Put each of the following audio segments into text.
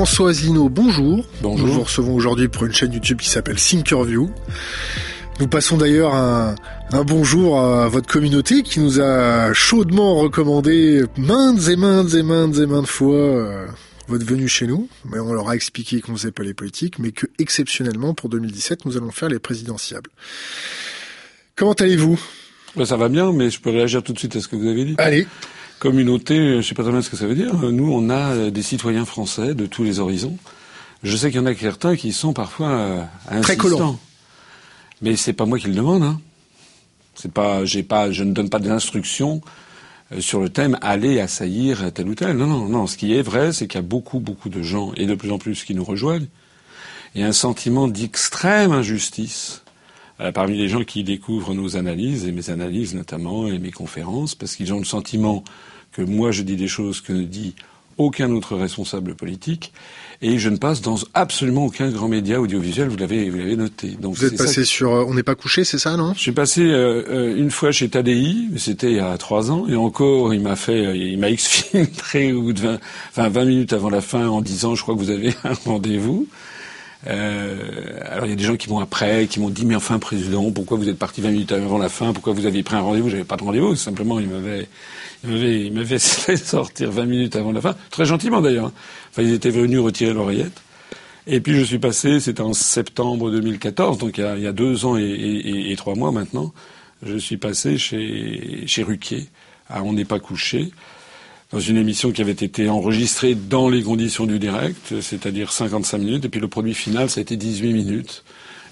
François Zino, bonjour. Bonjour. Nous vous recevons aujourd'hui pour une chaîne YouTube qui s'appelle Thinkerview. Nous passons d'ailleurs un, un bonjour à votre communauté qui nous a chaudement recommandé maintes et maintes et maintes et maintes fois euh, votre venue chez nous. Mais on leur a expliqué qu'on faisait pas les politiques, mais que exceptionnellement pour 2017, nous allons faire les présidentiables. Comment allez-vous? Ben, ça va bien, mais je peux réagir tout de suite à ce que vous avez dit. Allez. Communauté, je sais pas très bien ce que ça veut dire. Nous, on a des citoyens français de tous les horizons. Je sais qu'il y en a certains qui sont parfois euh, Très insistants. collants. Mais c'est pas moi qui le demande. Hein. C'est pas, j'ai pas, je ne donne pas d'instructions euh, sur le thème aller assaillir tel ou tel. Non, non, non. Ce qui est vrai, c'est qu'il y a beaucoup, beaucoup de gens et de plus en plus qui nous rejoignent. Et un sentiment d'extrême injustice euh, parmi les gens qui découvrent nos analyses, et mes analyses notamment, et mes conférences, parce qu'ils ont le sentiment que moi je dis des choses que ne dit aucun autre responsable politique, et je ne passe dans absolument aucun grand média audiovisuel, vous l'avez, vous l'avez noté. Donc Vous êtes passé sur euh, On n'est pas couché, c'est ça, non? Je suis passé euh, euh, une fois chez Tadei, mais c'était il y a trois ans, et encore, il m'a fait, il m'a exfiltré au bout de 20, enfin 20 minutes avant la fin en disant, je crois que vous avez un rendez-vous. Euh, alors il y a des gens qui m'ont après, qui m'ont dit, mais enfin président, pourquoi vous êtes parti 20 minutes avant la fin, pourquoi vous aviez pris un rendez-vous? J'avais pas de rendez-vous, simplement il m'avait, il m'avait, sortir 20 minutes avant la fin, très gentiment d'ailleurs. hein. Enfin ils étaient venus retirer l'oreillette. Et puis je suis passé, c'était en septembre 2014, donc il y a, deux ans et trois mois maintenant, je suis passé chez, chez Ruquier, à On n'est pas couché, dans une émission qui avait été enregistrée dans les conditions du direct, c'est-à-dire 55 minutes, et puis le produit final, ça a été 18 minutes.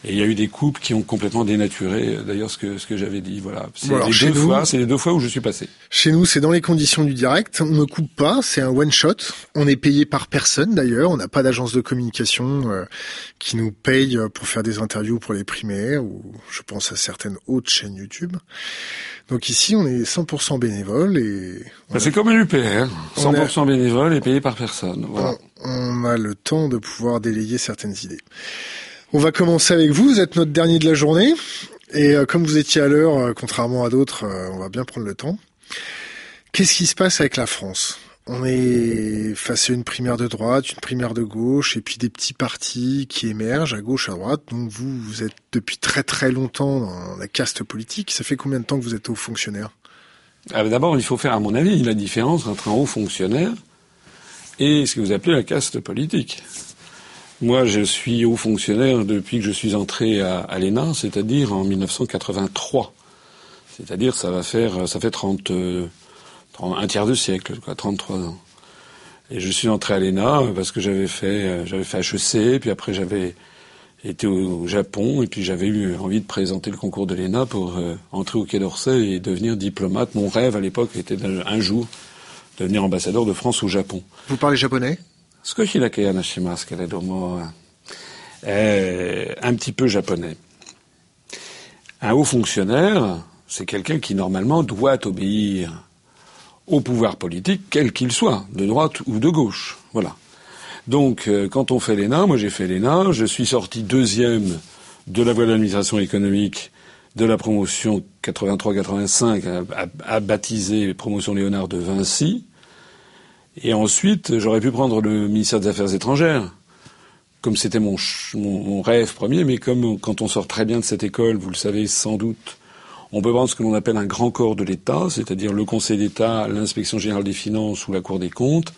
Et il y a eu des coupes qui ont complètement dénaturé, euh, d'ailleurs, ce que, ce que j'avais dit. Voilà. C'est Bon, les, deux nous- fois, c'est les deux fois où je suis passé. Chez nous, c'est dans les conditions du direct. On ne coupe pas, c'est un one shot. On est payé par personne d'ailleurs. On n'a pas d'agence de communication euh, qui nous paye euh, pour faire des interviews pour les primaires ou je pense à certaines autres chaînes YouTube. Donc ici, on est 100% bénévole et Enfin, c'est comme un UPR, On 100% bénévole et payé par personne. Voilà. on, on a le temps de pouvoir délayer certaines idées. On va commencer avec vous. Vous êtes notre dernier de la journée et euh, comme vous étiez à l'heure, euh, contrairement à d'autres, euh, on va bien prendre le temps. Qu'est-ce qui se passe avec la France? On est face à une primaire de droite, une primaire de gauche, et puis des petits partis qui émergent à gauche, à droite. Donc vous, vous êtes depuis très très longtemps dans la caste politique. Ça fait combien de temps que vous êtes haut fonctionnaire? Ah, D'abord, il faut faire, à mon avis, la différence entre un haut fonctionnaire et ce que vous appelez la caste politique. Moi, je suis haut fonctionnaire depuis que je suis entré à, à l'ENA, c'est-à-dire en 1983. C'est-à-dire, ça va faire, ça fait 30, euh, 30 un tiers de siècle, quoi, 33 ans. Et je suis entré à l'ENA parce que j'avais fait, euh, j'avais fait HEC, puis après j'avais été au, Japon, et puis j'avais eu envie de présenter le concours de l'ENA pour euh, entrer au Quai d'Orsay et devenir diplomate. Mon rêve à l'époque était un jour devenir ambassadeur de France au Japon. Vous parlez japonais? 少しだけ話しますけれども、euh, un petit peu japonais. Un haut fonctionnaire, c'est quelqu'un qui normalement doit obéir au pouvoir politique, quel qu'il soit, de droite ou de gauche. Voilà. Donc, euh, quand on fait l'ENA, moi j'ai fait l'ENA, je suis sorti deuxième de la voie de l'administration économique de la promotion 83-85 à, à, à baptiser promotion Léonard de Vinci. Et ensuite, j'aurais pu prendre le ministère des Affaires étrangères, comme c'était mon, ch- mon, mon rêve premier, mais comme quand on sort très bien de cette école, vous le savez sans doute, on peut prendre ce que l'on appelle un grand corps de l'État, c'est-à-dire le Conseil d'État, l'inspection générale des finances ou la Cour des comptes.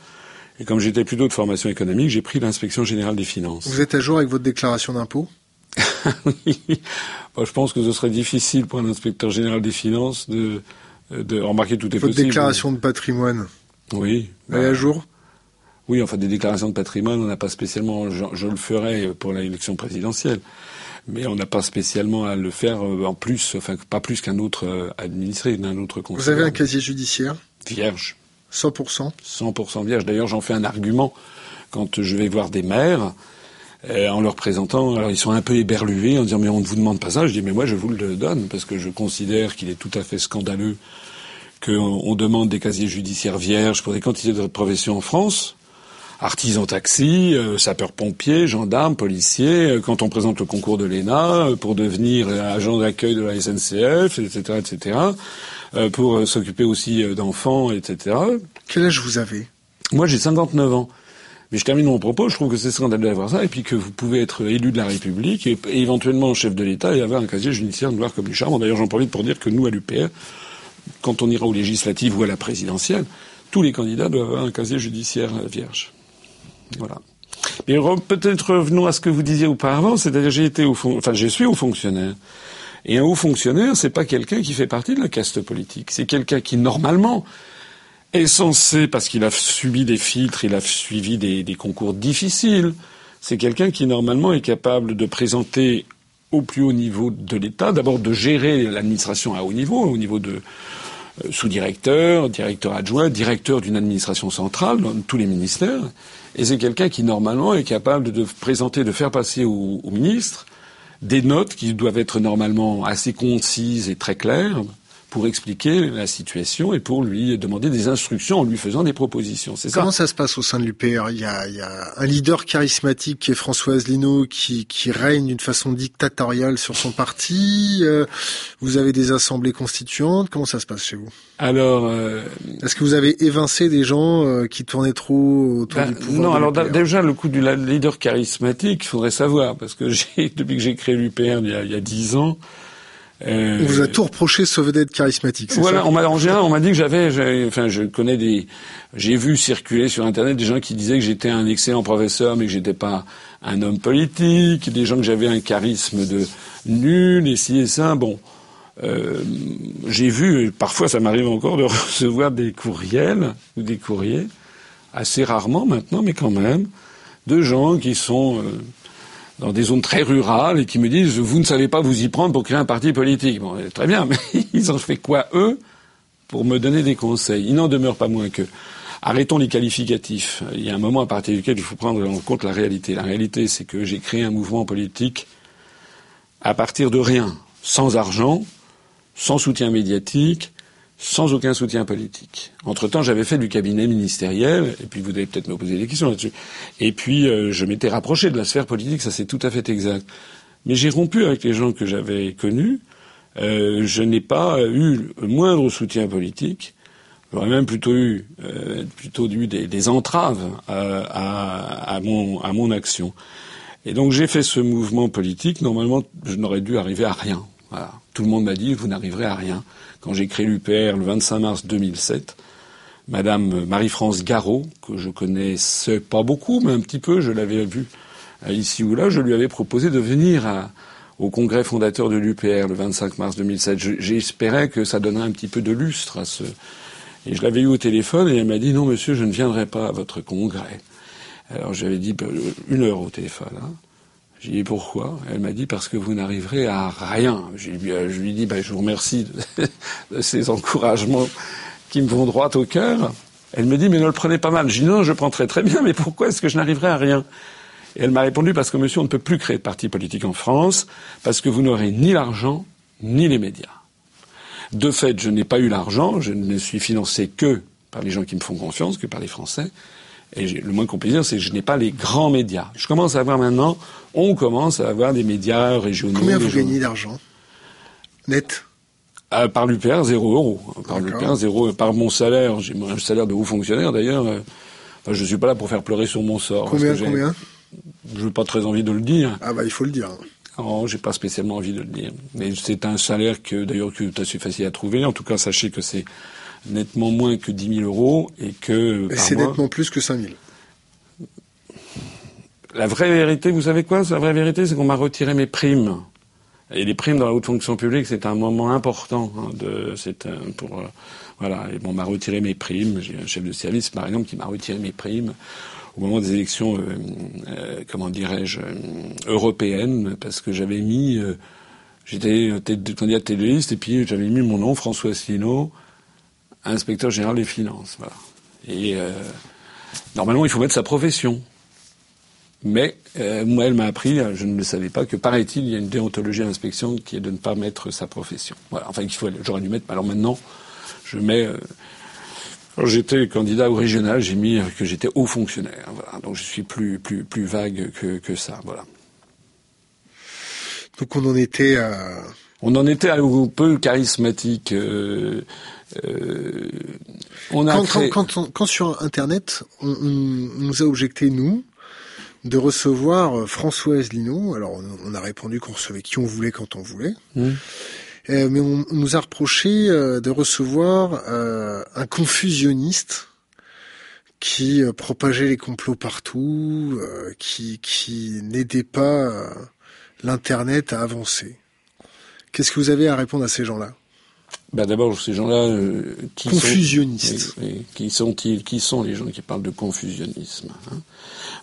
Et comme j'étais plutôt de formation économique, j'ai pris l'inspection générale des finances. Vous êtes à jour avec votre déclaration d'impôt? Bon, je pense que ce serait difficile pour un inspecteur général des finances de, de remarquer tout est Votre possible. déclaration de patrimoine? Oui. Est à jour Oui, enfin des déclarations de patrimoine, on n'a pas spécialement. Je, je le ferai pour l'élection présidentielle, mais on n'a pas spécialement à le faire euh, en plus, enfin pas plus qu'un autre euh, administré d'un autre conseil. Vous avez un casier judiciaire vierge, 100% 100% vierge. D'ailleurs, j'en fais un argument quand je vais voir des maires. euh, en leur présentant, alors ils sont un peu éberlués en disant mais on ne vous demande pas ça. Je dis mais moi je vous le donne parce que je considère qu'il est tout à fait scandaleux qu'on on demande des casiers judiciaires vierges pour des quantités de professions en France artisans taxi, euh, sapeurs-pompiers, gendarmes, policiers, euh, quand on présente le concours de l'ENA euh, pour devenir agent d'accueil de la SNCF, etc., etc., euh, pour s'occuper aussi d'enfants, etc. Quel âge vous avez? Moi, j'ai 59 ans. Mais je termine mon propos, je trouve que c'est scandaleux d'avoir ça, et puis que vous pouvez être élu de la République, et, éventuellement chef de l'État, et avoir un casier judiciaire noir comme du charbon. D'ailleurs, j'en profite pour dire que nous, à l'UPR, quand on ira aux législatives ou à la présidentielle, tous les candidats doivent avoir un casier judiciaire vierge. Voilà. Mais peut-être revenons à ce que vous disiez auparavant, c'est-à-dire j'ai été au fond, enfin je suis haut fonctionnaire. Et un haut fonctionnaire, c'est pas quelqu'un qui fait partie de la caste politique. C'est quelqu'un qui normalement est censé, parce qu'il a subi des filtres, il a suivi des, des concours difficiles, c'est quelqu'un qui normalement est capable de présenter au plus haut niveau de l'État, d'abord de gérer l'administration à haut niveau, au niveau de euh, sous-directeur, directeur adjoint, directeur d'une administration centrale dans tous les ministères, et c'est quelqu'un qui normalement est capable de présenter, de faire passer au, au ministre des notes qui doivent être normalement assez concises et très claires, pour expliquer la situation et pour lui demander des instructions en lui faisant des propositions. C'est Comment ça se passe au sein de l'UPR il y, a, il y a un leader charismatique qui est Françoise Lino qui, qui règne d'une façon dictatoriale sur son parti. Euh, vous avez des assemblées constituantes. Comment ça se passe chez vous? Alors, euh... est-ce que vous avez évincé des gens euh, qui tournaient trop autour ben, du pouvoir Non, alors déjà le coup du leader charismatique, il faudrait savoir parce que depuis que j'ai créé l'UPR il y a dix ans. Euh, on vous a tout reproché sauf d'être charismatique. Voilà, on m'a en général on m'a dit que j'avais, enfin je connais des, j'ai vu circuler sur internet des gens qui disaient que j'étais un excellent professeur mais que j'étais pas un homme politique, des gens que j'avais un charisme de nul et ci et ça. Bon, euh, j'ai vu, parfois ça m'arrive encore de recevoir des courriels ou des courriers, assez rarement maintenant, mais quand même, de gens qui sont euh, dans des zones très rurales et qui me disent vous ne savez pas vous y prendre pour créer un parti politique. Bon, très bien, mais ils ont fait quoi eux pour me donner des conseils? Il n'en demeure pas moins que arrêtons les qualificatifs. Il y a un moment à partir duquel il faut prendre en compte la réalité. La réalité, c'est que j'ai créé un mouvement politique à partir de rien, sans argent, sans soutien médiatique, sans aucun soutien politique. Entre-temps, j'avais fait du cabinet ministériel, et puis vous allez peut-être me poser des questions là-dessus. Et puis, euh, je m'étais rapproché de la sphère politique, ça c'est tout à fait exact. Mais j'ai rompu avec les gens que j'avais connus. Euh, je n'ai pas eu le moindre soutien politique. J'aurais même plutôt eu, euh, plutôt eu des, des entraves à, à, à, mon, à mon action. Et donc j'ai fait ce mouvement politique. Normalement, je n'aurais dû arriver à rien. Voilà. Tout le monde m'a dit, vous n'arriverez à rien quand j'ai créé l'UPR le 25 mars 2007, Madame Marie-France Garot, que je connaissais pas beaucoup, mais un petit peu, je l'avais vue euh, ici ou là, je lui avais proposé de venir au congrès fondateur de l'UPR le 25 mars 2007. J'espérais que ça donnerait un petit peu de lustre à ce... Et je l'avais eu au téléphone et elle m'a dit non monsieur, je ne viendrai pas à votre congrès. Alors j'avais dit ben, une heure au téléphone. Hein. J'ai dit pourquoi? Elle m'a dit parce que vous n'arriverez à rien. Je lui ai dit ben, je vous remercie de, ces encouragements qui me vont droit au cœur. Elle me dit mais ne le prenez pas mal. J'ai dit non, je prends très très bien, mais pourquoi est-ce que je n'arriverai à rien? Et elle m'a répondu parce que monsieur, on ne peut plus créer de parti politique en France parce que vous n'aurez ni l'argent ni les médias. De fait, je n'ai pas eu l'argent, je ne suis financé que par les gens qui me font confiance, que par les Français. Et le moins qu'on puisse dire, c'est que je n'ai pas les grands médias. Je commence à avoir maintenant, on commence à avoir des médias régionaux. Combien vous gagnez d'argent Net euh, Par l'UPR, zéro euro. Par l'UPR, zéro. Par mon salaire, j'ai un salaire de haut fonctionnaire d'ailleurs. Euh, enfin, je suis pas là pour faire pleurer sur mon sort. Combien, combien Je n'ai pas très envie de le dire. Ah bah il faut le dire. Non, j'ai pas spécialement envie de le dire. Mais c'est un salaire que d'ailleurs que assez facile à trouver. En tout cas, sachez que c'est nettement moins que 10 000 euros et que. Et c'est nettement plus que 5 000. La vraie vérité, vous savez quoi? La vraie vérité, c'est qu'on m'a retiré mes primes. Et les primes dans la haute fonction publique, c'est un moment important. Hein, de, c'est pour euh, voilà. Et bon, on m'a retiré mes primes. J'ai un chef de service, par exemple, qui m'a retiré mes primes au moment des élections, euh, euh, comment dirais-je, européennes, parce que j'avais mis, j'étais candidat de liste et puis j'avais mis mon nom, François Asselineau, inspecteur général des finances. Voilà. Et euh, normalement, il faut mettre sa profession. Mais euh, moi, elle m'a appris, je ne le savais pas, que paraît-il, il y a une déontologie à l'inspection qui est de ne pas mettre sa profession. Voilà. Enfin, qu'il faut, j'aurais dû mettre. Alors maintenant, je mets. Euh, quand j'étais candidat au régional, j'ai mis que j'étais haut fonctionnaire. Voilà. Donc je suis plus plus plus vague que que ça. Voilà. Donc on en était à. On en était un peu charismatique. Euh, On a quand, créé... quand, quand, quand, sur Internet, on, on, nous a objecté, nous, de recevoir euh, Françoise Lino. Alors, on, a répondu qu'on recevait qui on voulait quand on voulait. Mmh. Euh, mais on, on, nous a reproché euh, de recevoir euh, un confusionniste qui euh, propageait les complots partout, euh, qui, qui n'aidait pas l'Internet à avancer. Qu'est-ce que vous avez à répondre à ces gens-là? Ben D'abord, ces gens-là... Euh, qui Confusionnistes. Sont, et, et, qui sont-ils? Qui sont les gens qui parlent de confusionnisme hein?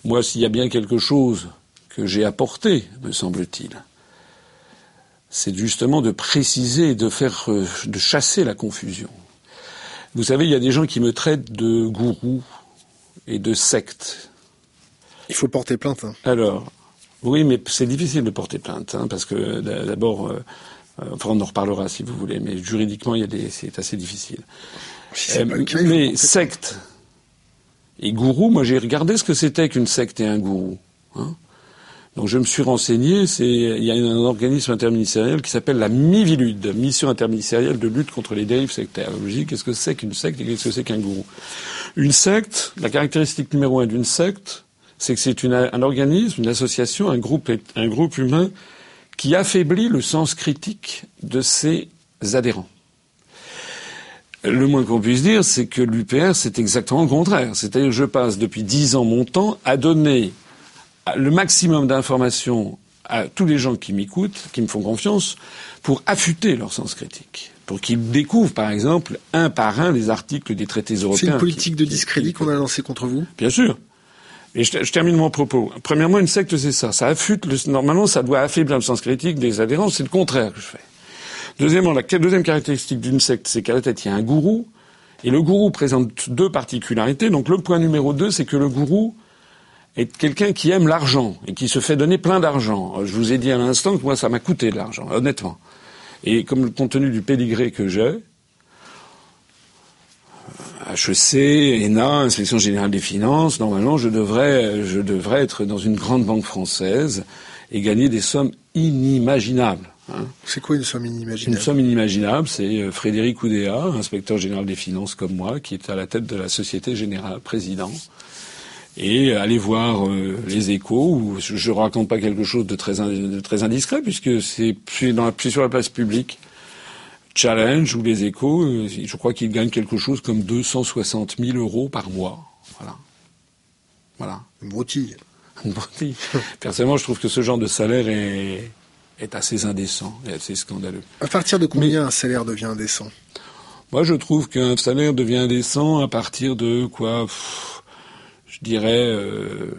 Moi, s'il y a bien quelque chose que j'ai apporté, me semble-t-il, c'est justement de préciser, de faire, euh, de chasser la confusion. Vous savez, il y a des gens qui me traitent de gourou et de secte. Il faut porter plainte. Hein. Alors, oui, mais c'est difficile de porter plainte, hein, parce que d'abord, euh, enfin, on en reparlera si vous voulez, mais juridiquement, il y a des, c'est assez difficile. Si euh, cas, mais secte et gourou, moi j'ai regardé ce que c'était qu'une secte et un gourou. Hein. Donc je me suis renseigné, c'est il y a un organisme interministériel qui s'appelle la MIVILUD, Mission interministérielle de lutte contre les dérives sectaires. Je me dis qu'est-ce que c'est qu'une secte et qu'est-ce que c'est qu'un gourou? Une secte, la caractéristique numéro un d'une secte, c'est que c'est un organisme, une association, un groupe, un groupe humain qui affaiblit le sens critique de ses adhérents. Le moins qu'on puisse dire, c'est que l'UPR, c'est exactement le contraire. C'est-à-dire que je passe depuis dix ans mon temps à donner le maximum d'informations à tous les gens qui m'écoutent, qui me font confiance, pour affûter leur sens critique. Pour qu'ils découvrent, par exemple, un par un les articles des traités européens. C'est une politique qui, de discrédit qu'on a lancée contre vous? Bien sûr. Et je, termine mon propos. Premièrement, une secte, c'est ça. Ça affûte. Le, normalement, ça doit affaiblir le sens critique des adhérents. C'est le contraire que je fais. Deuxièmement, la deuxième caractéristique d'une secte, c'est qu'à la tête, il y a un gourou. Et le gourou présente deux particularités. Donc, le point numéro deux, c'est que le gourou est quelqu'un qui aime l'argent et qui se fait donner plein d'argent. Je vous ai dit à l'instant que moi, ça m'a coûté de l'argent, honnêtement. Et comme le contenu du pédigré que j'ai, HEC, ENA, Inspection générale des finances, normalement, je devrais, je devrais être dans une grande banque française et gagner des sommes inimaginables. Hein. C'est quoi une somme inimaginable? Une somme inimaginable, c'est euh, Frédéric Oudéa, inspecteur général des finances comme moi, qui est à la tête de la Société Générale, président. Et aller voir euh, les échos, où je ne raconte pas quelque chose de très, de très indiscret, puisque c'est sur la place publique. Challenge ou les échos, euh, je crois qu'ils gagnent quelque chose comme 260 000 euros par mois. Voilà. Voilà. Une broutille. Une broutille. Personnellement, je trouve que ce genre de salaire est, est assez indécent et assez scandaleux. À partir de combien Mais, un salaire devient indécent? Moi, je trouve qu'un salaire devient indécent à partir de quoi pff, Je dirais. Euh,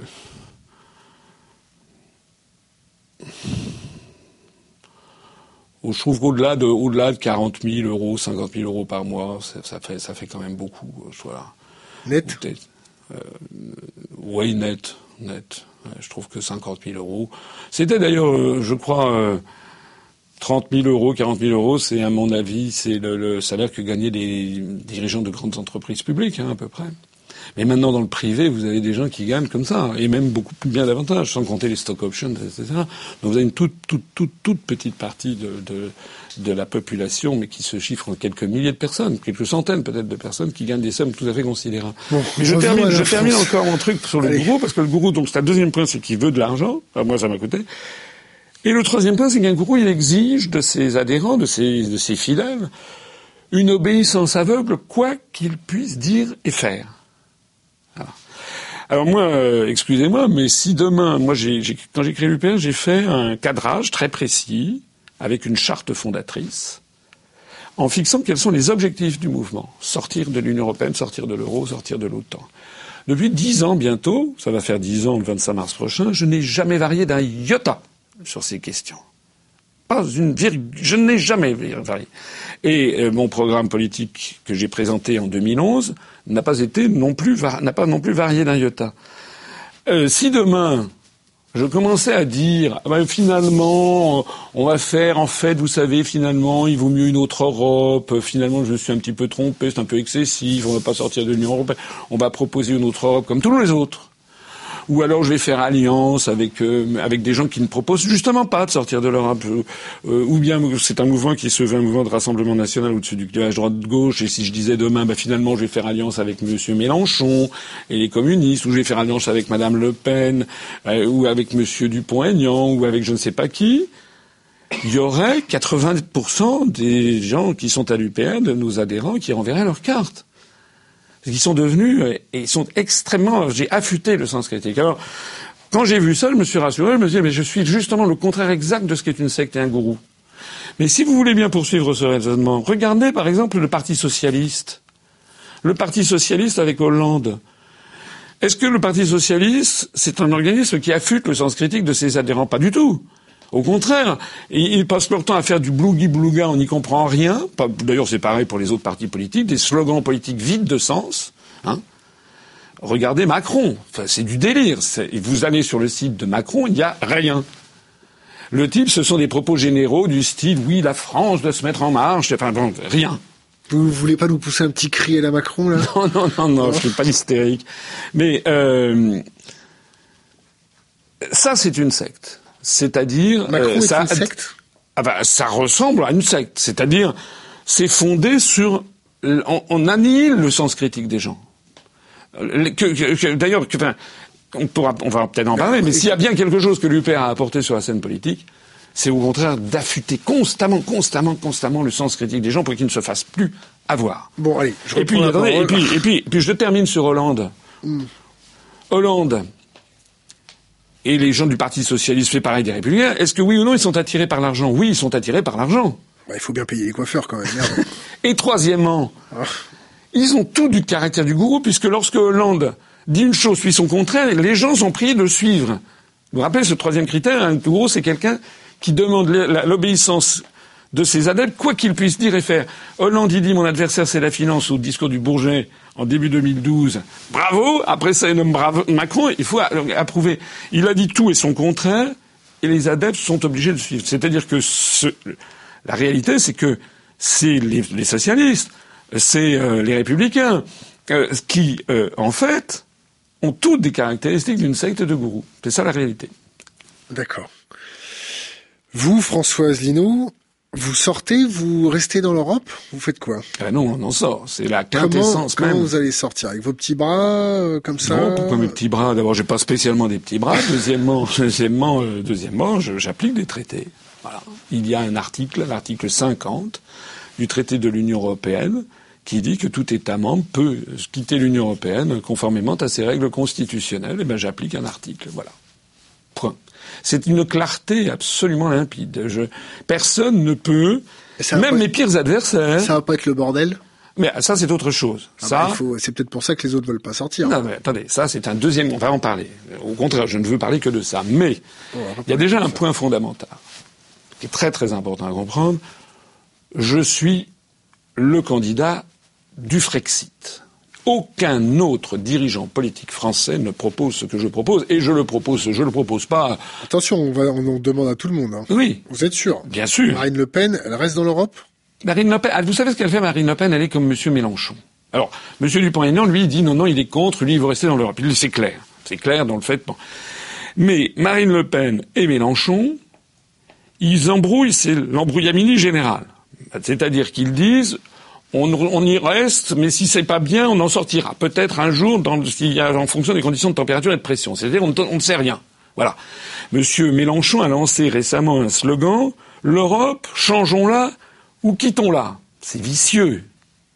je trouve qu'au-delà de, au-delà de 40 000 euros, 50 000 euros par mois, ça, ça fait, ça fait quand même beaucoup. Voilà. Net euh, Oui, net. net. Je trouve que 50 000 euros. C'était d'ailleurs, euh, je crois, euh, 30 000 euros, 40 000 euros, c'est à mon avis, c'est le, le, salaire que gagnaient les dirigeants de grandes entreprises publiques, hein, à peu près. Mais maintenant, dans le privé, vous avez des gens qui gagnent comme ça, et même beaucoup plus bien davantage, sans compter les stock options, etc. Donc vous avez une toute, toute, toute, toute petite partie de, de, de la population, mais qui se chiffre en quelques milliers de personnes, quelques centaines peut-être de personnes qui gagnent des sommes tout à fait considérables. Bon, mais je termine, je termine encore mon truc sur le Allez. gourou, parce que le gourou, donc c'est un deuxième point, c'est qu'il veut de l'argent. Enfin, moi, ça m'a coûté. Et le troisième point, c'est qu'un gourou, il exige de ses adhérents, de ses, de ses fidèles, une obéissance aveugle, quoi qu'il puisse dire et faire. Alors, moi, euh, excusez-moi, mais si demain, moi, j'ai, quand j'ai créé l'UPR, j'ai fait un cadrage très précis, avec une charte fondatrice, en fixant quels sont les objectifs du mouvement. Sortir de l'Union européenne, sortir de l'euro, sortir de l'OTAN. Depuis dix ans bientôt, ça va faire dix ans le 25 mars prochain, je n'ai jamais varié d'un iota sur ces questions. Pas une virgule, je n'ai jamais varié. Et euh, mon programme politique que j'ai présenté en 2011 n'a pas été non plus n'a pas non plus varié d'un iota. Euh, si demain je commençais à dire ah ben, finalement on va faire en fait vous savez finalement il vaut mieux une autre Europe finalement je suis un petit peu trompé c'est un peu excessif on va pas sortir de l'Union européenne on va proposer une autre Europe comme tous les autres ou alors je vais faire alliance avec euh, avec des gens qui ne proposent justement pas de sortir de l'Europe, euh, ou bien c'est un mouvement qui se veut un mouvement de rassemblement national au-dessus du clivage droite-gauche, et si je disais demain, bah, finalement je vais faire alliance avec Monsieur Mélenchon et les communistes, ou je vais faire alliance avec Madame Le Pen, euh, ou avec Monsieur Dupont-Aignan, ou avec je ne sais pas qui, il y aurait 80% des gens qui sont à l'UPN, de nos adhérents, qui renverraient leur carte. Ils sont devenus, euh, et sont extrêmement, j'ai affûté le sens critique. Alors, quand j'ai vu ça, je me suis rassuré, je me suis dit, mais je suis justement le contraire exact de ce qu'est une secte et un gourou. Mais si vous voulez bien poursuivre ce raisonnement, regardez par exemple le Parti Socialiste. Le Parti Socialiste avec Hollande. Est-ce que le Parti Socialiste, c'est un organisme qui affûte le sens critique de ses adhérents? Pas du tout. Au contraire, ils passent leur temps à faire du blougui-blouga, on n'y comprend rien. D'ailleurs, c'est pareil pour les autres partis politiques, des slogans politiques vides de sens. Hein. Regardez Macron, enfin, c'est du délire. Vous allez sur le site de Macron, il n'y a rien. Le type, ce sont des propos généraux du style oui, la France doit se mettre en marche. Enfin bon, rien. Vous voulez pas nous pousser un petit cri à la Macron là? Non, non, non, non, je suis pas hystérique. Mais euh, ça, c'est une secte. C'est-à-dire, Macron ça, est une secte ah bah, ça ressemble à une secte. C'est-à-dire, c'est fondé sur, on, on, annihile le sens critique des gens. D'ailleurs, enfin, on, pourra, on va peut-être en parler, mais s'il y a bien quelque chose que l'UPR a apporté sur la scène politique, c'est au contraire d'affûter constamment, constamment, constamment le sens critique des gens pour qu'ils ne se fassent plus avoir. Bon, allez, je et puis, attendez, et puis, et puis, puis, je termine sur Hollande. Hmm. Hollande et les gens du Parti socialiste fait pareil des Républicains. Est-ce que oui ou non ils sont attirés par l'argent? Oui, ils sont attirés par l'argent. Bah, il faut bien payer les coiffeurs quand même. Merde. et troisièmement, ah. ils ont tout du caractère du gourou puisque lorsque Hollande dit une chose puis son contraire, les gens sont priés de le suivre. Vous vous rappelez ce troisième critère Un gourou, c'est quelqu'un qui demande l'obéissance de ses adeptes, quoi qu'ils puissent dire et faire. Hollande, dit mon adversaire, c'est la finance, au discours du Bourget en début 2012. Bravo Après ça, il nomme bravo. Macron, il faut approuver. Il a dit tout et son contraire, et les adeptes sont obligés de suivre. C'est-à-dire que ce... la réalité, c'est que c'est les, socialistes, c'est euh, les républicains, euh, qui, euh, en fait, ont toutes des caractéristiques d'une secte de gourou. C'est ça la réalité. D'accord. Vous, Françoise Lino, vous sortez, vous restez dans l'Europe, vous faites quoi? Ah Non, on en sort. C'est la quintessence comment, Comment vous allez sortir? Avec vos petits bras euh, comme ça? Non, pourquoi mes petits bras? D'abord, j'ai pas spécialement des petits bras. Deuxièmement, deuxièmement, euh, deuxièmement, j'applique des traités. Voilà. Il y a un article, l'article 50 du traité de l'Union européenne, qui dit que tout État membre peut quitter l'Union européenne conformément à ses règles constitutionnelles. Et eh ben, j'applique un article. Voilà. Point. C'est une clarté absolument limpide. Je, personne ne peut, même les pires adversaires. Ça va pas être le bordel? Mais ça, c'est autre chose. Ah ça, bah, c'est peut-être pour ça que les autres veulent pas sortir. Non, mais attendez, ça, c'est un deuxième. On va en parler. Au contraire, je ne veux parler que de ça. Mais il y a déjà un point fondamental qui est très très important à comprendre. Je suis le candidat du Frexit aucun autre dirigeant politique français ne propose ce que je propose, et je le propose, je le propose pas. Attention, on, va, on demande à tout le monde. Hein. Oui. Vous êtes sûr? Bien sûr. Marine Le Pen, elle reste dans l'Europe? Marine Le Pen, ah, vous savez ce qu'elle fait, Marine Le Pen? Elle est comme M. Mélenchon. Alors, M. Dupont-Aignan, lui, il dit non, non, il est contre, lui, il veut rester dans l'Europe. C'est clair. C'est clair dans le fait. Bon. Mais Marine Le Pen et Mélenchon, ils embrouillent, c'est l'embrouillamini général. C'est-à-dire qu'ils disent on, y reste, mais si c'est pas bien, on en sortira. Peut-être un jour, dans, y a, en fonction des conditions de température et de pression. C'est-à-dire, on, ne sait rien. Voilà. Monsieur Mélenchon a lancé récemment un slogan l'Europe, changeons-la ou quittons-la. C'est vicieux.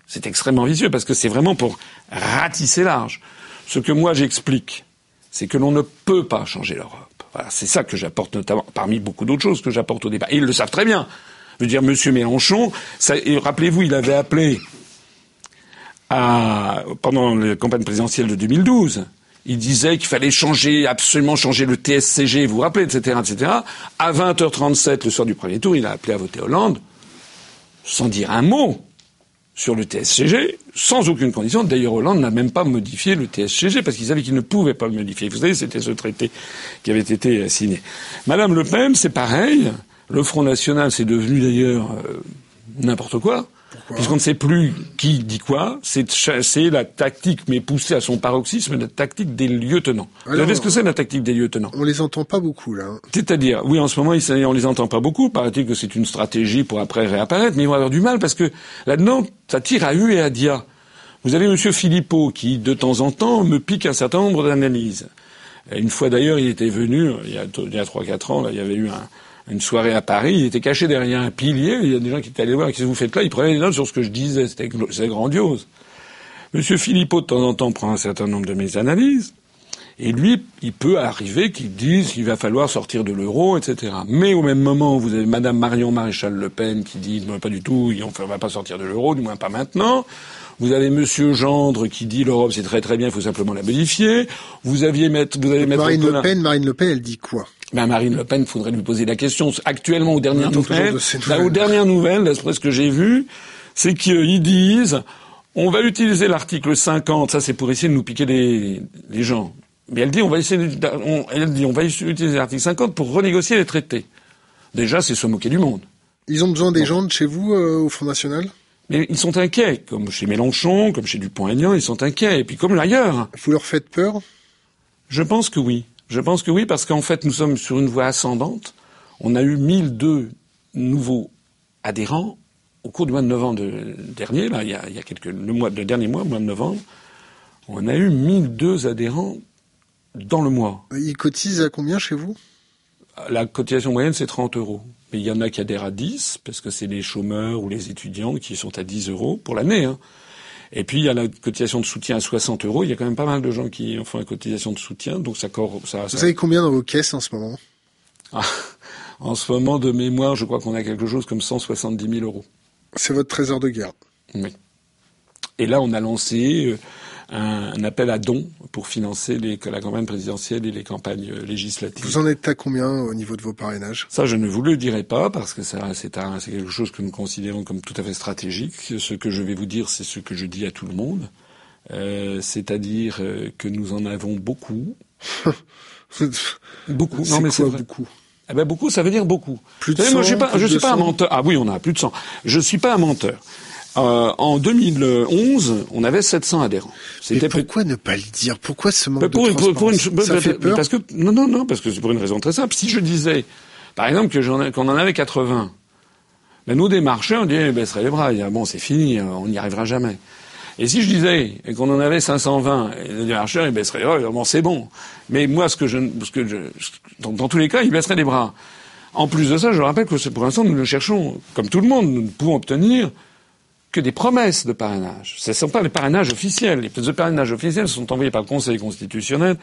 C'est extrêmement vicieux parce que c'est vraiment pour ratisser large. Ce que moi j'explique, c'est que l'on ne peut pas changer l'Europe. Voilà, c'est ça que j'apporte notamment, parmi beaucoup d'autres choses que j'apporte au débat. Et ils le savent très bien. Je veux dire, M. Mélenchon, rappelez-vous, il avait appelé pendant la campagne présidentielle de 2012, il disait qu'il fallait changer, absolument changer le TSCG, vous vous rappelez, etc., etc. À 20h37, le soir du premier tour, il a appelé à voter Hollande, sans dire un mot sur le TSCG, sans aucune condition. D'ailleurs, Hollande n'a même pas modifié le TSCG parce qu'il savait qu'il ne pouvait pas le modifier. Vous savez, c'était ce traité qui avait été signé. Madame Le Pen, c'est pareil. Le Front National, c'est devenu d'ailleurs euh, n'importe quoi. Puisqu'on ne sait plus qui dit quoi, c'est la tactique, mais poussée à son paroxysme, la tactique des lieutenants. Vous savez ce que c'est la tactique des lieutenants On les entend pas beaucoup là. Hein. C'est-à-dire, oui, en ce moment, on les entend pas beaucoup. Paraît-il que c'est une stratégie pour après réapparaître, mais ils vont avoir du mal parce que là-dedans, ça tire à U et à Dia. Vous avez Monsieur Philippot qui, de temps en temps, me pique un certain nombre d'analyses. Une fois d'ailleurs, il était venu, il y a, il y a 3-4 ans, là, il y avait eu un, une soirée à Paris, il était caché derrière un pilier, il y a des gens qui étaient allés voir, qu'est-ce que vous faites là? Il prenait des notes sur ce que je disais, c'était grandiose. Monsieur Philippot, de temps en temps, prend un certain nombre de mes analyses, et lui, il peut arriver qu'il dise qu'il va falloir sortir de l'euro, etc. Mais au même moment, vous avez Madame Marion Maréchal Le Pen qui dit, pas du tout, on ne va pas sortir de l'euro, du moins pas maintenant. Vous avez Monsieur Gendre qui dit l'Europe c'est très très bien, il faut simplement la modifier. Vous aviez mettre, vous avez mettre Marine Le Pen, Marine Le Pen, elle dit quoi? Ben Marine Le Pen, faudrait lui poser la question. Actuellement, aux dernières nouvelles, aux dernières nouvelles, d'après ce que j'ai vu, c'est qu'ils disent, on va utiliser l'article 50, ça c'est pour essayer de nous piquer les, les gens. Mais elle dit, on va essayer, on, elle dit, on va utiliser l'article 50 pour renégocier les traités. Déjà, c'est se moquer du monde. Ils ont besoin des gens de chez vous euh, au Front National? Mais ils sont inquiets, comme chez Mélenchon, comme chez Dupont-Aignan, ils sont inquiets, et puis comme ailleurs. Vous leur faites peur? Je pense que oui. Je pense que oui, parce qu'en fait, nous sommes sur une voie ascendante. On a eu 1002 nouveaux adhérents au cours du mois de novembre dernier, là, il y a, il y a quelques, le, mois, le dernier mois, le mois de novembre. On a eu 1002 adhérents dans le mois. Ils cotisent à combien chez vous? La cotisation moyenne, c'est 30 euros. Mais il y en a qui adhèrent à 10, parce que c'est les chômeurs ou les étudiants qui sont à 10 euros pour l'année. Hein. Et puis il y a la cotisation de soutien à 60 euros. Il y a quand même pas mal de gens qui font la cotisation de soutien, donc ça. ça, Vous savez combien dans vos caisses en ce moment? Ah, En ce moment de mémoire, je crois qu'on a quelque chose comme 170 000 euros. C'est votre trésor de guerre. Oui. Et là, on a lancé un, appel à dons pour financer les, la campagne présidentielle et les campagnes euh, législatives. Vous en êtes à combien au niveau de vos parrainages? Ça, je ne vous le dirai pas parce que ça, c'est, c'est quelque chose que nous considérons comme tout à fait stratégique. Ce que je vais vous dire, c'est ce que je dis à tout le monde, euh, c'est-à-dire euh, que nous en avons beaucoup. beaucoup. Non, mais c'est beaucoup? Eh ben beaucoup, ça veut dire beaucoup. Plus de 100, moi, je suis pas, je suis pas un menteur. Ah oui, on a plus de 100. Je suis pas un menteur. Euh, en 2011, on avait 700 adhérents. C'était pourquoi ne pas le dire? Pourquoi ce manque pour, de pour, pour une, Ça fait peur Parce que non, non, non, parce que c'est pour une raison très simple. Si je disais, par exemple, que qu'on en avait 80, ben nous des marcheurs, on disait, eh, baisserait les bras. bon, c'est fini, on n'y arrivera jamais. Et si je disais qu'on en avait 520, et les marcheurs, ils baisseraient les bras. Bon, c'est bon. Mais moi, ce que je, ce que je, dans, dans tous les cas, ils baisseraient les bras. En plus de ça, je rappelle que pour l'instant, nous le cherchons, comme tout le monde, nous pouvons obtenir que des promesses de parrainage. Ce ne sont pas les parrainages officiels. Les parrainages officiels sont envoyés par le Conseil constitutionnel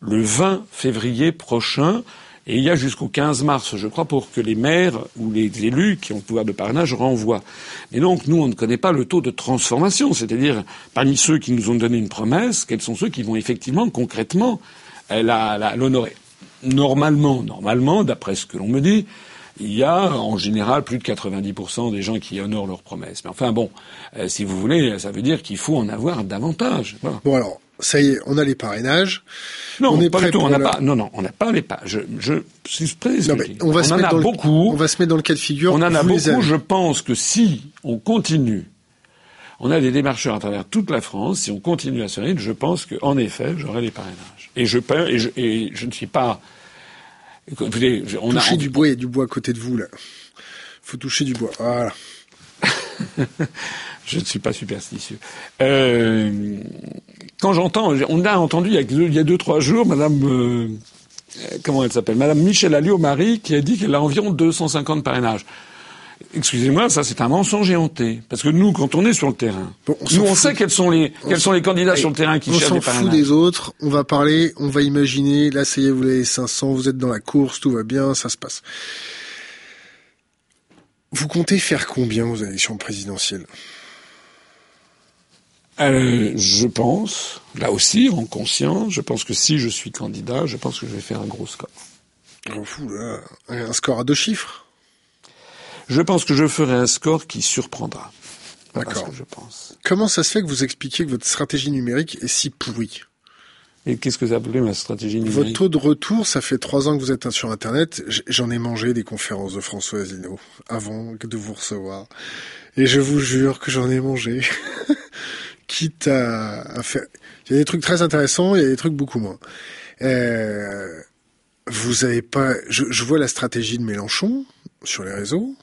le 20 février prochain. Et il y a jusqu'au 15 mars, je crois, pour que les maires ou les élus qui ont le pouvoir de parrainage renvoient. Et donc, nous, on ne connaît pas le taux de transformation. C'est-à-dire, parmi ceux qui nous ont donné une promesse, quels sont ceux qui vont effectivement, concrètement, l'honorer. Normalement, normalement, d'après ce que l'on me dit, il y a en général plus de 90% des gens qui honorent leurs promesses. Mais enfin bon, euh, si vous voulez, ça veut dire qu'il faut en avoir davantage. Bon alors, ça y est, on a les parrainages. Non, on est pas du tout. On n'a pas. Non, non, on n'a pas les pas. Je, je suis prêt non, mais on va se en mettre dans beaucoup. on va se mettre dans le cas de figure. On en a beaucoup. Je pense que si on continue, on a des démarcheurs à travers toute la France. Si on continue à ce rythme, je pense qu'en effet, j'aurai les parrainages. Et je, et je, et je ne suis pas Écoutez, on toucher a du bois, il y a du bois à côté de vous là. Faut toucher du bois. Voilà. je ne suis pas superstitieux. Euh, quand j'entends, on a entendu il y a, deux, il y a deux trois jours, Madame, euh, comment elle s'appelle, Madame Michel Alliot-Marie, qui a dit qu'elle a environ 250 parrainages. Excusez-moi, ça c'est un mensonge éhonté. Parce que nous, quand on est sur le terrain, on nous on sait quels sont les quels sont les candidats sur le terrain qui cherchent des. On s'en fout des autres. On va parler, on va imaginer. Là, ça y est, vous avez 500, vous êtes dans la course, tout va bien, ça se passe. Vous comptez faire combien aux élections présidentielles? Euh, je pense, là aussi, en conscience, je pense que si je suis candidat, je pense que je vais faire un gros score. Oh, fou, là. Un score à deux chiffres je pense que je ferai un score qui surprendra. D'accord. je pense. Comment ça se fait que vous expliquiez que votre stratégie numérique est si pourrie? Et qu'est-ce que ça appelé ma stratégie numérique? Votre taux de retour, ça fait trois ans que vous êtes sur Internet. J'en ai mangé des conférences de François Asselineau avant de vous recevoir. Et je vous jure que j'en ai mangé. Quitte à, faire... Il y a des trucs très intéressants, il y a des trucs beaucoup moins. Euh, vous avez pas... Je, je, vois la stratégie de Mélenchon sur les réseaux.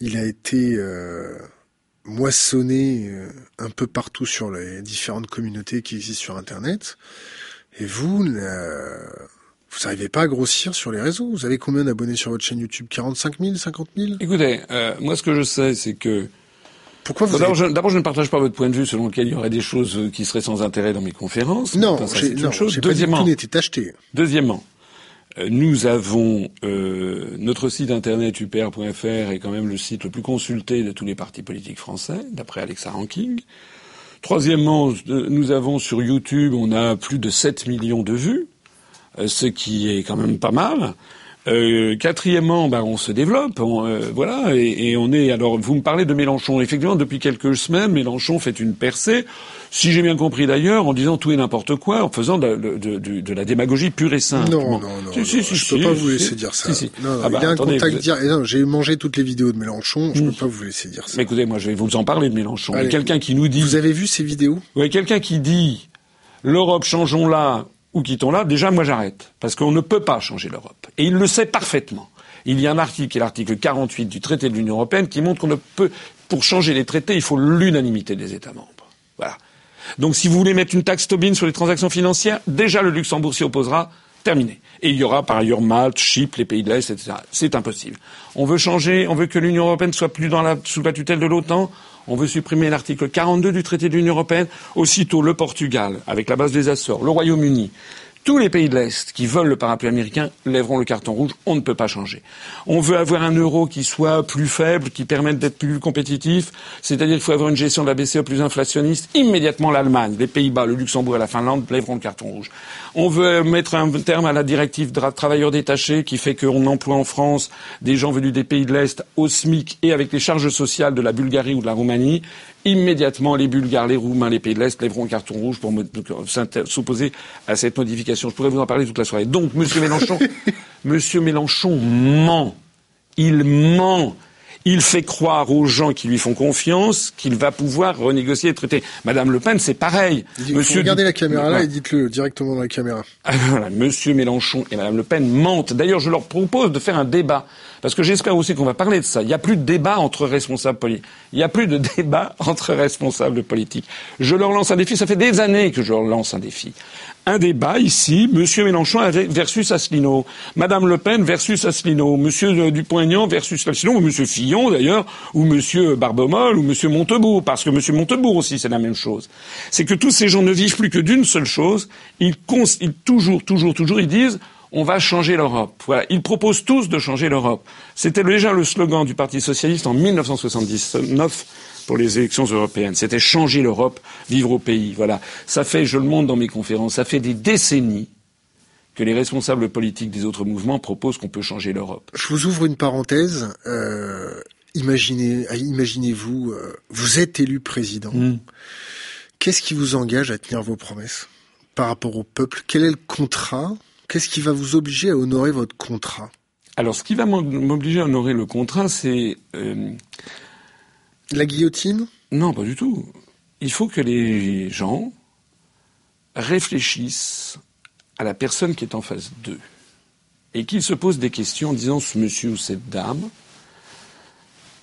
Il a été... Euh moissonné euh, un peu partout sur les différentes communautés qui existent sur Internet. Et vous, vous n'arrivez pas à grossir sur les réseaux. Vous avez combien d'abonnés sur votre chaîne YouTube? 45 000, 50 000 Écoutez, euh, moi ce que je sais, c'est que... Pourquoi vous D'abord, je, je, ne partage pas votre point de vue selon lequel il y aurait des choses qui seraient sans intérêt dans mes conférences. Non, c'est une chose. Deuxièmement, pas tout acheté. Deuxièmement, euh, nous avons euh, notre site internet upr.fr est quand même le site le plus consulté de tous les partis politiques français, d'après Alexa Ranking. Troisièmement, euh, nous avons sur YouTube, on a plus de 7 millions de vues, ce qui est quand même pas mal. Euh, quatrièmement, ben, on se développe, voilà, et, et, on est. Alors, vous me parlez de Mélenchon. Effectivement, depuis quelques semaines, Mélenchon fait une percée si j'ai bien compris d'ailleurs, en disant tout et n'importe quoi, en faisant de, de, de, de, la démagogie pure et simple. Non, non, non, si, si, si, je peux pas vous laisser dire ça. Non, non, ah bah, il y a un contact dire. J'ai mangé toutes les vidéos de Mélenchon, je peux pas vous laisser dire ça. Mais écoutez, moi je vais vous en parler de Mélenchon. Quelqu'un qui nous dit. Vous avez vu ces vidéos? Oui, quelqu'un qui dit l'Europe changeons-la ou quittons-la. Déjà, moi j'arrête parce qu'on ne peut pas changer l'Europe, et il le sait parfaitement. Il y a un article, qui est l'article 48 du traité de l'Union européenne, qui montre qu'on ne peut, pour changer les traités, il faut l'unanimité des États membres. Voilà. Donc si vous voulez mettre une taxe Tobin sur les transactions financières, déjà le Luxembourg s'y opposera. Terminé. Et il y aura par ailleurs Malte, Chypre, les pays de l'Est, etc. C'est impossible. On veut changer, on veut que l'Union européenne soit plus dans la, sous la tutelle de l'OTAN. On veut supprimer l'article 42 du traité de l'Union européenne. Aussitôt, le Portugal, avec la base des Açores, le Royaume-Uni, tous les pays de l'Est qui veulent le parapluie américain lèveront le carton rouge. On ne peut pas changer. On veut avoir un euro qui soit plus faible, qui permette d'être plus compétitif. C'est-à-dire qu'il faut avoir une gestion de la BCE plus inflationniste. Immédiatement, l'Allemagne, les Pays-Bas, le Luxembourg et la Finlande lèveront le carton rouge. On veut mettre un terme à la directive travailleurs détachés qui fait qu'on emploie en France des gens venus des pays de l'Est au SMIC et avec les charges sociales de la Bulgarie ou de la Roumanie immédiatement les Bulgares, les Roumains, les pays de l'Est lèveront un carton rouge pour s'opposer à cette modification. Je pourrais vous en parler toute la soirée. Donc, Monsieur Mélenchon, Monsieur Mélenchon ment. Il ment. Il fait croire aux gens qui lui font confiance qu'il va pouvoir renégocier les traités. Madame Le Pen, c'est pareil. Monsieur regardez la caméra là et dites-le directement dans la caméra. Ah, Monsieur Mélenchon et Madame Le Pen mentent. D'ailleurs, je leur propose de faire un débat. Parce que j'espère aussi qu'on va parler de ça. Il n'y a plus de débat entre responsables politiques. Il n'y a plus de débat entre responsables politiques. Je leur lance un défi. Ça fait des années que je leur lance un défi un débat ici, Monsieur Mélenchon versus Asselineau, Madame Le Pen versus Asselineau, Monsieur Dupont-Aignan versus Asselineau, ou Monsieur Fillon d'ailleurs, ou Monsieur Barbomol, ou Monsieur Montebourg, parce que Monsieur Montebourg aussi c'est la même chose. C'est que tous ces gens ne vivent plus que d'une seule chose. Ils, ils toujours, toujours, toujours, ils disent on va changer l'Europe. Voilà. Ils proposent tous de changer l'Europe. C'était déjà le slogan du Parti socialiste en 1979 pour les élections européennes. C'était changer l'Europe, vivre au pays. Voilà. Ça fait, je le montre dans mes conférences, ça fait des décennies que les responsables politiques des autres mouvements proposent qu'on peut changer l'Europe. Je vous ouvre une parenthèse. Euh, imaginez, imaginez-vous, euh, vous êtes élu président. Hmm. Qu'est-ce qui vous engage à tenir vos promesses par rapport au peuple? Quel est le contrat Qu'est-ce qui va vous obliger à honorer votre contrat? Alors, ce qui va m'obliger à honorer le contrat, c'est euh, la guillotine? Non, pas du tout. Il faut que les gens réfléchissent à la personne qui est en face d'eux et qu'ils se posent des questions en disant ce monsieur ou cette dame,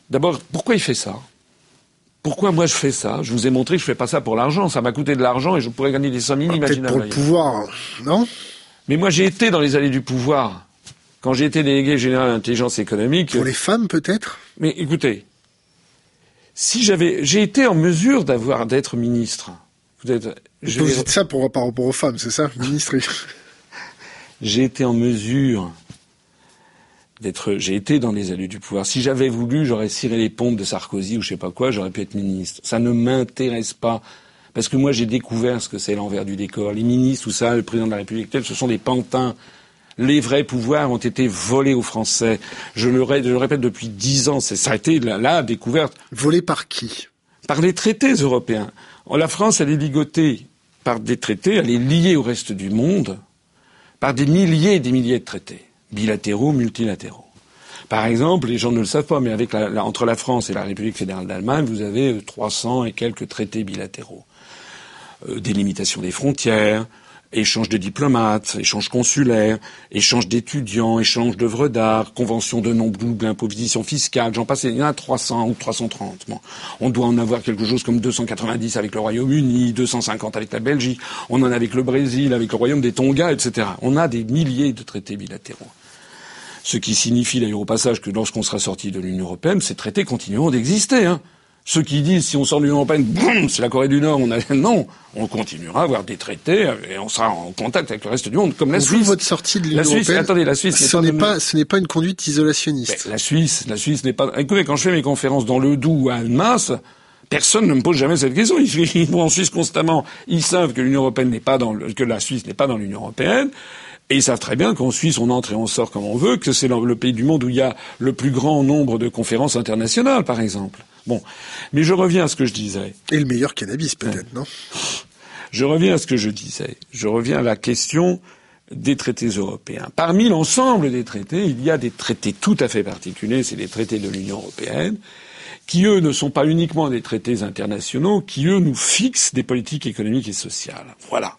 d'abord, pourquoi il fait ça? Pourquoi moi je fais ça? Je vous ai montré que je fais pas ça pour l'argent. Ça m'a coûté de l'argent et je pourrais gagner des sommes inimaginables. Peut-être pour le pouvoir, non? Mais moi j'ai été dans les allées du pouvoir. Quand j'ai été délégué général d'intelligence économique. Pour les femmes peut-être? Mais écoutez, si j'avais, j'ai été en mesure d'avoir d'être ministre. Vous, êtes, je vous dites ça pour, par rapport aux femmes, c'est ça, ministre. j'ai été en mesure d'être, j'ai été dans les allées du pouvoir. Si j'avais voulu, j'aurais ciré les pompes de Sarkozy ou je sais pas quoi, j'aurais pu être ministre. Ça ne m'intéresse pas. Parce que moi, j'ai découvert ce que c'est l'envers du décor. Les ministres, ou ça, le président de la République, ce sont des pantins les vrais pouvoirs ont été volés aux Français. Je le, répète depuis dix ans, ça a été la, découverte. Volés par qui? Par les traités européens. La France, elle est ligotée par des traités, elle est liée au reste du monde par des milliers et des milliers de traités, bilatéraux, multilatéraux. Par exemple, les gens ne le savent pas, mais avec la, entre la France et la République fédérale d'Allemagne, vous avez 300 et quelques traités bilatéraux. Euh, délimitation des frontières, échange de diplomates, échange consulaire, échange d'étudiants, échange d'œuvres d'art, convention de non-double imposition fiscale, j'en passe, il y en a 300 ou 330. Bon. On doit en avoir quelque chose comme 290 avec le Royaume-Uni, 250 avec la Belgique, on en a avec le Brésil, avec le Royaume des Tonga, etc. On a des milliers de traités bilatéraux. Ce qui signifie d'ailleurs au passage que lorsqu'on sera sorti de l'Union européenne, ces traités continueront d'exister. Hein. Ceux qui disent si on sort de l'Union européenne, c'est la Corée du Nord, on a non, on continuera à avoir des traités et on sera en contact avec le reste du monde, comme la Suisse. votre sortie de l'Union européenne, attendez, la Suisse, ce n'est pas, ce n'est pas une conduite isolationniste. la Suisse, la Suisse n'est pas. Écoutez, quand je fais mes conférences dans le Doubs ou à Almas, personne ne me pose jamais cette question. Ils vont en Suisse constamment. Ils savent que l'Union européenne n'est pas dans le, que la Suisse n'est pas dans l'Union européenne. Et ils savent très bien qu'en Suisse, on entre et on sort comme on veut, que c'est le pays du monde où il y a le plus grand nombre de conférences internationales, par exemple. Bon. Mais je reviens à ce que je disais. Et le meilleur cannabis, peut-être, non? Je reviens à ce que je disais. Je reviens à la question des traités européens. Parmi l'ensemble des traités, il y a des traités tout à fait particuliers, c'est les traités de l'Union européenne, qui eux ne sont pas uniquement des traités internationaux, qui eux nous fixent des politiques économiques et sociales. Voilà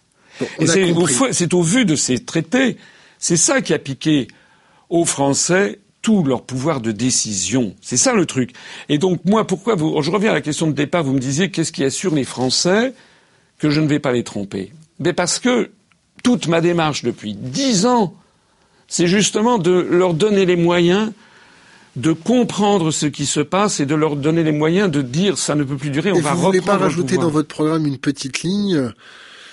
c'est au, vu de ces traités, c'est ça qui a piqué aux Français tout leur pouvoir de décision. C'est ça le truc. Et donc moi, pourquoi vous, je reviens à la question de départ, vous me disiez qu'est-ce qui assure les Français que je ne vais pas les tromper? Mais parce que toute ma démarche depuis dix ans, c'est justement de leur donner les moyens de comprendre ce qui se passe et de leur donner les moyens de dire ça ne peut plus durer, on va vous voulez pas rajouter dans votre programme une petite ligne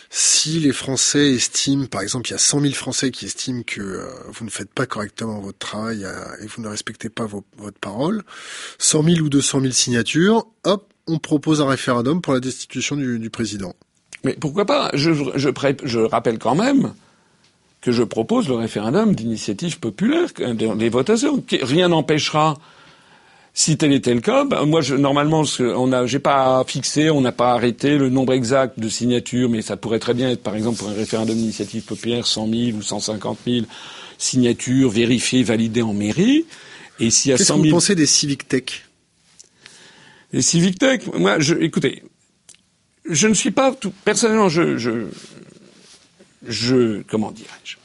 si les Français estiment, par exemple, il y a 100 000 Français qui estiment que euh, vous ne faites pas correctement votre travail euh, et vous ne respectez pas votre parole, 100 000 ou 200 000 signatures, hop, on propose un référendum pour la destitution du, président. Mais pourquoi pas? Je, je, je, rappelle quand même que je propose le référendum d'initiative populaire, des votations. Rien n'empêchera si tel était le cas, ben, moi, je, normalement, on n'a, j'ai pas fixé, on n'a pas arrêté le nombre exact de signatures, mais ça pourrait très bien être, par exemple, pour un référendum d'initiative populaire, 100 000 ou 150 000 signatures vérifiées, validées en mairie. Et s'il y a Qu'est-ce 100 000... que vous pensez des civic tech? Les civic tech, moi, je, écoutez, je ne suis pas tout, personnellement, je, je, je comment dirais-je?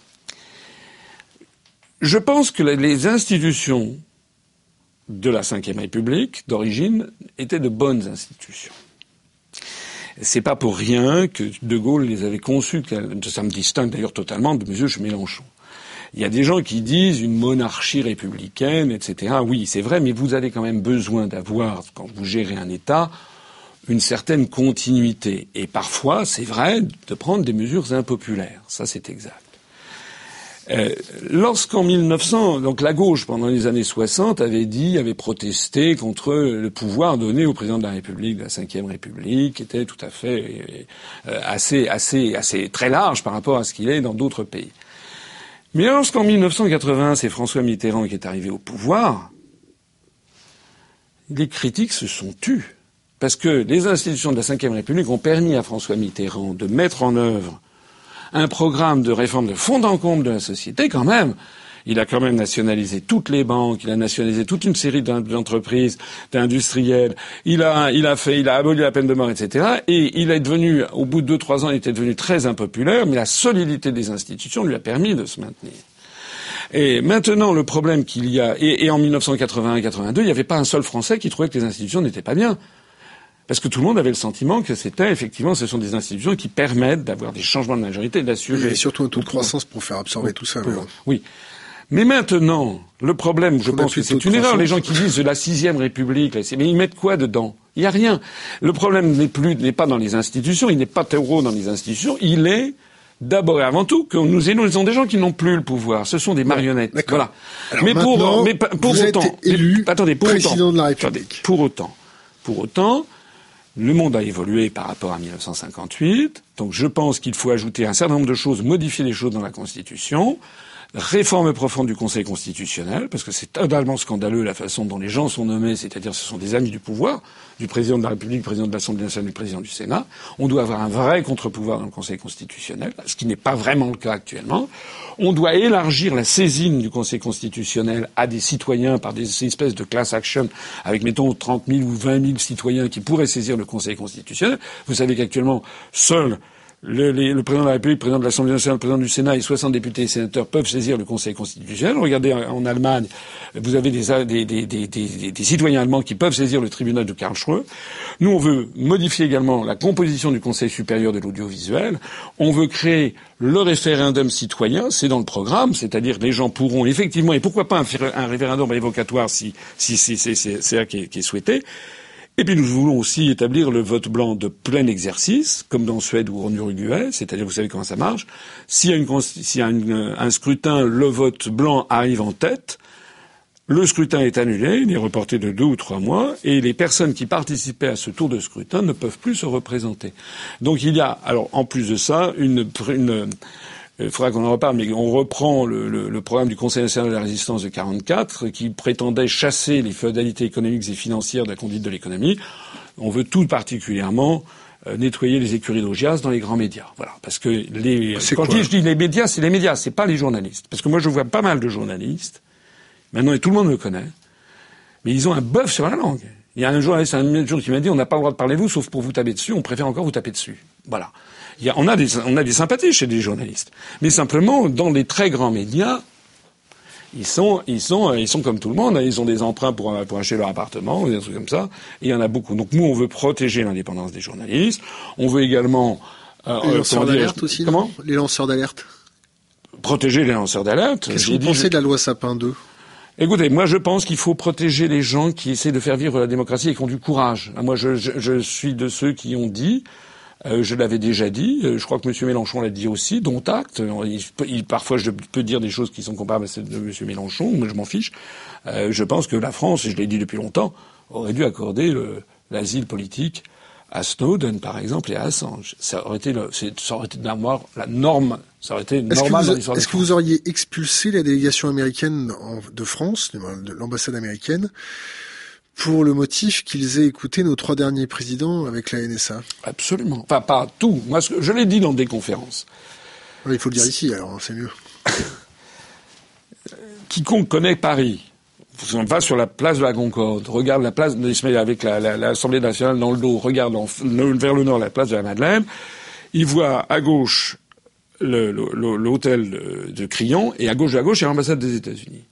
Je pense que les institutions de la Ve République, d'origine, étaient de bonnes institutions. C'est pas pour rien que De Gaulle les avait conçues, ça me distingue d'ailleurs totalement de M. Mélenchon. Il y a des gens qui disent une monarchie républicaine, etc. Oui, c'est vrai, mais vous avez quand même besoin d'avoir, quand vous gérez un État, une certaine continuité. Et parfois, c'est vrai, de prendre des mesures impopulaires. Ça, c'est exact. Euh, lorsqu'en 1900, donc la gauche pendant les années 60 avait dit, avait protesté contre le pouvoir donné au président de la République, de la Ve République, qui était tout à fait euh, assez, assez, assez très large par rapport à ce qu'il est dans d'autres pays. Mais lorsqu'en 1980, c'est François Mitterrand qui est arrivé au pouvoir, les critiques se sont tues. Parce que les institutions de la Ve République ont permis à François Mitterrand de mettre en œuvre un programme de réforme de fond en comble de la société quand même. Il a quand même nationalisé toutes les banques, il a nationalisé toute une série d'entreprises, d'industriels. Il a, il a fait, il a aboli la peine de mort, etc. Et il est devenu, au bout de deux trois ans, il était devenu très impopulaire, mais la solidité des institutions lui a permis de se maintenir. Et maintenant, le problème qu'il y a, et, et en 1981-82, il n'y avait pas un seul Français qui trouvait que les institutions n'étaient pas bien. Parce que tout le monde avait le sentiment que c'était effectivement, ce sont des institutions qui permettent d'avoir des changements de majorité et d'assurer. Et surtout un taux de croissance pour faire absorber tout ça. oui. Mais maintenant, le problème, je pense que c'est une erreur. Les gens qui disent la sixième République, mais ils mettent quoi dedans? Il n'y a rien. Le problème n'est plus, n'est pas dans les institutions, il n'est pas terreau dans les institutions, il est d'abord et avant tout que nous élisons des gens qui n'ont plus le pouvoir. Ce sont des marionnettes. voilà. mais pour, mais pour autant, élu attendez, pour président de la République. pour autant, pour autant, le monde a évolué par rapport à 1958, donc je pense qu'il faut ajouter un certain nombre de choses, modifier les choses dans la Constitution, réforme profonde du Conseil constitutionnel, parce que c'est totalement scandaleux la façon dont les gens sont nommés, c'est-à-dire ce sont des amis du pouvoir, du président de la République, du président de l'Assemblée nationale, du président du Sénat. On doit avoir un vrai contre-pouvoir dans le Conseil constitutionnel, ce qui n'est pas vraiment le cas actuellement. On doit élargir la saisine du Conseil constitutionnel à des citoyens par des espèces de class action, avec mettons 30 000 ou 20 000 citoyens qui pourraient saisir le Conseil constitutionnel. Vous savez qu'actuellement, seuls le, le, président de la République, le président de l'Assemblée nationale, le président du Sénat et 60 députés et sénateurs peuvent saisir le Conseil constitutionnel. Regardez en Allemagne, vous avez des, des, des, des, citoyens allemands qui peuvent saisir le tribunal de Karlsruhe. Nous, on veut modifier également la composition du Conseil supérieur de l'audiovisuel. On veut créer le référendum citoyen, c'est dans le programme, c'est-à-dire les gens pourront effectivement, et pourquoi pas un, référendum évocatoire si, si, si c'est ça qui est, qui est souhaité, et puis nous voulons aussi établir le vote blanc de plein exercice, comme dans Suède ou en Uruguay, c'est-à-dire vous savez comment ça marche. S'il y a, un scrutin, le vote blanc arrive en tête, le scrutin est annulé, il est reporté de deux ou trois mois, et les personnes qui participaient à ce tour de scrutin ne peuvent plus se représenter. Donc il y a, alors en plus de ça, une, une il faudra qu'on en reparle, mais on reprend le, le, le, programme du Conseil national de la résistance de 44, qui prétendait chasser les féodalités économiques et financières de la conduite de l'économie. On veut tout particulièrement euh, nettoyer les écuries d'Augias dans les grands médias. Voilà, parce que les quand je dis les médias, c'est les médias, c'est pas les journalistes. Parce que moi, je vois pas mal de journalistes. Maintenant, et tout le monde me connaît, mais ils ont un bœuf sur la langue. Il y a un journaliste un jour qui m'a dit on n'a pas le droit de parler vous, sauf pour vous taper dessus. On préfère encore vous taper dessus. Voilà on, a des, on a des sympathies chez les journalistes. Mais simplement, dans les très grands médias, ils sont, ils sont, ils sont comme tout le monde. Hein. Ils ont des emprunts pour, pour acheter leur appartement ou des trucs comme ça. Et il y en a beaucoup. Donc nous, on veut protéger l'indépendance des journalistes. On veut également euh, les lanceurs d'alerte aussi. Comment Les lanceurs d'alerte. Protéger les lanceurs d'alerte. Qu'est-ce que vous pensez de la loi Sapin 2 Écoutez, moi je pense qu'il faut protéger les gens qui essaient de faire vivre la démocratie et qui ont du courage. Moi je, je, je suis de ceux qui ont dit euh, je l'avais déjà dit. Euh, je crois que M. Mélenchon l'a dit aussi, dont acte. Il, parfois, je peux dire des choses qui sont comparables à celles de M. Mélenchon, mais je m'en fiche. Euh, je pense que la France, et je l'ai dit depuis longtemps, aurait dû accorder l'asile politique à Snowden, par exemple, et à Assange. Ça aurait été, le, ça aurait été la norme. Ça aurait été normal Est-ce que, est que vous auriez expulsé la délégation américaine de France, de l'ambassade américaine, pour le motif qu'ils aient écouté nos trois derniers présidents avec la NSA. Absolument. Enfin, pas tout. Moi, je l'ai dit dans des conférences. il faut le dire ici, alors c'est mieux. Quiconque connaît Paris, va sur la place de la Concorde, regarde la place de avec l'Assemblée nationale dans le dos, regarde vers le nord la place de la Madeleine, il voit à gauche l'hôtel de Crillon et à gauche à gauche il y a l'ambassade des États-Unis.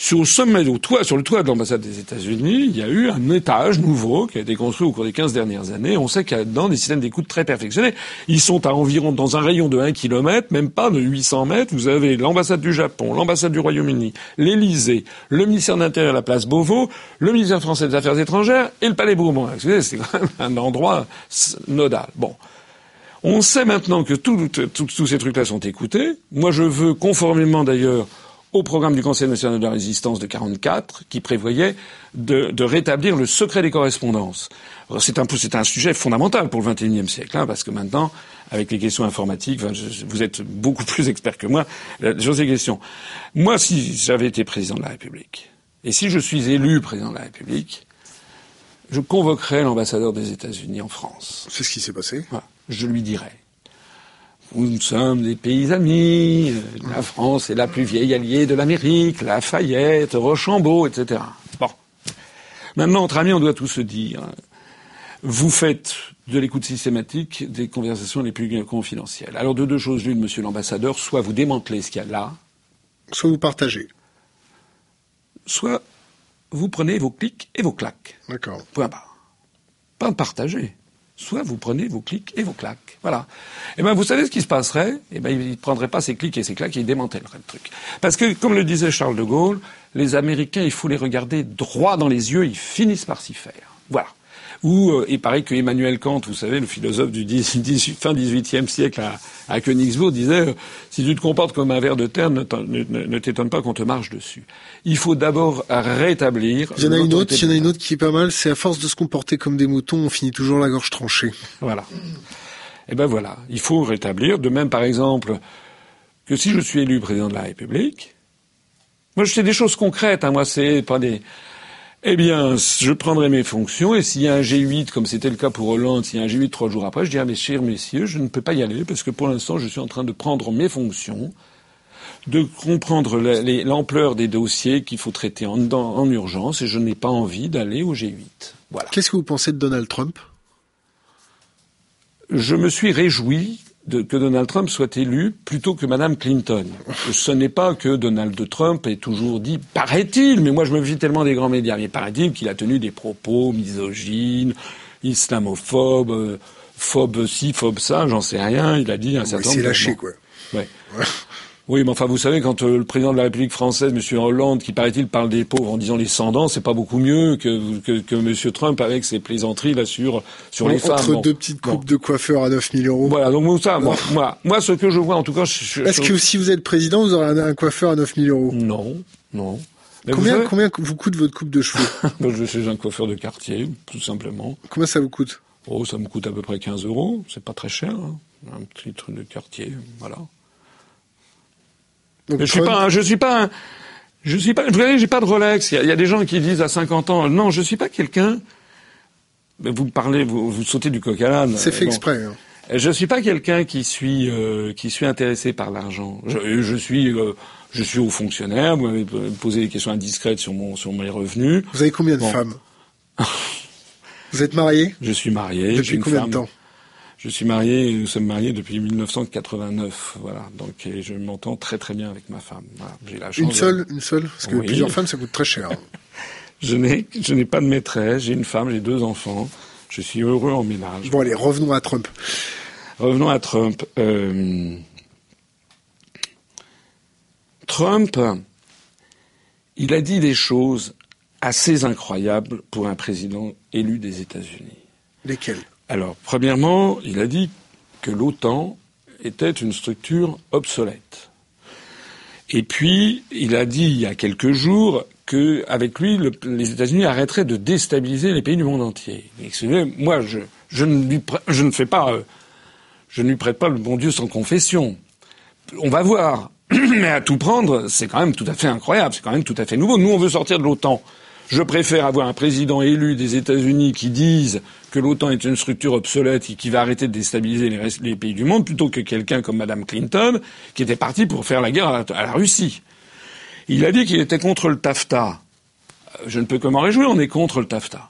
Sur le toit, de l'ambassade des États-Unis, il y a eu un étage nouveau qui a été construit au cours des 15 dernières années. On sait qu'il y a dedans des systèmes d'écoute très perfectionnés. Ils sont à environ dans un rayon de 1 km, même pas de 800 mètres. Vous avez l'ambassade du Japon, l'ambassade du Royaume-Uni, l'Élysée, le ministère de l'Intérieur, la place Beauvau, le ministère français des Affaires étrangères et le palais Bourbon. C'est quand même un endroit nodal. Bon. On sait maintenant que tous ces trucs-là sont écoutés. Moi, je veux, conformément d'ailleurs au programme du Conseil national de la résistance de 44 qui prévoyait de, de rétablir le secret des correspondances. C'est un, sujet fondamental pour le XXIe siècle, hein, parce que maintenant, avec les questions informatiques, vous êtes beaucoup plus expert que moi sur ces questions. Moi, si j'avais été président de la République, et si je suis élu président de la République, je convoquerais l'ambassadeur des États-Unis en France. C'est ce qui s'est passé? Je lui dirais nous sommes des pays amis, la France est la plus vieille alliée de l'Amérique, Lafayette, Rochambeau, etc. Bon. Maintenant, entre amis, on doit tout se dire. Vous faites de l'écoute systématique des conversations les plus confidentielles. Alors, de deux choses l'une, monsieur l'ambassadeur, soit vous démantelez ce qu'il y a là. Soit vous partagez. Soit vous prenez vos clics et vos claques. D'accord. Point barre. Pas de partager soit vous prenez vos clics et vos claques. Voilà. Eh ben vous savez ce qui se passerait? Eh ben il ne prendrait pas ses clics et ses claques, il démantèlerait le truc. Parce que comme le disait Charles de Gaulle, les Américains, il faut les regarder droit dans les yeux, ils finissent par s'y faire. Voilà. Ou euh, il paraît que Emmanuel Kant, vous savez, le philosophe du 18, fin XVIIIe siècle à, à Königsbourg, disait euh, si tu te comportes comme un ver de terre, ne, t'étonne pas qu'on te marche dessus. Il faut d'abord rétablir. Il y en a une autre, il y en a une autre qui est pas mal. C'est à force de se comporter comme des moutons, on finit toujours la gorge tranchée. Voilà. Eh ben voilà, il faut rétablir. De même, par exemple, que si je suis élu président de la République, moi je fais des choses concrètes, hein, moi c'est pas des... Eh bien, je prendrai mes fonctions et s'il y a un G8, comme c'était le cas pour Hollande, s'il y a un G8 trois jours après, je dirai, mes chers messieurs, je ne peux pas y aller parce que pour l'instant, je suis en train de prendre mes fonctions, de comprendre l'ampleur des dossiers qu'il faut traiter en, en urgence et je n'ai pas envie d'aller au G8. Voilà. Qu'est-ce que vous pensez de Donald Trump? Je me suis réjoui que Donald Trump soit élu plutôt que Madame Clinton. Ce n'est pas que Donald Trump ait toujours dit, paraît-il, mais moi je me fie tellement des grands médias, mais paraît-il qu'il a tenu des propos misogynes, islamophobes, euh, phobes ci, phobes ça, j'en sais rien. Il a dit un certain nombre. Il s'est lâché, quoi. Ouais. Oui, mais enfin, vous savez, quand euh, le président de la République française, M. Hollande, qui paraît-il parle des pauvres en disant les sans c'est pas beaucoup mieux que, que, que M. Trump avec ses plaisanteries là sur, sur les femmes. Entre deux petites coupes de coiffeur à 9000 euros. Voilà, donc ça, moi, moi, moi, ce que je vois, en tout cas... Est-ce que si vous êtes président, vous aurez un, coiffeur à 9000 euros Non, non. combien, vous combien vous coûte votre coupe de cheveux Je suis un coiffeur de quartier, tout simplement. Combien ça vous coûte? Oh, ça me coûte à peu près 15 euros. C'est pas très cher. Hein. Un petit truc de quartier, voilà je suis pas, je suis pas, je suis pas. Vous voyez, j'ai pas de Rolex. Il y, a des gens qui disent à 50 ans, non, je suis pas quelqu'un. Vous parlez, vous, vous sautez du coq à l'âne. C'est fait exprès. Hein. Je suis pas quelqu'un qui suis euh, qui suis intéressé par l'argent. Je, je, suis euh, je suis haut fonctionnaire. Vous m'avez posé des questions indiscrètes sur mon sur mes revenus. Vous avez combien de femmes Vous êtes marié Je suis marié. Depuis combien de temps je suis marié, nous sommes mariés depuis 1989, voilà. Donc je m'entends très très bien avec ma femme. J'ai la chance une seule, une seule, parce que plusieurs femmes ça coûte très cher. je n'ai, je n'ai pas de maîtresse. J'ai une femme, j'ai deux enfants. Je suis heureux en ménage. Bon allez, revenons à Trump. Revenons à Trump. Euh... Trump, il a dit des choses assez incroyables pour un président élu des États-Unis. Lesquelles? Alors, premièrement, il a dit que l'OTAN était une structure obsolète. Et puis, il a dit il y a quelques jours qu'avec lui, les États-Unis arrêteraient de déstabiliser les pays du monde entier. moi, je, ne lui, je fais pas, euh, je ne lui prête pas le bon Dieu sans confession. On va voir. Mais à tout prendre, c'est quand même tout à fait incroyable, c'est quand même tout à fait nouveau. Nous, on veut sortir de l'OTAN. Je préfère avoir un président élu des États-Unis qui dise que l'OTAN est une structure obsolète et qui va arrêter de déstabiliser les, pays du monde, plutôt que quelqu'un comme Mme Clinton, qui était parti pour faire la guerre à la, Russie. Il a dit qu'il était contre le TAFTA. Euh, je ne peux que m'en réjouir, on est contre le TAFTA.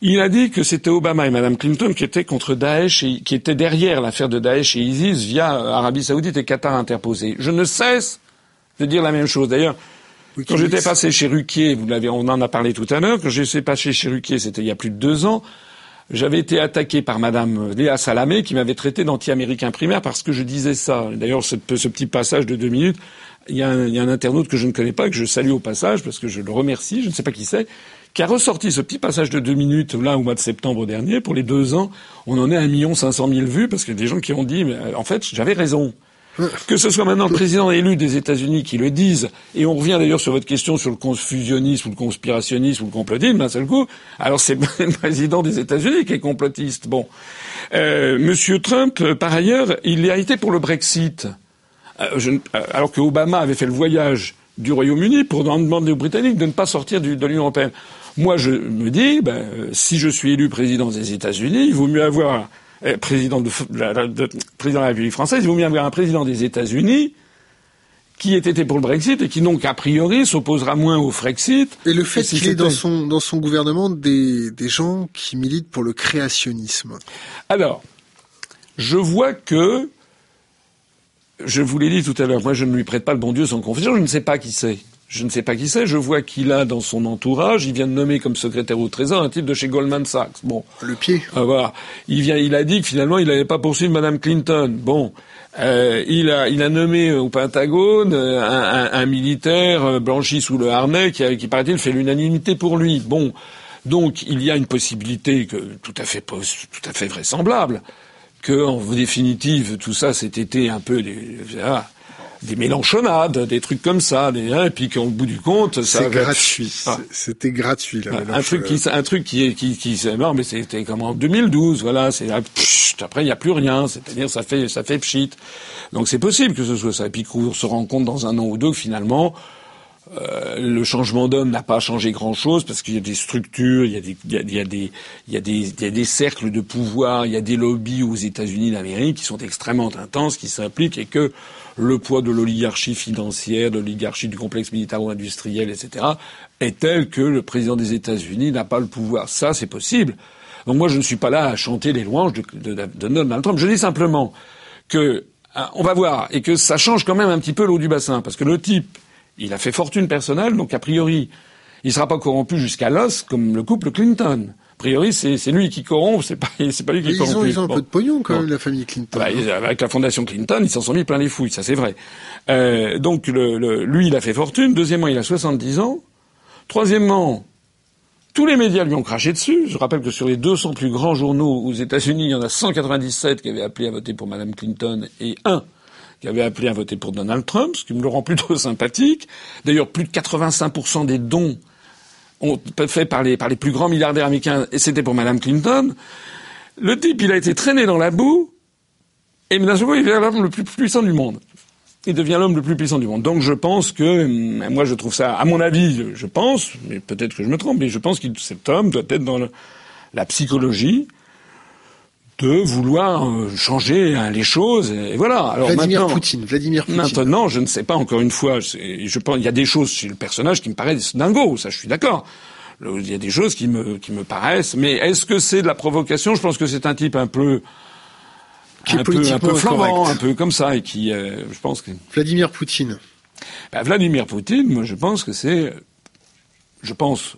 Il a dit que c'était Obama et Mme Clinton qui étaient contre Daesh et qui étaient derrière l'affaire de Daesh et ISIS via Arabie Saoudite et Qatar interposés. Je ne cesse de dire la même chose. D'ailleurs, quand j'étais passé chez Ruquier, vous l'avez, on en a parlé tout à l'heure, quand j'étais passé chez Ruquier, c'était il y a plus de deux ans, j'avais été attaqué par Madame Léa Salamé qui m'avait traité d'anti-américain primaire parce que je disais ça. D'ailleurs, ce, petit passage de deux minutes, il y, a un, internaute que je ne connais pas, que je salue au passage parce que je le remercie, je ne sais pas qui c'est, qui a ressorti ce petit passage de deux minutes là au mois de septembre dernier. Pour les deux ans, on en est à un million cinq cent mille vues parce qu'il y a des gens qui ont dit, mais en fait, j'avais raison. Que ce soit maintenant le président élu des États-Unis qui le dise, et on revient d'ailleurs sur votre question sur le confusionnisme ou le conspirationnisme ou le complotisme, d'un seul coup, alors c'est le président des États-Unis qui est complotiste. Bon. Euh, Monsieur Trump, euh, par ailleurs, il a été pour le Brexit. Euh, je, alors que Obama avait fait le voyage du Royaume-Uni pour demander aux Britanniques de ne pas sortir de l'Union européenne. Moi, je me dis, ben, si je suis élu président des États-Unis, il vaut mieux avoir euh, président de, président de la République française, il vaut mieux avoir un président des États-Unis qui ait été pour le Brexit et qui donc a priori s'opposera moins au Frexit. Et le fait qu'il ait dans son dans son gouvernement des des gens qui militent pour le créationnisme. Alors, je vois que je vous l'ai dit tout à l'heure, moi je ne lui prête pas le bon Dieu sans confession, je ne sais pas qui c'est je ne sais pas qui c'est, je vois qu'il a dans son entourage, il vient de nommer comme secrétaire au Trésor un type de chez Goldman Sachs. Bon. Le pied. Ah, voilà. Il vient, il a dit que finalement il n'allait pas poursuivre Madame Clinton. Bon. Euh, il a, il a nommé au Pentagone euh, un, un, un militaire euh, blanchi sous le harnais qui, qui paraît-il fait l'unanimité pour lui. Bon. Donc il y a une possibilité que tout à fait tout à fait vraisemblable que en définitive tout ça cet été un peu des, des mélanchonnades, des trucs comme ça, des, hein, et puis qu'au bout du compte, ça c'est gratuit. Ah. C'était gratuit là. Un truc qui, un truc qui est qui qui non mais c'était comme en 2012, voilà, c'est après il y a plus rien, c'est-à-dire ça fait ça fait pchit. Donc c'est possible que ce soit ça, et puis qu'on se rend compte dans un an ou deux que finalement euh, le changement d'homme n'a pas changé grand-chose parce qu'il y a des structures, il y a des, il y a, il y a des, il y a des, il y a des cercles de pouvoir, il y a des lobbies aux États-Unis d'Amérique qui sont extrêmement intenses, qui s'impliquent et que le poids de l'oligarchie financière, de l'oligarchie du complexe militaro-industriel, etc., est tel que le président des États-Unis n'a pas le pouvoir. Ça, c'est possible. Donc moi, je ne suis pas là à chanter les louanges de, Donald Trump. Je dis simplement que euh, on va voir et que ça change quand même un petit peu l'eau du bassin parce que le type il a fait fortune personnelle, donc a priori, il ne sera pas corrompu jusqu'à l'os comme le couple Clinton. A priori, c'est lui qui corrompt, c'est pas, pas lui qui corrompt. Ils ont, ils ont un peu de pognon quand même, la famille Clinton. Bah, avec la fondation Clinton, ils s'en sont mis plein les fouilles, ça c'est vrai. Euh, donc le, lui, il a fait fortune. Deuxièmement, il a 70 ans. Troisièmement, tous les médias lui ont craché dessus. Je rappelle que sur les 200 plus grands journaux aux États-Unis, il y en a 197 qui avaient appelé à voter pour Madame Clinton et un qui avait appelé à voter pour Donald Trump, ce qui me le rend plutôt sympathique. D'ailleurs, plus de 85% des dons faits par les, par les plus grands milliardaires américains, et c'était pour Madame Clinton. Le type, il a été traîné dans la boue, et d'un seul il devient l'homme le plus puissant du monde. Il devient l'homme le plus puissant du monde. Donc je pense que, moi je trouve ça, à mon avis, je pense, mais peut-être que je me trompe, mais je pense que cet homme doit être dans la psychologie de vouloir euh, changer hein, les choses. Et voilà. Alors Vladimir Poutine. Vladimir Poutine. Maintenant, je ne sais pas encore une fois. Je pense il y a des choses chez le personnage qui me paraissent dingos. Ça, je suis d'accord. Il y a des choses qui me qui me paraissent. Mais est-ce que c'est de la provocation? Je pense que c'est un type un peu qui un, peu, un peu flambant, un peu comme ça, et qui, euh, je pense que Vladimir Poutine. Ben, Vladimir Poutine, moi, je pense que c'est, je pense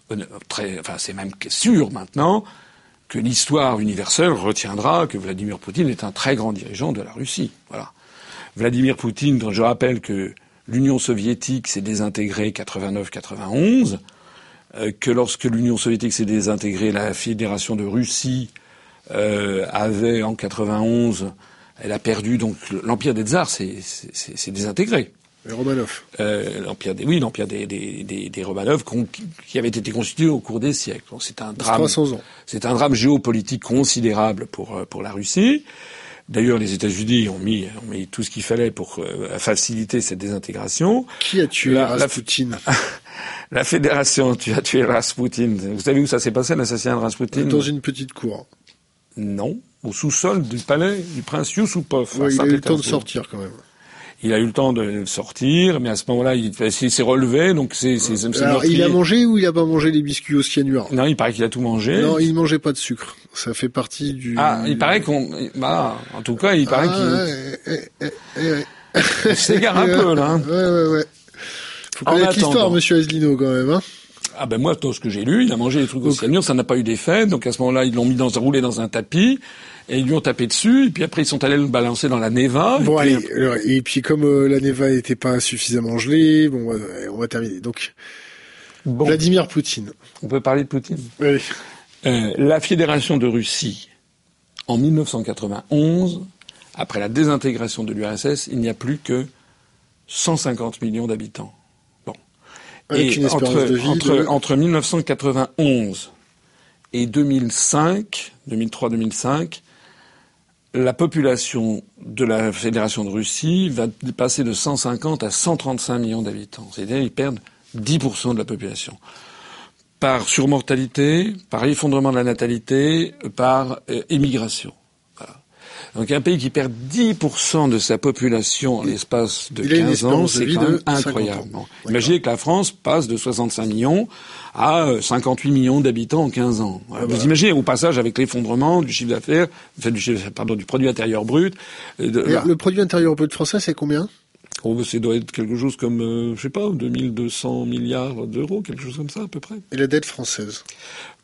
très, enfin, c'est même sûr maintenant que l'histoire universelle retiendra que Vladimir Poutine est un très grand dirigeant de la Russie. Voilà. Vladimir Poutine, dont je rappelle que l'Union soviétique s'est désintégrée 89-91, euh, que lorsque l'Union soviétique s'est désintégrée, la Fédération de Russie euh, avait en 91, elle a perdu donc l'empire des tsars s'est désintégré. Les Romanov. Euh, l'empire des, oui, l'empire des, des, des, des Romanov qui avait été constitué au cours des siècles. C'est un drame. 300 ans. C'est un drame géopolitique considérable pour euh, pour la Russie. D'ailleurs, les États-Unis ont mis, ont mis tout ce qu'il fallait pour euh, faciliter cette désintégration. Qui a tué la, Rasputin? La, fédération tu as tué Rasputin. Vous savez où ça s'est passé, l'assassinat de Rasputin? Dans une petite cour. Non, au sous-sol du palais du prince Yusupov. il a eu le temps de sortir quand même. Il a eu le temps de sortir, mais à ce moment-là, il, s'est relevé, donc c'est. Alors, il a mangé ou il a pas mangé les biscuits au cyanure? Non, il paraît qu'il a tout mangé. Non, il mangeait pas de sucre. Ça fait partie du. Ah, il paraît qu'on. Bah, en tout cas, il paraît qu'il. Il s'égare un peu là. Hein. Ouais, ouais, ouais. Faut connaître l'histoire, Monsieur quand même. Hein ah ben moi, tout ce que j'ai lu, il a mangé des trucs au cyanure, ça n'a pas eu d'effet. Donc à ce moment-là, ils l'ont mis dans roulé dans un tapis et ils lui ont tapé dessus. Et puis après, ils sont allés le balancer dans la Neva. Bon et puis, allez, et puis comme euh, la Neva n'était pas suffisamment gelée, bon, on va terminer. Donc Vladimir Poutine. On peut parler de Poutine. Oui. Euh, la Fédération de Russie, en 1991, après la désintégration de l'URSS, il n'y a plus que 150 millions d'habitants et entre, entre, 1991 et 2005, 2003-2005, la population de la Fédération de Russie va passer de 150 à 135 millions d'habitants. C'est-à-dire qu'ils perdent 10% de la population. Par surmortalité, par effondrement de la natalité, par euh, émigration. Donc un pays qui perd 10% de sa population en l'espace de 15 ans, c'est quand même incroyable. Imaginez que la France passe de 65 millions à 58 euh, millions d'habitants en 15 ans. Ah Vous bah. imaginez au passage avec l'effondrement du chiffre d'affaires, du, pardon, du produit intérieur brut. Euh, le produit intérieur brut français, c'est combien? Oh, ça doit être quelque chose comme, euh, je sais pas, 2200 milliards d'euros, quelque chose comme ça à peu près. Et la dette française?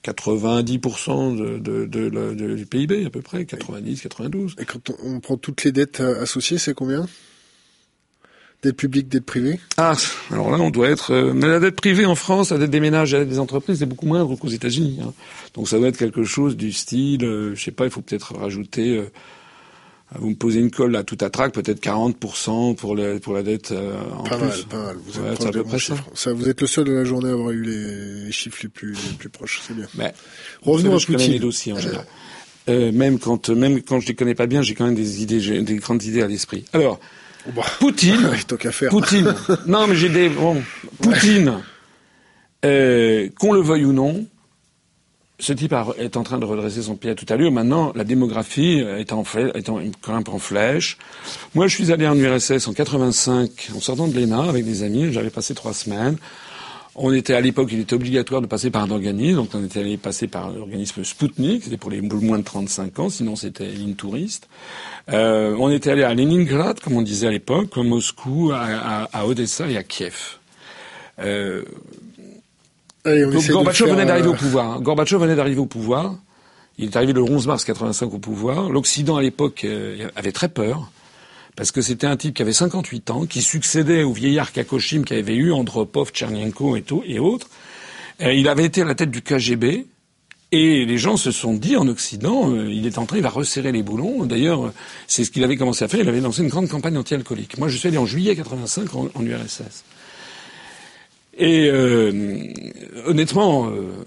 90% de, de, de, du PIB à peu près, 90, 92. Et quand on, prend toutes les dettes euh, associées, c'est combien? Dette publique, dette privée? Ah, alors là, on doit être... Euh, mais la dette privée en France, la dette des ménages, la dette des entreprises, c'est beaucoup moindre qu'aux États-Unis. Hein. Donc ça doit être quelque chose du style, euh, je sais pas, il faut peut-être rajouter Vous me posez une colle à tout à trac, peut-être 40% pour, le, pour la dette euh, en pas plus. Mal, pas mal. Vous êtes, Ouais, à peu près. Ça, vous êtes le seul de la journée à avoir eu les, chiffres les plus, les plus proches. C'est bien. Mais, Revenons à je connais les Poutine. dossiers en général. Euh, même quand même quand je les connais pas bien, j'ai quand même des idées, des grandes idées à l'esprit. Alors, Oh, bah, Poutine, faire. Poutine. non, mais j'ai des bon. Poutine. Euh, qu'on le veuille ou non, ce type est en train de redresser son pied à toute allure. Maintenant, la démographie euh, est en, en grimpe en flèche. Moi, je suis allé en URSS en 85, en sortant de l'ENA avec des amis. J'avais passé trois semaines. On était à l'époque, il était obligatoire de passer par un organisme, donc on était allé passer par l'organisme Sputnik, c'était pour les moins de 35 ans, sinon c'était ligne touriste. Euh, on était allé à Leningrad, comme on disait à l'époque, à Moscou, à, à, à Odessa et à Kiev. Euh, Allez, on donc essaie de Gorbatchev faire, venait d'arriver euh, au pouvoir. hein. Gorbatchev venait d'arriver au pouvoir. Il est arrivé le 11 mars 85 au pouvoir. L'Occident à l'époque euh, avait très peur parce que c'était un type qui avait 58 ans, qui succédait au vieillard Kakoshim qui avait eu Andropov, Tchernenko et, tout, et autres. Euh, il avait été à la tête du KGB. Et les gens se sont dit en Occident, euh, il est entré, il va resserrer les boulons. D'ailleurs, euh, c'est ce qu'il avait commencé à faire. Il avait lancé une grande campagne anti-alcoolique. Moi, je suis allé en juillet 85 en, en URSS. Et euh, honnêtement, euh,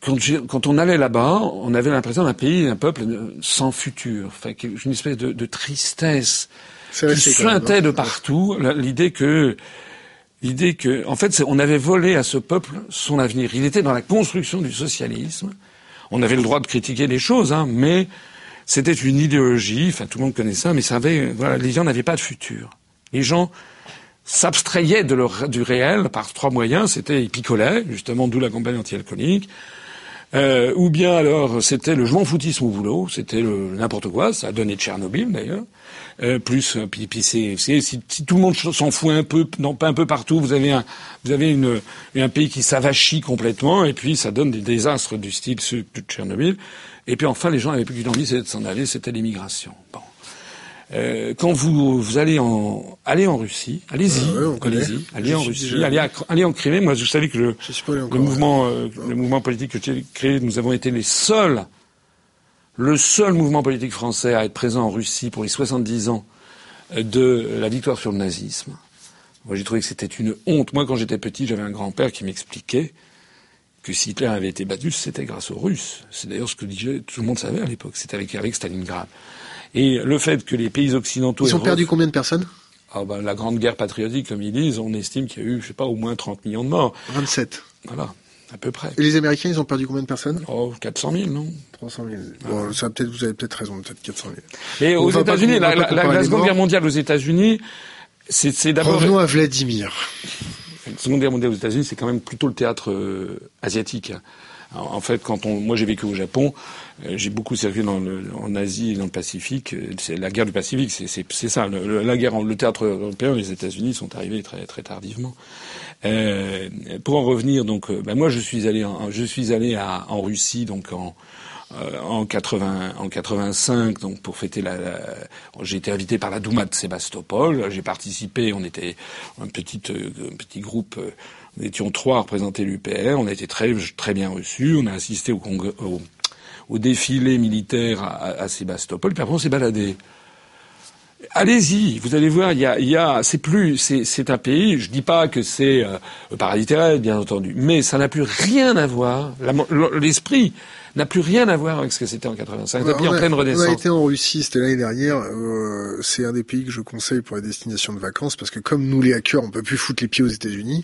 quand, quand on allait là-bas, on avait l'impression d'un pays, d'un peuple sans futur. Enfin, une espèce de, de tristesse qui suintait hein. de partout. L'idée que, l'idée que, en fait, on avait volé à ce peuple son avenir. Il était dans la construction du socialisme. On avait le droit de critiquer les choses, hein, mais c'était une idéologie. Enfin, tout le monde connaît ça, mais ça avait, voilà, les gens n'avaient pas de futur. Les gens leur, du réel par trois moyens. C'était ils picolaient, justement, d'où la campagne anti-alcoolique. Euh, ou bien alors c'était le je m'en foutisme au boulot, c'était le n'importe quoi, ça a donné Tchernobyl d'ailleurs. Euh, plus euh, puis, puis c'est, si, si tout le monde s'en fout un peu, non pas un peu partout, vous avez un vous avez une un pays qui s'avachit complètement et puis ça donne des désastres du style de Tchernobyl. Et puis enfin les gens avaient plus qu'une envie, c'était de s'en aller, c'était l'immigration. Bon. Euh, quand vous, vous allez en allez en Russie, allez-y, Ah ouais, allez-y, allez en Russie, déjà allez, à- allez en Crimée. Moi, je savais que le encore. mouvement, euh, le mouvement politique que j'ai créé, nous avons été les seuls, le seul mouvement politique français à être présent en Russie pour les 70 ans euh, de la victoire sur le nazisme. Moi, j'ai trouvé que c'était une honte. Moi, quand j'étais petit, j'avais un grand-père qui m'expliquait que si Hitler avait été battu, c'était grâce aux Russes. C'est d'ailleurs ce que disait, tout le monde savait à l'époque. C'était avec, avec Stalingrad. Et le fait que les pays occidentaux... Ils ont perdu combien de personnes? Ah ben, la grande guerre patriotique, comme ils disent, on estime qu'il y a eu, je sais pas, au moins 30 millions de morts. 27. Voilà, à peu près. Et les Américains, ils ont perdu combien de personnes? Oh, 400 000, non? 300 000. Bon, ça peut-être, vous avez peut-être raison, peut-être 400 000. Et aux États-Unis, la, la- Seconde. Guerre mondiale aux États-Unis, c'est d'abord Revenons à Vladimir. La Seconde Guerre mondiale aux États-Unis, c'est quand même plutôt le théâtre euh, asiatique. En en fait, quand on, moi j'ai vécu au Japon, j'ai beaucoup circulé dans le, en Asie et dans le Pacifique. euh, C'est la guerre du Pacifique, c'est- ça. Le, la guerre, le théâtre européen, les États-Unis sont arrivés très très tardivement. Euh, pour en revenir, donc, euh, ben moi je suis allé, en, je suis allé à, en Russie, donc en euh, en 80, en 85, donc pour fêter la, j'ai été invité par la Douma de Sébastopol. J'ai participé. On était un petit euh, un petit groupe. euh, nous étions trois à représenter l'UPR. On a été très très bien reçus. On a assisté au, congrès- au, au défilé militaire à, à Sébastopol. Puis après on s'est baladé. Allez-y, vous allez voir, il y a, y a, c'est plus, c'est, un pays. Je dis pas que c'est euh, le paradis terrestre, bien entendu, mais ça n'a plus rien à voir. L'esprit n'a plus rien à voir avec ce que c'était en 85. C'est un pays on, en a, pleine on a renaissance. été en Russie, c'était l'année dernière. Euh, c'est un des pays que je conseille pour les destinations de vacances parce que comme nous les hackers, on peut plus foutre les pieds aux États-Unis.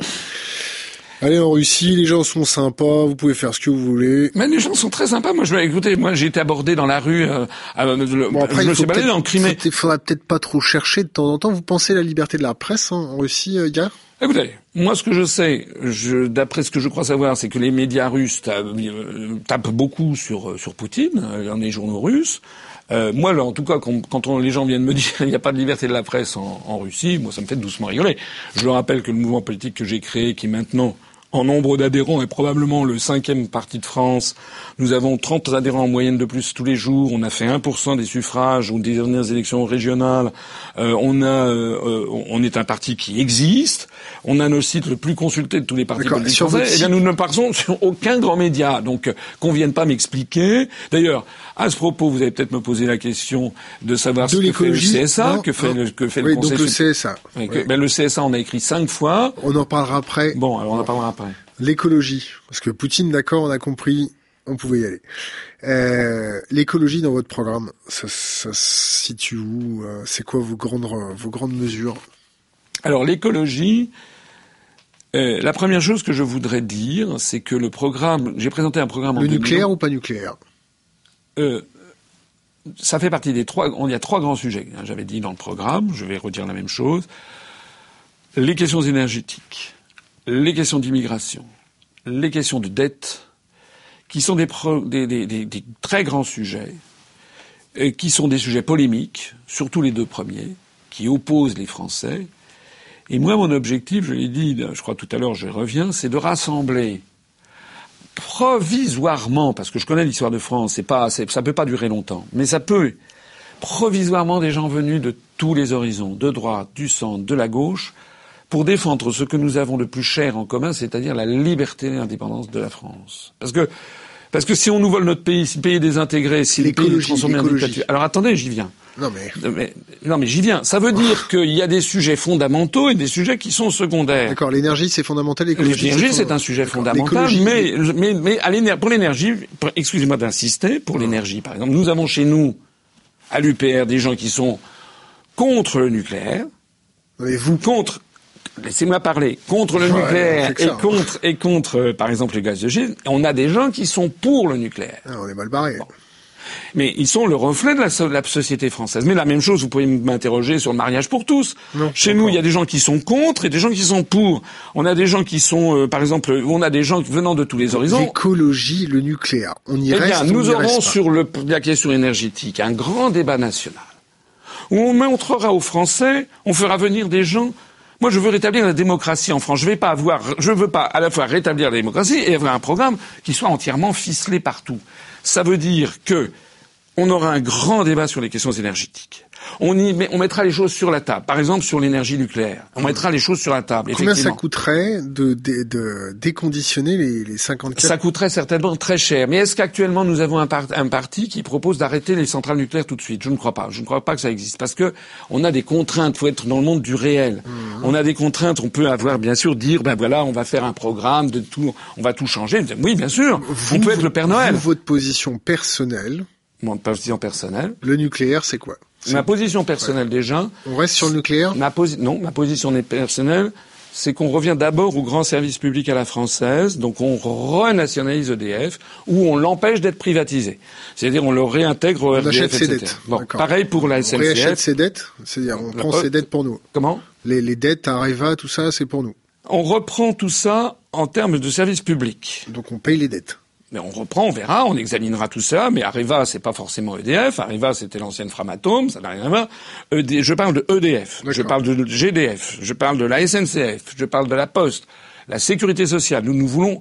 Allez en Russie, les gens sont sympas, vous pouvez faire ce que vous voulez. Mais les gens sont très sympas. Moi, je vais écouter. Moi, j'ai été abordé dans la rue. Euh, euh, le- Bon après, je me suis baladé en Crimée. Il faudra peut-être pas trop chercher de temps en temps. Vous pensez la liberté de la presse hein, en Russie, euh, gars Écoutez, moi, ce que je sais, je, d'après ce que je crois savoir, c'est que les médias russes euh, tapent beaucoup sur sur Poutine, euh, dans les journaux russes. Euh, moi, là, en tout cas, quand, quand on- les gens viennent me dire qu'il n'y a pas de liberté de la presse en, en Russie, moi, ça me fait doucement rigoler. Je leur rappelle que le mouvement politique que j'ai créé, qui maintenant en nombre d'adhérents est probablement le cinquième parti de France. Nous avons 30 adhérents en moyenne de plus tous les jours. On a fait 1% des suffrages aux dernières élections régionales. Euh, on a, euh, on est un parti qui existe. On a nos sites le plus consulté de tous les partis politiques français. Eh bien, nous ne partons sur aucun grand média. Donc, euh, qu'on vienne pas m'expliquer. D'ailleurs, à ce propos, vous allez peut-être me poser la question de savoir ce que fait le CSA, que fait le, que fait oui, le Conseil. Donc le CSA. Ben, le CSA, on a écrit cinq fois. On en parlera après. Bon, alors on en parlera après. L'écologie, parce que Poutine, d'accord, on a compris, on pouvait y aller. Euh, l'écologie dans votre programme, ça, ça se situe où euh, C'est quoi vos grandes, vos grandes mesures? Alors l'écologie, euh, la première chose que je voudrais dire, c'est que le programme, j'ai présenté un programme le en nucléaire ou pas nucléaire? Euh, ça fait partie des trois. Il y a trois grands sujets. hein, J'avais dit dans le programme. Je vais redire la même chose. Les questions énergétiques, les questions d'immigration, les questions de dette, qui sont des, pro, très grands sujets, et qui sont des sujets polémiques, surtout les deux premiers, qui opposent les Français. Et moi, mon objectif, je l'ai dit, je crois tout à l'heure, je reviens, c'est de rassembler provisoirement, parce que je connais l'histoire de France, c'est pas, ça peut pas durer longtemps, mais ça peut provisoirement des gens venus de tous les horizons, de droite, du centre, de la gauche, pour défendre ce que nous avons de plus cher en commun, c'est-à-dire la liberté et l'indépendance de la France. Parce que, parce que si on nous vole notre pays, si le pays est désintégré, si le pays est transformé en dictature. Alors attendez, j'y viens. Non mais, mais non mais j'y viens. Ça veut dire qu'il y a des sujets fondamentaux et des sujets qui sont secondaires. D'accord, l'énergie c'est fondamental. L'énergie c'est un sujet fondamental, mais mais mais à l'énergie, pour l'énergie, excusez-moi d'insister, pour l'énergie par exemple, nous avons chez nous à l'UPR des gens qui sont contre le nucléaire. Mais vous contre laissez-moi parler, contre le ouais, nucléaire et contre, et contre, euh, par exemple, le gaz de schiste, on a des gens qui sont pour le nucléaire. Ah, on est mal barré. Bon. Mais ils sont le reflet de la, de la, société française. Mais la même chose, vous pouvez m'interroger sur le mariage pour tous. Non, Chez nous, il y a des gens qui sont contre et des gens qui sont pour. On a des gens qui sont, euh, par exemple, on a des gens venant de tous les horizons. L'écologie, le nucléaire, on y eh reste. Bien, nous on y aurons reste sur le, la question énergétique un grand débat national où on montrera aux Français, on fera venir des gens moi, je veux rétablir la démocratie en France. Je vais pas avoir, je veux pas à la fois rétablir la démocratie et avoir un programme qui soit entièrement ficelé partout. Ça veut dire que on aura un grand débat sur les questions énergétiques. On, y met, on mettra les choses sur la table. Par exemple, sur l'énergie nucléaire. On mettra les choses sur la table. Combien ça coûterait de, de, de déconditionner les, les 54 Ça coûterait certainement très cher. Mais est-ce qu'actuellement nous avons un, par, un, parti qui propose d'arrêter les centrales nucléaires tout de suite? Je ne crois pas. Je ne crois pas que ça existe parce que on a des contraintes. Il faut être dans le monde du réel. Mmh. On a des contraintes. On peut avoir bien sûr dire ben voilà, on va faire un programme de tout, on va tout changer. Oui, bien sûr. Vous, on peut être le Père Noël. Vous, votre position personnelle Mon position personnelle. Le nucléaire, c'est quoi? Ma position personnelle déjà. On reste sur le nucléaire ma posi Non, ma position personnelle, c'est qu'on revient d'abord au grand service public à la française, donc on renationalise EDF, ou on l'empêche d'être privatisé. C'est-à-dire on le réintègre au on RDF, achète ses dettes. Bon, pareil pour la SNCF. On réachète ses dettes, c'est-à-dire on prend ses dettes pour nous. Comment? Les, les dettes, Areva, tout ça, c'est pour nous. On reprend tout ça en termes de service public. Donc on paye les dettes. Mais on reprend, on verra, on examinera tout ça. Mais Areva, c'est pas forcément EDF. Areva, c'était l'ancienne Framatome, ça n'a rien à voir. ED... Je parle de EDF, je parle de GDF, je parle de la SNCF, je parle de la Poste, la Sécurité sociale. Nous, nous voulons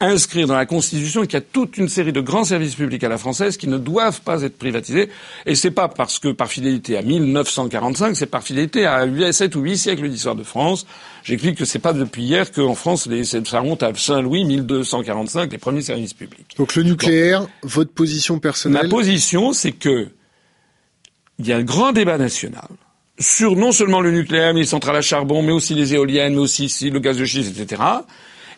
inscrire dans la Constitution qu'il y a toute une série de grands services publics à la française qui ne doivent pas être privatisés. Et c'est pas parce que par fidélité à 1945, c'est par fidélité à 7 ou 8 siècles d'histoire de France. J'explique que c'est pas depuis hier qu'en France, les, ça remonte à Saint-Louis, 1245, les premiers services publics. Donc le nucléaire, votre position personnelle Ma position, c'est que il y a un grand débat national sur non seulement le nucléaire, mais les centrales à charbon, mais aussi les éoliennes, mais aussi le gaz de schiste, etc.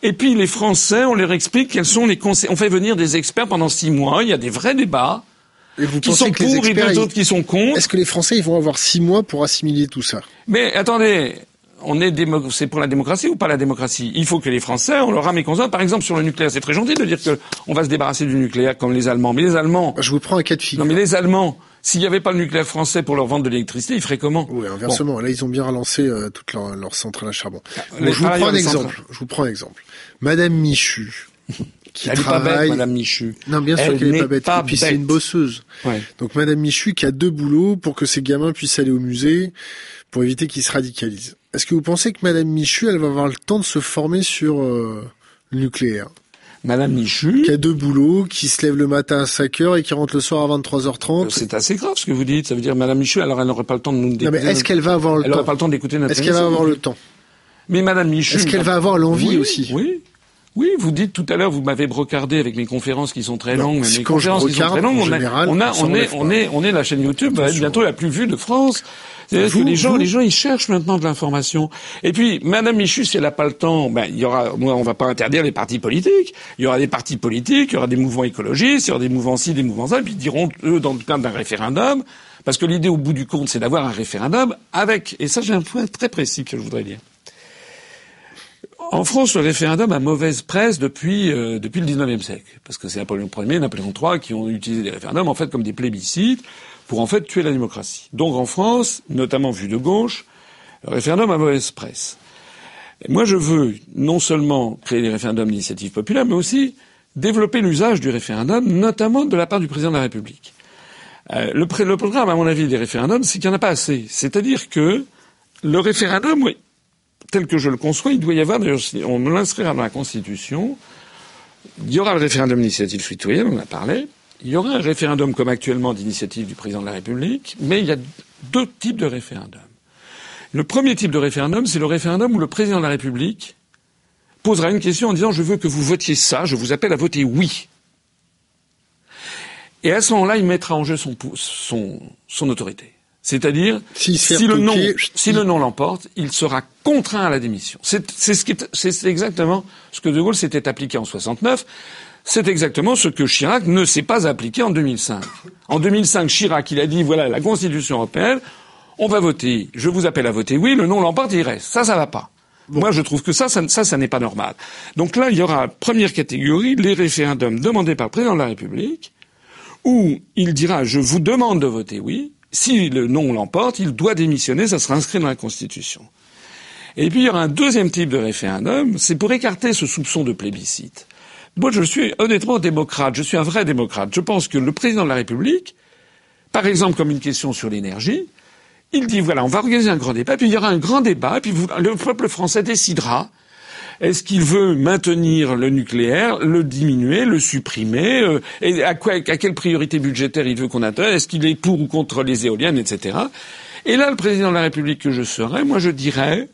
Et puis les Français, on leur explique quels sont les conseils. On fait venir des experts pendant six mois. Il y a des vrais débats. Et vous qui sont que pour les experts, et d'autres qui sont contre. Est-ce que les Français ils vont avoir six mois pour assimiler tout ça? Mais attendez, on est démo... c'est pour la démocratie ou pas la démocratie? Il faut que les Français, on leur a mes constats. Par exemple, sur le nucléaire, c'est très gentil de dire que on va se débarrasser du nucléaire comme les Allemands. Mais les Allemands. Je vous prends un cas de figure. Non, mais les Allemands. S'il n'y avait pas le nucléaire français pour leur vendre de l'électricité, ils feraient comment Oui, inversement. Bon. Là, ils ont bien relancé euh, toutes leurs leur centrales à charbon. Bon, je vous prends un exemple. Je vous prends un exemple. Madame Michu, qui Elle travaille. pas bête, Madame Michu. Non, bien sûr Elle qu'elle est n'est pas bête. pas Et puis c'est une bosseuse. Ouais. Donc Madame Michu qui a deux boulots pour que ses gamins puissent aller au musée pour éviter qu'ils se radicalisent. Est-ce que vous pensez que Madame Michu, elle va avoir le temps de se former sur euh, le nucléaire? Madame Michu, Qui a deux boulots, qui se lève le matin à 5 heures et qui rentre le soir à 23h30 c'est assez grave ce que vous dites. Ça veut dire Madame Michu, alors elle n'aurait pas le temps de nous Non d'écouter. mais est-ce qu'elle va avoir le Elle n'aurait temps pas le temps d'écouter notre Est-ce qu'elle va avoir le temps Mais Madame Michu. Est-ce qu'elle va avoir l'envie Oui, aussi Oui. Oui, vous dites tout à l'heure, vous m'avez brocardé avec mes conférences qui sont très Non, longues. mais mes conférences qui sont très longues, en on, a- général, on, a, on, est, on est, on est la chaîne YouTube va être Attention. bientôt la plus vue de France. C'est-à-dire que les gens, vous- les gens, ils cherchent maintenant de l'information. Et puis, Madame Michu, si elle n'a pas le temps, ben, il y aura, moi, on va pas interdire les partis politiques. Il y aura des partis politiques, il y aura des mouvements écologistes, il y aura des mouvements ci, des mouvements ça, et puis ils diront, eux, dans le cadre d'un référendum, parce que l'idée, au bout du compte, c'est d'avoir un référendum avec, et ça, j'ai un point très précis que je voudrais dire. En France, le référendum a mauvaise presse depuis euh, depuis le 19e siècle, parce que c'est Napoléon Ier, Napoléon III qui ont utilisé les référendums en fait comme des plébiscites pour en fait tuer la démocratie. Donc en France, notamment vu de gauche, le référendum a mauvaise presse. Moi, je veux non seulement créer des référendums d'initiative populaire, mais aussi développer l'usage du référendum, notamment de la part du président de la République. Euh, le, le programme, à mon avis, des référendums, c'est qu'il n'y en a pas assez. C'est-à-dire que le référendum, oui, tel que je le conçois, il doit y avoir, d'ailleurs, on l'inscrira dans la Constitution, il y aura le référendum d'initiative citoyenne, on en a parlé, il y aura un référendum comme actuellement d'initiative du président de la République, mais il y a deux types de référendums. Le premier type de référendum, c'est le référendum où le président de la République posera une question en disant je veux que vous votiez ça, je vous appelle à voter oui. Et à ce moment-là, il mettra en jeu son, son, son autorité. C'est-à-dire, si le non, si le non l'emporte, il sera contraint à la démission. C'est ce exactement ce que De Gaulle s'était appliqué en 69. C'est exactement ce que Chirac ne s'est pas appliqué en 2005. En 2005, Chirac, il a dit voilà la Constitution européenne, on va voter. Je vous appelle à voter oui. Le non l'emporte, il reste. Ça, ça va pas. Moi, je trouve que ça, ça, ça, ça n'est pas normal. Donc là, il y aura première catégorie les référendums demandés par le président de la République où il dira je vous demande de voter oui. Si le non l'emporte, il doit démissionner, ça sera inscrit dans la Constitution. Et puis il y aura un deuxième type de référendum, c'est pour écarter ce soupçon de plébiscite. Moi je suis honnêtement démocrate, je suis un vrai démocrate. Je pense que le président de la République, par exemple comme une question sur l'énergie, il dit voilà, on va organiser un grand débat, puis il y aura un grand débat, puis le peuple français décidera est-ce qu'il veut maintenir le nucléaire, le diminuer, le supprimer euh, Et à, quoi, à quelle priorité budgétaire il veut qu'on atteigne Est-ce qu'il est pour ou contre les éoliennes, etc. Et là, le président de la République que je serais, moi je dirais,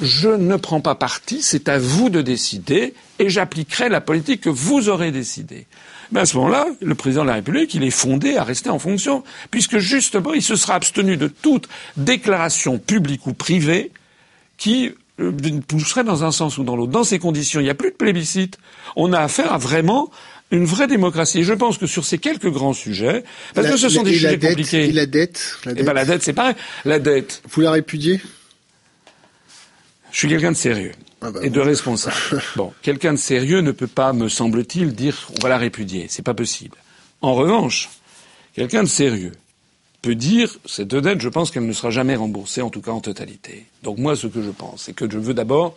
je ne prends pas parti, c'est à vous de décider, et j'appliquerai la politique que vous aurez décidée. Mais à ce moment-là, le président de la République, il est fondé à rester en fonction, puisque justement, il se sera abstenu de toute déclaration publique ou privée qui euh, pousserait dans un sens ou dans l'autre. Dans ces conditions, il n'y a plus de plébiscite. On a affaire à vraiment une vraie démocratie. Et je pense que sur ces quelques grands sujets, parce La- que ce sont la- des sujets dette, compliqués. Et la dette, la Eh dette. ben, la dette, c'est pareil. La dette, Vous la répudiez? Je suis quelqu'un de sérieux Ah bah et de responsable. bon, quelqu'un de sérieux ne peut pas, me semble-t-il, dire on va la répudier. C'est pas possible. En revanche, quelqu'un de sérieux peut dire cette dette, je pense qu'elle ne sera jamais remboursée, en tout cas en totalité. Donc moi, ce que je pense, c'est que je veux d'abord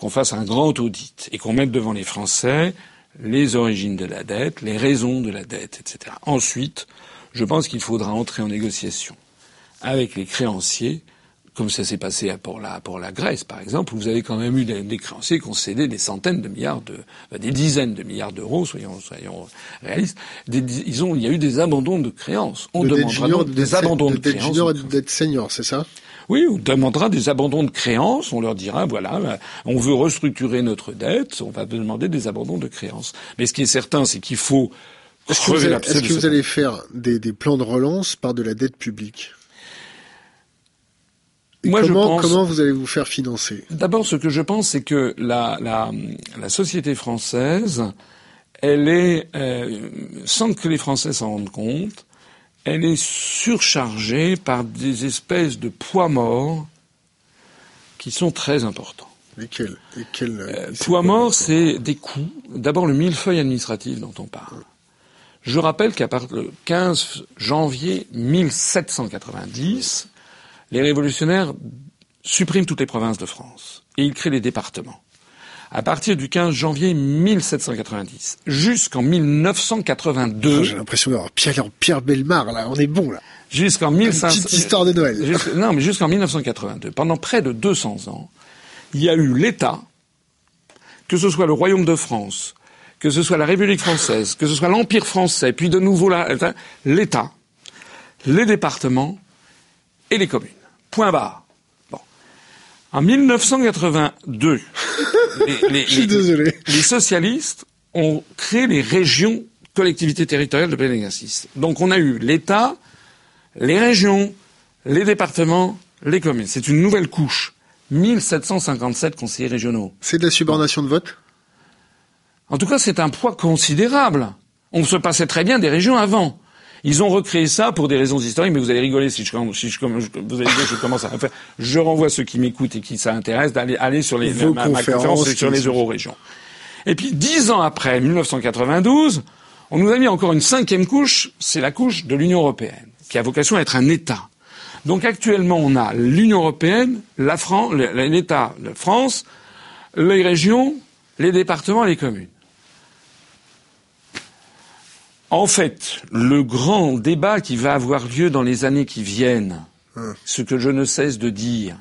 qu'on fasse un grand audit et qu'on mette devant les Français les origines de la dette, les raisons de la dette, etc. Ensuite, je pense qu'il faudra entrer en négociation avec les créanciers, comme ça s'est passé pour la, pour la Grèce, par exemple, où vous avez quand même eu des, des créanciers qui ont cédé des centaines de milliards de, euh, des dizaines de milliards d'euros, soyons, soyons réalistes. Des, ils ont, il y a eu des abandons de créances. On de demandera junior, donc de des abandons de, de créances. junior et de dette senior, c'est ça? Oui, on demandera des abandons de créances, on leur dira, voilà, euh, on veut restructurer notre dette, on va demander des abandons de créances. Mais ce qui est certain, c'est qu'il faut Est-ce que, vous allez, est-ce que vous allez faire des, des plans de relance par de la dette publique? Je comment, pense- comment vous allez vous faire financer? D'abord, ce que je pense, c'est que la, la, la société française, elle est, euh, sans que les Français s'en rendent compte, elle est surchargée par des espèces de poids morts qui sont très importants. Lesquels? Euh, c'est poids quoi, mort, maintenant c'est des coûts. D'abord, le millefeuille administratif dont on parle. Je rappelle qu'à partir du 15 janvier 1790, les révolutionnaires suppriment toutes les provinces de France et ils créent les départements. à partir du 15 janvier 1790 jusqu'en 1982. J'ai l'impression d'avoir Pierre, Pierre Belmar, là. On est bon, là. Jusqu'en 1500. Petite histoire de Noël. non, mais jusqu'en 1982. Pendant près de 200 ans, il y a eu l'État, que ce soit le Royaume de France, que ce soit la République française, que ce soit l'Empire français, puis de nouveau l'État, les départements et les communes. Point barre. Bon. En 1982, les, les, les, socialistes ont créé les régions collectivités territoriales de plein exercice. Donc on a eu l'État, les régions, les départements, les communes. C'est une nouvelle couche. 1757 conseillers régionaux. C'est de la subordination de vote? En tout cas, c'est un poids considérable. On se passait très bien des régions avant. Ils ont recréé ça pour des raisons historiques, mais vous allez rigoler si je, si je, vous allez dire je commence à faire. Je renvoie ceux qui m'écoutent et qui ça intéresse d'aller aller sur les ma, conférences sur les euro-régions. Et puis dix ans après, 1992, on nous a mis encore une cinquième couche, c'est la couche de l'Union européenne, qui a vocation à être un État. Donc actuellement, on a l'Union européenne, la France, l'État, la France, les régions, les départements et les communes. En fait, le grand débat qui va avoir lieu dans les années qui viennent, hein. ce que je ne cesse de dire,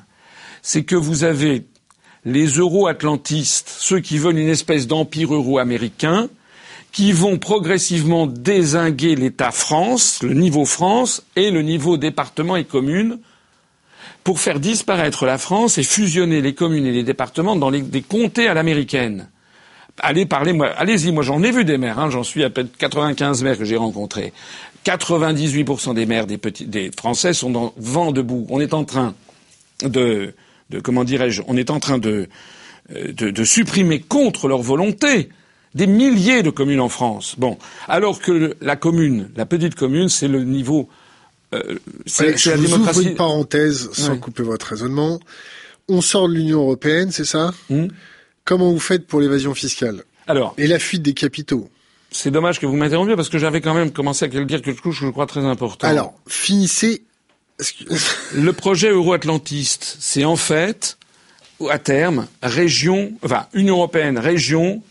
c'est que vous avez les euro-atlantistes, ceux qui veulent une espèce d'empire euro-américain, qui vont progressivement désinguer l'État France, le niveau France et le niveau département et commune, pour faire disparaître la France et fusionner les communes et les départements dans des comtés à l'américaine allez parler, moi, allez-y, moi j'en ai vu des maires, hein, j'en suis à peu 95 maires que j'ai rencontrés. 98% des maires des, petits, des Français sont dans vent debout. On est en train de, de comment dirais-je, on est en train de, euh, de, de, supprimer contre leur volonté des milliers de communes en France. Bon, alors que la commune, la petite commune, c'est le niveau. Euh, c'est la démocratie. Vous une parenthèse sans couper votre raisonnement. On sort de l'Union européenne, c'est ça? Hmm Comment vous faites pour l'évasion fiscale Alors. Et la fuite des capitaux C'est dommage que vous m'interrompiez parce que j'avais quand même commencé à dire quelque chose que je crois très important. Alors, finissez. Le projet euro-atlantiste, c'est en fait, à terme, région, enfin, Union européenne, région,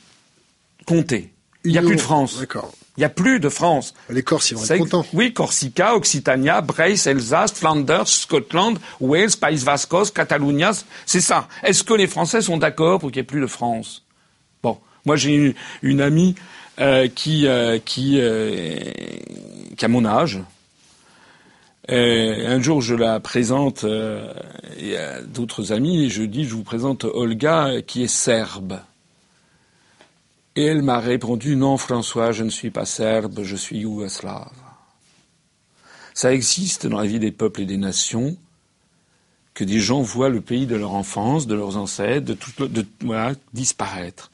comté. Il n'y a plus de France. D'accord. Il n'y a plus de France. Les Corses, ils vont être contents. Oui, Corsica, Occitania, Brace, Alsace, Flanders, Scotland, Wales, Pays Vascos, Catalunya, c'est ça. Est-ce que les Français sont d'accord pour qu'il n'y ait plus de France? Bon, moi j'ai une, une, amie euh, qui, euh, qui, euh, qui a mon âge. Et un jour, je la présente euh, a d'autres amis et je dis, je vous présente Olga, qui est serbe. Et elle m'a répondu Non, François, je ne suis pas serbe, je suis yougoslave. Ça existe dans la vie des peuples et des nations que des gens voient le pays de leur enfance, de leurs ancêtres, de tout, disparaître.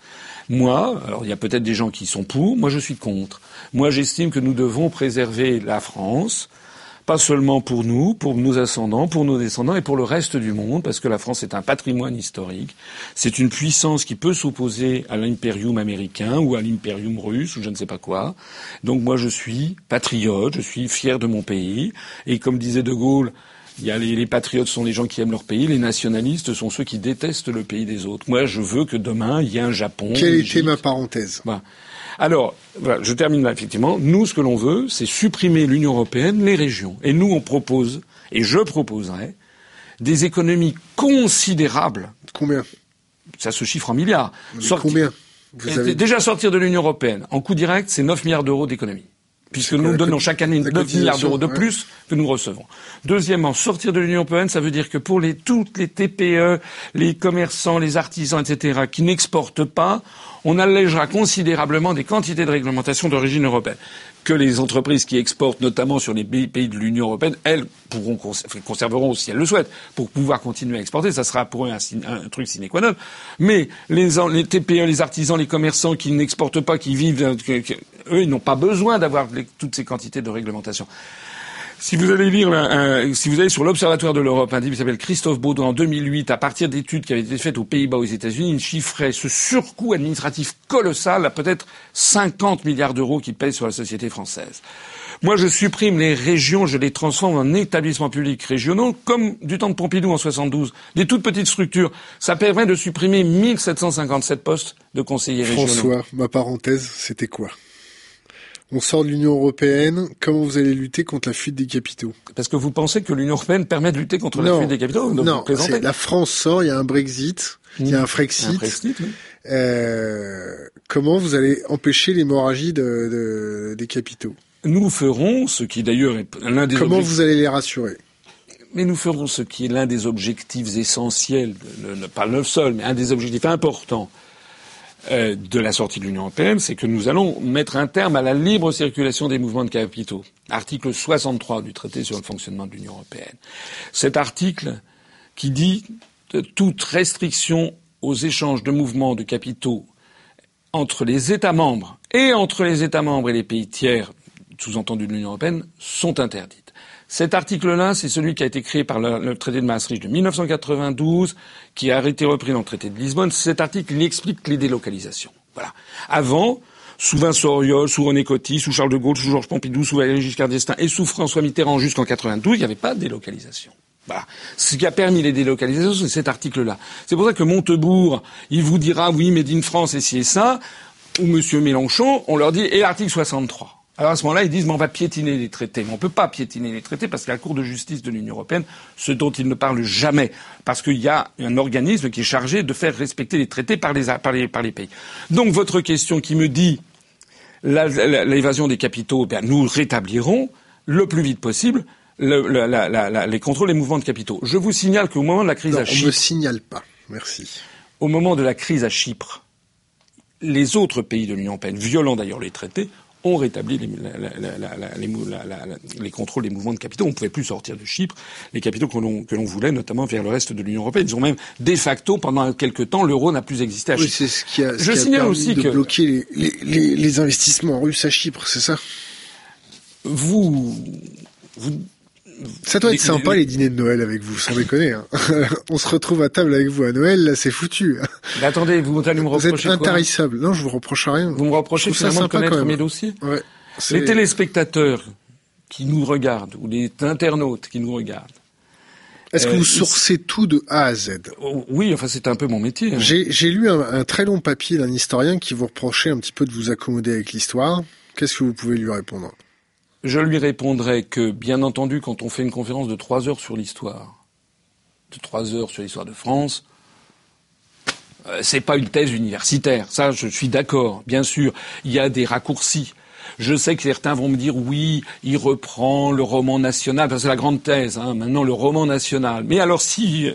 Moi, alors il y a peut-être des gens qui sont pour, moi je suis contre. Moi j'estime que nous devons préserver la France, pas seulement pour nous, pour nos ascendants, pour nos descendants et pour le reste du monde, parce que la France est un patrimoine historique. C'est une puissance qui peut s'opposer à l'impérium américain ou à l'impérium russe ou je ne sais pas quoi. Donc moi je suis patriote, je suis fier de mon pays. Et comme disait De Gaulle, il y a les, patriotes sont les gens qui aiment leur pays, les nationalistes sont ceux qui détestent le pays des autres. Moi, je veux que demain, il y ait un Japon. Quelle était ma parenthèse? Voilà. Alors, voilà, je termine là, effectivement. Nous, ce que l'on veut, c'est supprimer l'Union européenne, les régions. Et nous, on propose, et je proposerai, des économies considérables. Combien? Ça se chiffre en milliards. Combien? Déjà sortir de l'Union européenne, en coût direct, c'est 9 milliards d'euros d'économies puisque nous donnons chaque année 9 milliards d'euros de plus que nous recevons. Deuxièmement, sortir de l'Union européenne, ça veut dire que pour les, toutes les TPE, les commerçants, les artisans, etc., qui n'exportent pas, on allégera considérablement des quantités de réglementation d'origine européenne. Que les entreprises qui exportent, notamment sur les pays de l'Union européenne, elles pourront conserveront si elles le souhaitent pour pouvoir continuer à exporter. Ça sera pour eux un, truc sine qua non. Mais les, les, TPE, les artisans, les commerçants qui n'exportent pas, qui vivent, eux, ils n'ont pas besoin d'avoir toutes ces quantités de réglementation. Si vous allez lire, si vous allez sur l'Observatoire de l'Europe, un livre qui s'appelle Christophe Baudouin en 2008, à partir d'études qui avaient été faites aux Pays-Bas, aux États-Unis, il chiffrait ce surcoût administratif colossal à peut-être 50 milliards d'euros qui pèsent sur la société française. Moi, je supprime les régions, je les transforme en établissements publics régionaux, comme du temps de Pompidou en 72. Des toutes petites structures. Ça permet de supprimer 1757 postes de conseillers régionaux. François, ma parenthèse, c'était quoi? On sort de l'Union européenne. Comment vous allez lutter contre la fuite des capitaux? Parce que vous pensez que l'Union européenne permet de lutter contre la fuite des capitaux? Non, la France sort, il y a un Brexit, il y a un Frexit. euh, comment vous allez empêcher l'hémorragie de, des capitaux? Nous ferons ce qui d'ailleurs est l'un des Comment vous allez les rassurer? Mais nous ferons ce qui est l'un des objectifs essentiels, pas le seul, mais un des objectifs importants euh, de la sortie de l'Union européenne, c'est que nous allons mettre un terme à la libre circulation des mouvements de capitaux. Article 63 du traité sur le fonctionnement de l'Union européenne. Cet article qui dit que toute restriction aux échanges de mouvements de capitaux entre les États membres et entre les États membres et les pays tiers, sous-entendus de l'Union européenne, sont interdites. Cet article-là, c'est celui qui a été créé par le, traité de Maastricht de 1992, qui a été repris dans le traité de Lisbonne. Cet article, il explique les délocalisations. Voilà. Avant, sous Vincent Auriol, sous René Coty, sous Charles de Gaulle, sous Georges Pompidou, sous Valéry Giscard d'Estaing et sous François Mitterrand jusqu'en 92, il n'y avait pas de délocalisation. Voilà. Ce qui a permis les délocalisations, c'est cet article-là. C'est pour ça que Montebourg, il vous dira oui, mais in France et ci et ça, ou Monsieur Mélenchon, on leur dit et l'article 63. Alors à ce moment-là, ils disent mais on va piétiner les traités. Mais on ne peut pas piétiner les traités parce a la Cour de justice de l'Union européenne, ce dont ils ne parlent jamais, parce qu'il y a un organisme qui est chargé de faire respecter les traités par les, par les, par les pays. Donc votre question qui me dit l'évasion des capitaux, ben, nous rétablirons le plus vite possible le, la, la, les contrôles des mouvements de capitaux. Je vous signale qu'au moment de la crise non, à Chypre, on me signale pas. Merci. Au moment de la crise à Chypre, les autres pays de l'Union européenne, violant d'ailleurs les traités, ont rétabli les, les, contrôles des mouvements de capitaux. On ne pouvait plus sortir de Chypre les capitaux que l'on voulait, notamment vers le reste de l'Union européenne. Ils ont même, de facto, pendant quelques temps, l'euro n'a plus existé à Chypre. Oui, c'est ce qui a, ce Je qui a aussi de que bloquer les, les investissements russes à Chypre, c'est ça? Vous, vous ça doit être sympa les dîners de Noël avec vous, sans déconner. Hein. On se retrouve à table avec vous à Noël, là c'est foutu. Mais attendez, vous allez me reprocher Vous êtes intarissable. non, je vous reproche rien. Vous me reprochez finalement de connaître mes dossiers ouais, Les téléspectateurs qui nous regardent, ou les internautes qui nous regardent, est-ce que vous euh, sourcez tout de A à Z? Oh, Oui, enfin c'est un peu mon métier. Hein. J'ai lu un, un, très long papier d'un historien qui vous reprochait un petit peu de vous accommoder avec l'histoire. Qu'est-ce que vous pouvez lui répondre? Je lui répondrai que, bien entendu, quand on fait une conférence de trois heures sur l'histoire, de trois heures sur l'histoire de France, euh, c'est pas une thèse universitaire. Ça, je suis d'accord. Bien sûr, il y a des raccourcis. Je sais que certains vont me dire oui, il reprend le roman national, c'est la grande thèse. Hein, maintenant, le roman national. Mais alors, si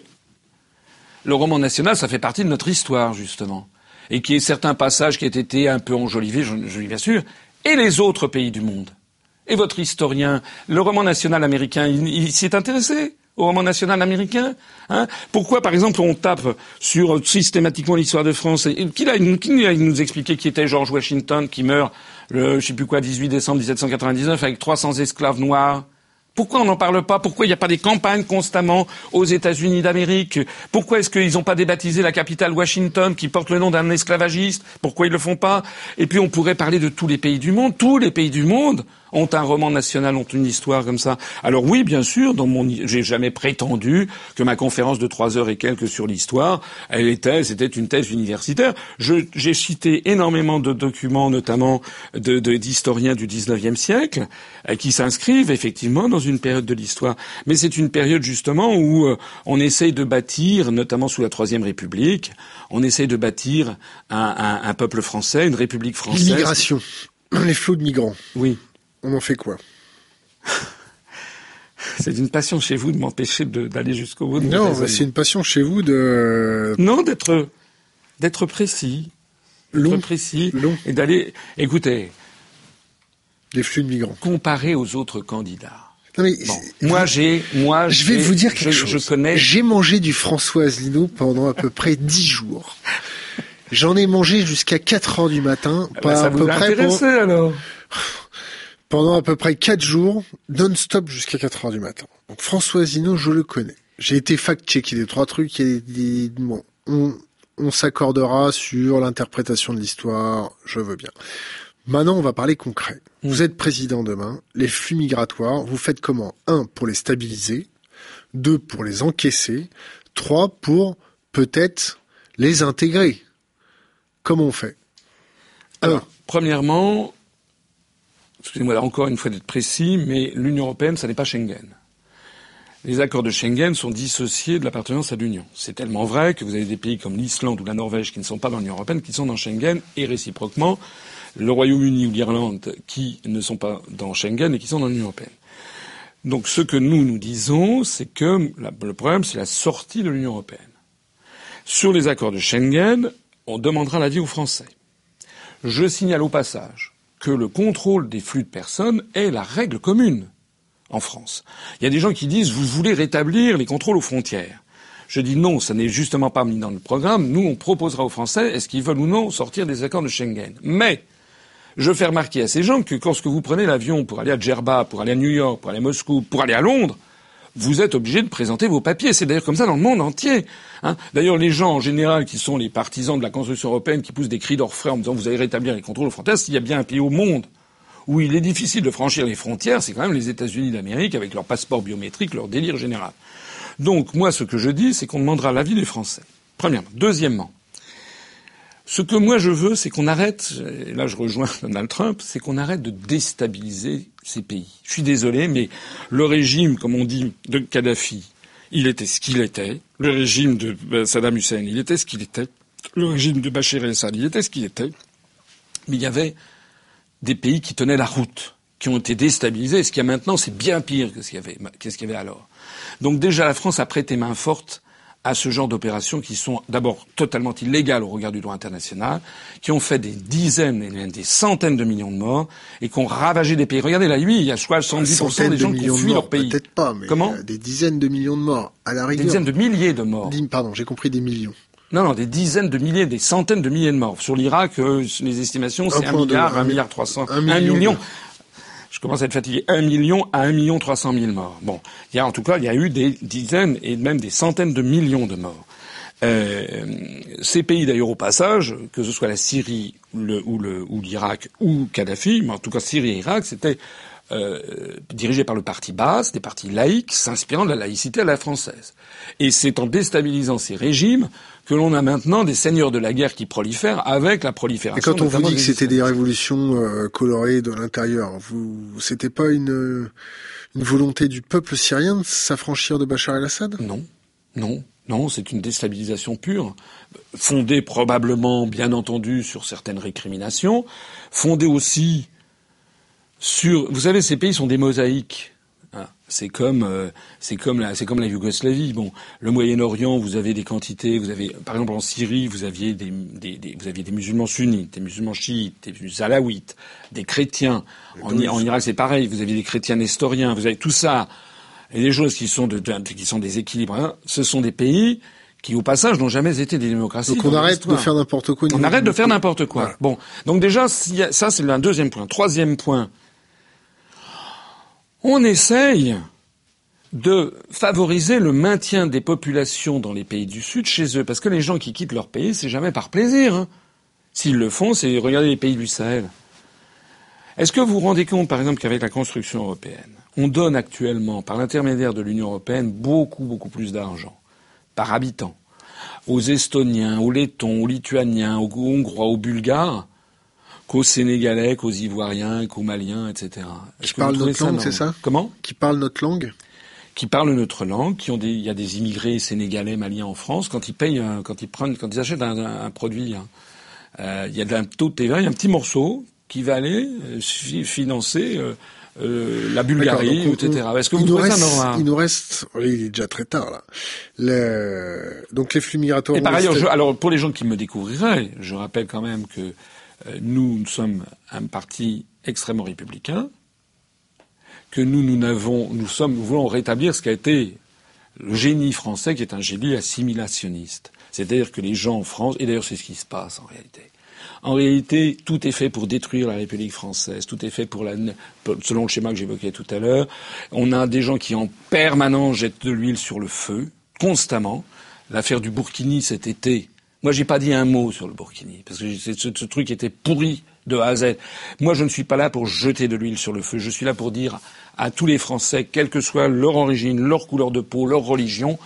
le roman national, ça fait partie de notre histoire justement, et qu'il y ait certains passages qui aient été un peu enjolivés, je, je bien sûr, et les autres pays du monde et votre historien, le roman national américain, il, s'y est intéressé au roman national américain hein? Pourquoi, par exemple, on tape sur systématiquement l'histoire de France qui, a, nous expliquer qui était George Washington qui meurt le, je sais plus quoi, 18 décembre 1799 avec 300 esclaves noirs. Pourquoi on n'en parle pas? Pourquoi il n'y a pas des campagnes constamment aux États-Unis d'Amérique? Pourquoi est-ce qu'ils n'ont pas débaptisé la capitale Washington qui porte le nom d'un esclavagiste? Pourquoi ils le font pas? Et puis on pourrait parler de tous les pays du monde. Tous les pays du monde ont un roman national, ont une histoire comme ça. Alors oui, bien sûr, dans mon, j'ai jamais prétendu que ma conférence de trois heures et quelques sur l'histoire, elle était, c'était une thèse universitaire. j'ai cité énormément de documents, notamment de, d'historiens du 19e siècle, euh, qui s'inscrivent effectivement dans une période de l'histoire. Mais c'est une période justement où euh, on essaye de bâtir, notamment sous la Troisième République, on essaye de bâtir un, un peuple français, une République française. L'immigration, les flots de migrants. Oui. On en fait quoi? C'est une passion chez vous de m'empêcher d'aller jusqu'au bout. De non, c'est une passion chez vous de. Non, d'être d'être précis, long, précis, long. et d'aller. Écoutez. Les flux de migrants. Comparé aux autres candidats. Non mais moi j'ai, moi je vais vous dire quelque je, chose. Je connais. J'ai mangé du François Asselineau pendant à peu près dix jours. J'en ai mangé jusqu'à 4 heures du matin. Ah bah, ça à vous peu près alors? pendant à peu près quatre jours, non-stop jusqu'à 4 heures du matin. Donc François Asselineau, je le connais. J'ai été fact-checké des trois trucs et des, bon, on, on s'accordera sur l'interprétation de l'histoire, je veux bien. Maintenant, on va parler concret. Vous mm. êtes président demain, les flux migratoires, vous faites comment? Un, pour les stabiliser, deux, pour les encaisser, trois, pour peut-être les intégrer. Comment on fait? Alors, premièrement, excusez-moi encore une fois d'être précis, mais l'Union européenne, ça n'est pas Schengen. Les accords de Schengen sont dissociés de l'appartenance à l'Union. C'est tellement vrai que vous avez des pays comme l'Islande ou la Norvège qui ne sont pas dans l'Union européenne, qui sont dans Schengen, et réciproquement, le Royaume-Uni ou l'Irlande qui ne sont pas dans Schengen et qui sont dans l'Union européenne. Donc ce que nous nous disons, c'est que le problème, c'est la sortie de l'Union européenne. Sur les accords de Schengen, on demandera l'avis aux Français. Je signale au passage que le contrôle des flux de personnes est la règle commune en France. Il y a des gens qui disent vous voulez rétablir les contrôles aux frontières. Je dis non, ça n'est justement pas mis dans le programme. Nous, on proposera aux Français est-ce qu'ils veulent ou non sortir des accords de Schengen. Mais je fais remarquer à ces gens que lorsque vous prenez l'avion pour aller à Djerba, pour aller à New York, pour aller à Moscou, pour aller à Londres, vous êtes obligé de présenter vos papiers. C'est d'ailleurs comme ça dans le monde entier. Hein. D'ailleurs, les gens en général qui sont les partisans de la construction européenne, qui poussent des cris d'orfraie en disant vous allez rétablir les contrôles aux frontières, s'il y a bien un pays au monde où il est difficile de franchir les frontières, c'est quand même les États-Unis d'Amérique avec leur passeport biométrique, leur délire général. Donc moi, ce que je dis, c'est qu'on demandera l'avis des Français. Premièrement. Deuxièmement, ce que moi je veux, c'est qu'on arrête, et là je rejoins Donald Trump, c'est qu'on arrête de déstabiliser ces pays. Je suis désolé, mais le régime, comme on dit, de Kadhafi, il était ce qu'il était. Le régime de euh, Saddam Hussein, il était ce qu'il était. Le régime de Bachar el-Assad, il était ce qu'il était. Mais il y avait des pays qui tenaient la route, qui ont été déstabilisés. Ce qu'il y a maintenant, c'est bien pire que ce qu'il y avait alors. Donc déjà, la France a prêté main forte à ce genre d'opérations qui sont d'abord totalement illégales au regard du droit international, qui ont fait des dizaines et des centaines de millions de morts et qui ont ravagé des pays. Regardez la Libye, il y a 70% des gens qui ont fui leur pays. Peut-être pas, mais Comment des dizaines de millions de morts à la rigueur. Des dizaines de milliers de morts. Pardon, j'ai compris des millions. Non, non, des dizaines de milliers, des centaines de milliers de morts. Sur l'Irak, euh, les estimations, c'est un milliard, un milliard trois cents, un million je commence à être fatigué, un million à un million trois cent mille morts. Bon, il y a en tout cas, il y a eu des dizaines et même des centaines de millions de morts. Euh, ces pays d'ailleurs au passage, que ce soit la Syrie le, ou l'Irak ou Kadhafi, mais en tout cas Syrie et Irak, c'était euh, dirigé par le parti basse, des partis laïcs, s'inspirant de la laïcité à la française. Et c'est en déstabilisant ces régimes que l'on a maintenant des seigneurs de la guerre qui prolifèrent avec la prolifération. Et quand on vous dit que c'était des révolutions euh, colorées de l'intérieur, vous, c'était pas une, une volonté du peuple syrien de s'affranchir de Bachar el-Assad? Non, non. Non, c'est une déstabilisation pure, fondée probablement, bien entendu, sur certaines récriminations, fondée aussi sur. Vous savez, ces pays sont des mosaïques. C'est comme euh, c'est comme la c'est comme la Yougoslavie. Bon, le Moyen-Orient, vous avez des quantités. Vous avez par exemple en Syrie, vous aviez des, des, vous aviez des musulmans sunnites, des musulmans chiites, des alaouites, des chrétiens. En, en, Irak, c'est pareil. Vous aviez des chrétiens nestoriens. Vous avez tout ça et des choses qui sont de, qui sont des équilibres. Hein. Ce sont des pays qui, au passage, n'ont jamais été des démocraties. Donc on arrête de faire n'importe quoi. On arrête de faire n'importe quoi. Bon, donc déjà, ça c'est un deuxième point. Troisième point on essaye de favoriser le maintien des populations dans les pays du Sud chez eux, parce que les gens qui quittent leur pays, c'est jamais par plaisir. Hein. S'ils le font, c'est regarder les pays du Sahel. Est-ce que vous vous rendez compte, par exemple, qu'avec la construction européenne, on donne actuellement, par l'intermédiaire de l'Union européenne, beaucoup, beaucoup plus d'argent par habitant aux Estoniens, aux Lettons, aux Lituaniens, aux Hongrois, aux Bulgares, qu'aux Sénégalais, qu'aux Ivoiriens, qu'aux Maliens, etc. Qui parlent notre langue, c'est ça? Comment? Qui parlent notre langue? Qui parlent notre langue, qui ont des, il y a des immigrés sénégalais, maliens en France, quand ils payent, quand ils prennent, quand ils achètent un, produit, hein, euh, il y a un taux de TVA, il y a un petit morceau qui va aller euh, financer euh, euh, la Bulgarie, etc. Est-ce que vous trouvez ça normal? Il nous reste, il est déjà très tard là. Le... Donc les flux migratoires. Et par ailleurs, alors pour les gens qui me découvriraient, je rappelle quand même que nous, sommes un parti extrêmement républicain, que nous, nous n'avons, nous sommes, nous voulons rétablir ce qui a été le génie français, qui est un génie assimilationniste. C'est-à-dire que les gens en France, et d'ailleurs c'est ce qui se passe en réalité, En réalité, tout est fait pour détruire la République française. Tout est fait pour la, selon le schéma que j'évoquais tout à l'heure. On a des gens qui en permanence jettent de l'huile sur le feu, constamment. L'affaire du Burkini cet été. Moi, j'ai pas dit un mot sur le Burkini parce que ce, truc était pourri de A à Z. Moi, je ne suis pas là pour jeter de l'huile sur le feu. Je suis là pour dire à tous les Français, quelle que soit leur origine, leur couleur de peau, leur religion,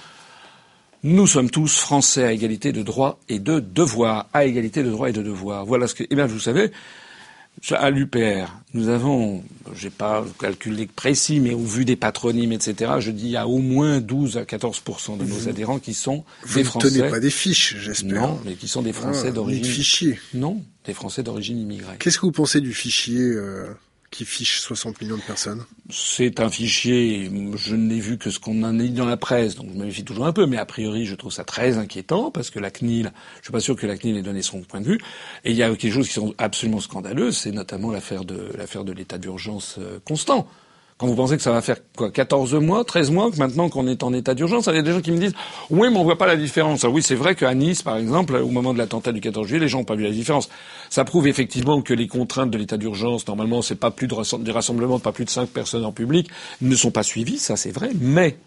nous sommes tous Français à égalité de droits et de devoirs. À égalité de droits et de devoirs. Voilà ce que. Eh bien, vous savez, à l'UPR, nous avons, j'ai pas calculé précis, mais au vu des patronymes, etc., je dis il y a au moins 12 à 14% de nos adhérents qui sont des Français. Vous ne tenez pas des fiches, j'espère. Non, mais qui sont des Français ah, d'origine. fichier. Non, des Français d'origine immigrée. Qu'est-ce que vous pensez du fichier euh, qui fiche 60 millions de personnes C'est un fichier, je n'ai vu que ce qu'on en a dit dans la presse, donc je me méfie toujours un peu, mais a priori je trouve ça très inquiétant, parce que la CNIL, je suis pas sûr que la CNIL ait donné son point de vue, et il y a quelque chose qui sont absolument scandaleuses, c'est notamment l'affaire de l'affaire de l'état d'urgence euh, constant. Quand vous pensez que ça va faire quoi 14 mois, 13 mois que maintenant qu'on est en état d'urgence, il y a des gens qui me disent oui, mais on voit pas la différence. oui, c'est vrai qu'à Nice, par exemple, au moment de l'attentat du 14 juillet, les gens n'ont pas vu la différence. Ça prouve effectivement que les contraintes de l'état d'urgence, normalement, c'est pas plus de rassemblements de pas plus de 5 personnes en public, ne sont pas suivis, ça c'est vrai, mais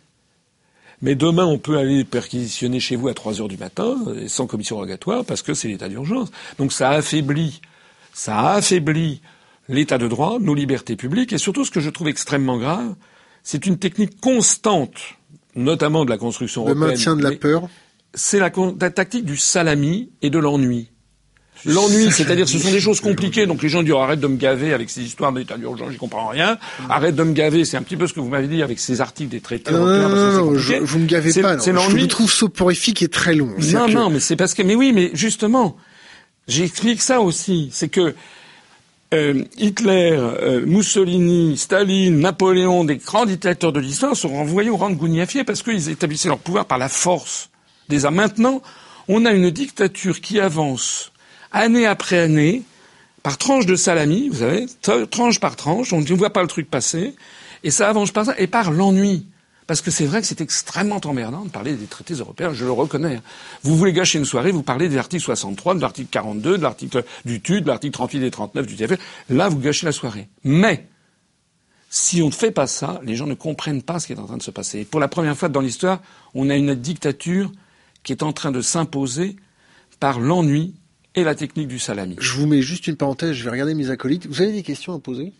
mais demain, on peut aller perquisitionner chez vous à 3 heures du matin, sans commission rogatoire, parce que c'est l'état d'urgence. Donc ça affaiblit, ça affaiblit l'état de droit, nos libertés publiques, et surtout ce que je trouve extrêmement grave, c'est une technique constante, notamment de la construction européenne. Le maintien de la peur. C'est la, tactique du salami et de l'ennui. L'ennui, c'est-à-dire ce sont des choses compliquées, donc les gens disent oh, arrête de me gaver avec ces histoires d'état d'urgence, j'y comprends rien. Arrête de me gaver, c'est un petit peu ce que vous m'avez dit avec ces articles des traités européens. Non, non, je, vous me gavez pas. Non. Je vous trouve soporifique et très long. Non, non, mais c'est parce que, mais oui, mais justement, j'explique ça aussi, c'est que euh, Hitler, euh, Mussolini, Staline, Napoléon, des grands dictateurs de l'histoire sont renvoyés au rang de parce qu'ils établissaient leur pouvoir par la force. Déjà maintenant, on a une dictature qui avance année après année, par tranche de salami, vous savez, tranche par tranche, on ne voit pas le truc passer, et ça avance par ça, et par l'ennui. Parce que c'est vrai que c'est extrêmement emmerdant de parler des traités européens, je le reconnais. Vous voulez gâcher une soirée, vous parlez de l'article 63, de l'article 42, de l'article du TUD, de l'article 38 et 39 du TFL. Là, vous gâchez la soirée. Mais, si on ne fait pas ça, les gens ne comprennent pas ce qui est en train de se passer. Et pour la première fois dans l'histoire, on a une dictature qui est en train de s'imposer par l'ennui et la technique du salami. Je vous mets juste une parenthèse, je vais regarder mes acolytes. Vous avez des questions à poser?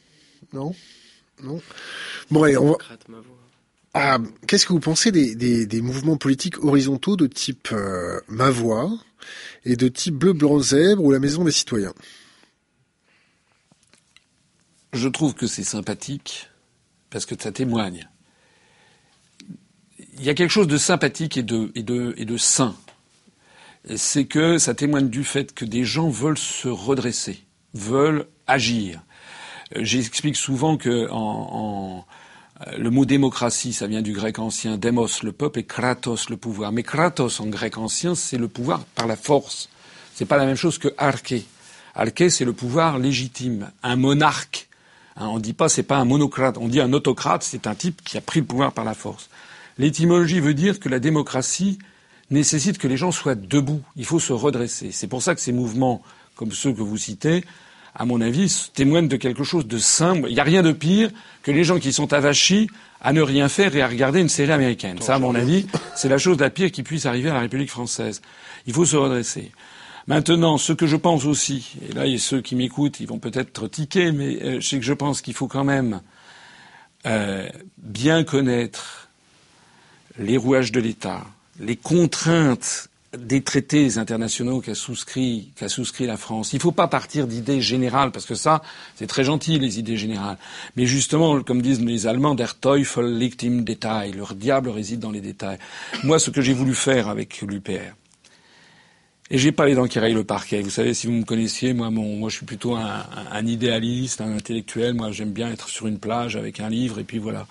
Non? Non? Bon, allez, on va... Ah, qu'est-ce que vous pensez des, des, des, mouvements politiques horizontaux de type euh, Ma Voix et de type Bleu, Blanc, Zèbre ou la Maison des Citoyens? Je trouve que c'est sympathique parce que ça témoigne. Il y a quelque chose de sympathique et de, et de, et de sain. C'est que ça témoigne du fait que des gens veulent se redresser, veulent agir. Euh, j'explique souvent que en, en le mot démocratie, ça vient du grec ancien demos, le peuple, et kratos, le pouvoir. Mais kratos, en grec ancien, c'est le pouvoir par la force. C'est pas la même chose que arché. Arché, c'est le pouvoir légitime. Un monarque. Hein, on dit pas c'est pas un monocrate. On dit un autocrate, c'est un type qui a pris le pouvoir par la force. L'étymologie veut dire que la démocratie nécessite que les gens soient debout. Il faut se redresser. C'est pour ça que ces mouvements, comme ceux que vous citez, à mon avis, témoigne de quelque chose de simple. Il n'y a rien de pire que les gens qui sont avachis à ne rien faire et à regarder une série américaine. Ça, à mon avis, c'est la chose la pire qui puisse arriver à la République française. Il faut se redresser. Maintenant, ce que je pense aussi, et là, ceux qui m'écoutent, ils vont peut-être tiquer, mais euh, c'est que je pense qu'il faut quand même euh, bien connaître les rouages de l'État, les contraintes des traités internationaux qu'a souscrit, qu'a souscrit la France. Il ne faut pas partir d'idées générales, parce que ça, c'est très gentil, les idées générales. Mais justement, comme disent les Allemands, der Teufel liegt im Detail. Leur diable réside dans les détails. Moi, ce que j'ai voulu faire avec l'UPR, et j'ai pas les dents qui rayent le parquet. Vous savez, si vous me connaissiez, moi, mon, moi, je suis plutôt un, un, idéaliste, un intellectuel. Moi, j'aime bien être sur une plage avec un livre, et puis voilà.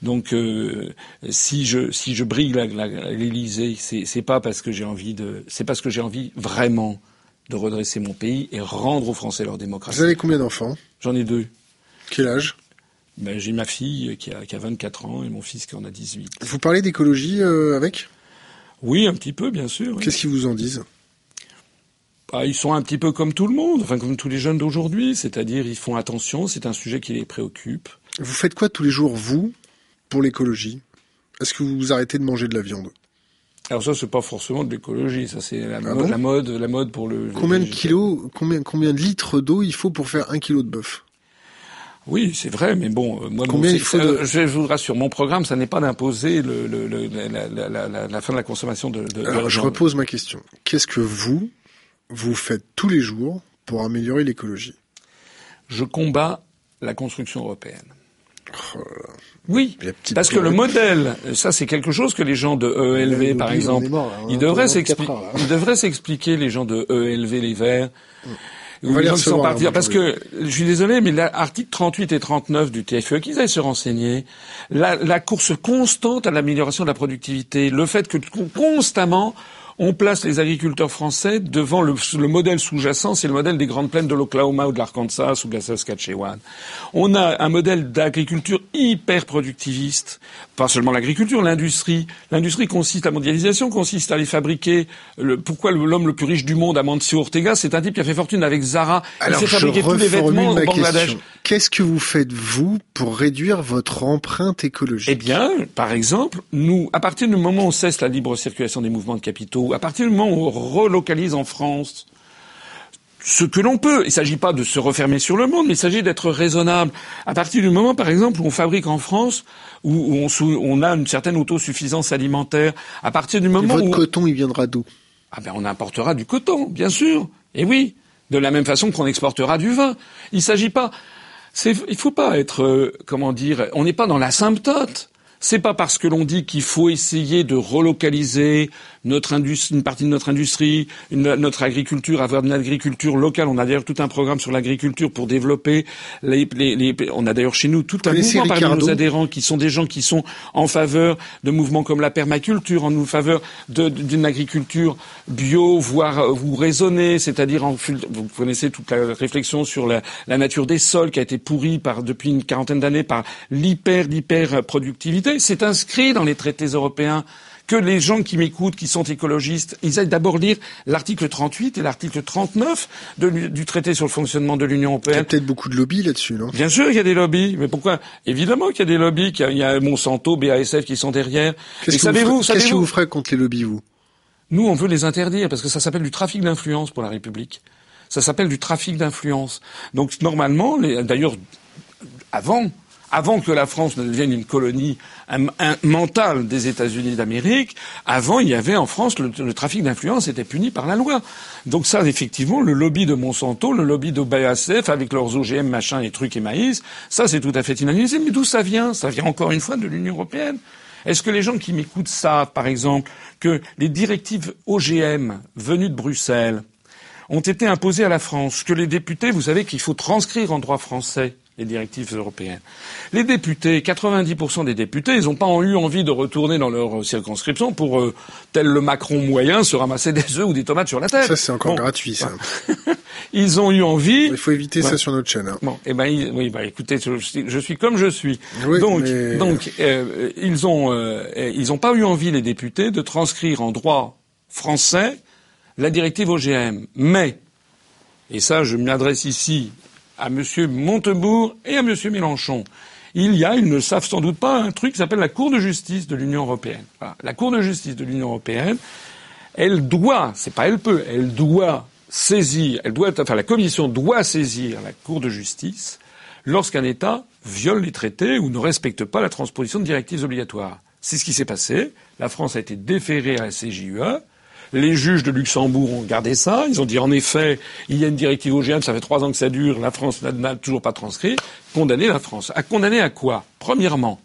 Donc, euh, si je si je brigue l'Élysée, c'est c'est pas parce que j'ai envie de, c'est parce que j'ai envie vraiment de redresser mon pays et rendre aux Français leur démocratie. Vous avez combien d'enfants? J'en ai deux. Quel âge? Ben, J'ai ma fille qui a, qui a 24 ans et mon fils qui en a 18. Vous parlez d'écologie euh, avec? Oui, un petit peu, bien sûr. Qu'est-ce qu'ils vous en disent? Bah, ils sont un petit peu comme tout le monde, enfin comme tous les jeunes d'aujourd'hui, c'est-à-dire ils font attention, c'est un sujet qui les préoccupe. Vous faites quoi tous les jours, vous, pour l'écologie? Est-ce que vous arrêtez de manger de la viande? Alors ça, c'est pas forcément de l'écologie, ça c'est la, ah mode, la mode, la mode pour le. Combien de kilos, combien, combien de litres d'eau il faut pour faire un kilo de bœuf? Oui, c'est vrai, mais bon, euh, moi, Combien il faut de... je, vous rassure, mon programme, ça n'est pas d'imposer le, le, le la, la, la, fin de la consommation de. de Alors, je repose ma question. Qu'est-ce que vous, vous faites tous les jours pour améliorer l'écologie Je combats la construction européenne. Oh oui, parce que le modèle, ça c'est quelque chose que les gens de EELV, par exemple, ils devraient s'expliquer, les gens de EELV, les Verts. On va les partir. Parce que, je suis désolé, mais l'article 38 et 39 du TFE, qu'ils aillent se renseigner, la, la course constante à l'amélioration de la productivité, le fait que constamment on place les agriculteurs français devant le, modèle sous-jacent, c'est le modèle des grandes plaines de l'Oklahoma ou de l'Arkansas ou de la Saskatchewan. On a un modèle d'agriculture hyper productiviste, pas seulement l'agriculture, l'industrie. L'industrie consiste, la mondialisation consiste à aller fabriquer. Le, pourquoi l'homme le plus riche du monde, Amancio Ortega, c'est un type qui a fait fortune avec Zara. Alors, il s'est fabriqué tous les vêtements au Bangladesh. Qu'est-ce que vous faites vous pour réduire votre empreinte écologique? Eh bien, par exemple, nous, à partir du moment où on cesse la libre circulation des mouvements de capitaux à partir du moment où on relocalise en France ce que l'on peut. Il ne s'agit pas de se refermer sur le monde, mais il s'agit d'être raisonnable. À partir du moment, par exemple, où on fabrique en France, où, on, on, a une certaine autosuffisance alimentaire, à partir du moment Et votre où... coton, il viendra d'où? Ah ben, on importera du coton, bien sûr. Et oui, de la même façon qu'on exportera du vin. Il ne s'agit pas... Il ne faut pas être, euh, comment dire, on n'est pas dans l'asymptote. C'est pas parce que l'on dit qu'il faut essayer de relocaliser notre une partie de notre industrie, notre agriculture, avoir une agriculture locale. On a d'ailleurs tout un programme sur l'agriculture pour développer les, on a d'ailleurs chez nous tout un mouvement parmi nos adhérents qui sont des gens qui sont en faveur de mouvements comme la permaculture, en faveur d'une agriculture bio, voire euh, vous raisonnez, c'est-à-dire en, vous connaissez toute la réflexion sur la, nature des sols qui a été pourrie par, depuis une quarantaine d'années par l'hyper, l'hyper productivité. C'est inscrit dans les traités européens que les gens qui m'écoutent, qui sont écologistes, ils aillent d'abord lire l'article 38 et l'article 39 du traité sur le fonctionnement de l'Union européenne. Il y a peut-être beaucoup de lobbies là-dessus, non? Bien sûr, il y a des lobbies. Mais pourquoi? Évidemment qu'il y a des lobbies, qu'il y, a Monsanto, BASF qui sont derrière. Qu'est-ce que, vous, qu'est-ce que vous ferez contre les lobbies, vous? Nous, on veut les interdire parce que ça s'appelle du trafic d'influence pour la République. Ça s'appelle du trafic d'influence. Donc normalement, d'ailleurs, avant, avant que la France ne devienne une colonie mentale des États-Unis d'Amérique, avant il y avait en France le, trafic d'influence était puni par la loi. Donc ça, effectivement, le lobby de Monsanto, le lobby de avec leurs OGM, machin, et trucs et maïs, ça c'est tout à fait inadmissible. Mais d'où ça vient? Ça vient encore une fois de l'Union européenne. Est-ce que les gens qui m'écoutent savent, par exemple, que les directives OGM venues de Bruxelles ont été imposées à la France, que les députés, vous savez qu'il faut transcrire en droit français les directives européennes. Les députés, 90% des députés, ils n'ont pas eu envie de retourner dans leur circonscription pour, euh, tel le Macron moyen, se ramasser des œufs ou des tomates sur la tête. Ça, c'est encore gratuit, ça. ils ont eu envie. Il faut éviter ça sur notre chaîne. Hein. Bon, eh ben, oui, bah, écoutez, je, suis comme je suis. donc, donc, euh, ils ont, euh, ils n'ont pas eu envie, les députés, de transcrire en droit français la directive OGM. Mais, et ça, je m'adresse ici à M. Montebourg et à M. Mélenchon. Il y a, ils ne savent sans doute pas, un truc qui s'appelle la Cour de justice de l'Union européenne. La Cour de justice de l'Union européenne, elle doit, c'est pas elle peut, elle doit saisir, elle doit, enfin la Commission doit saisir la Cour de justice lorsqu'un État viole les traités ou ne respecte pas la transposition de directives obligatoires. C'est ce qui s'est passé. La France a été déférée à la CJUE. Les juges de Luxembourg ont gardé ça. Ils ont dit en effet, il y a une directive OGM, ça fait trois ans que ça dure, la France n'a toujours pas transcrit. Condamner la France. À condamner à quoi? Premièrement,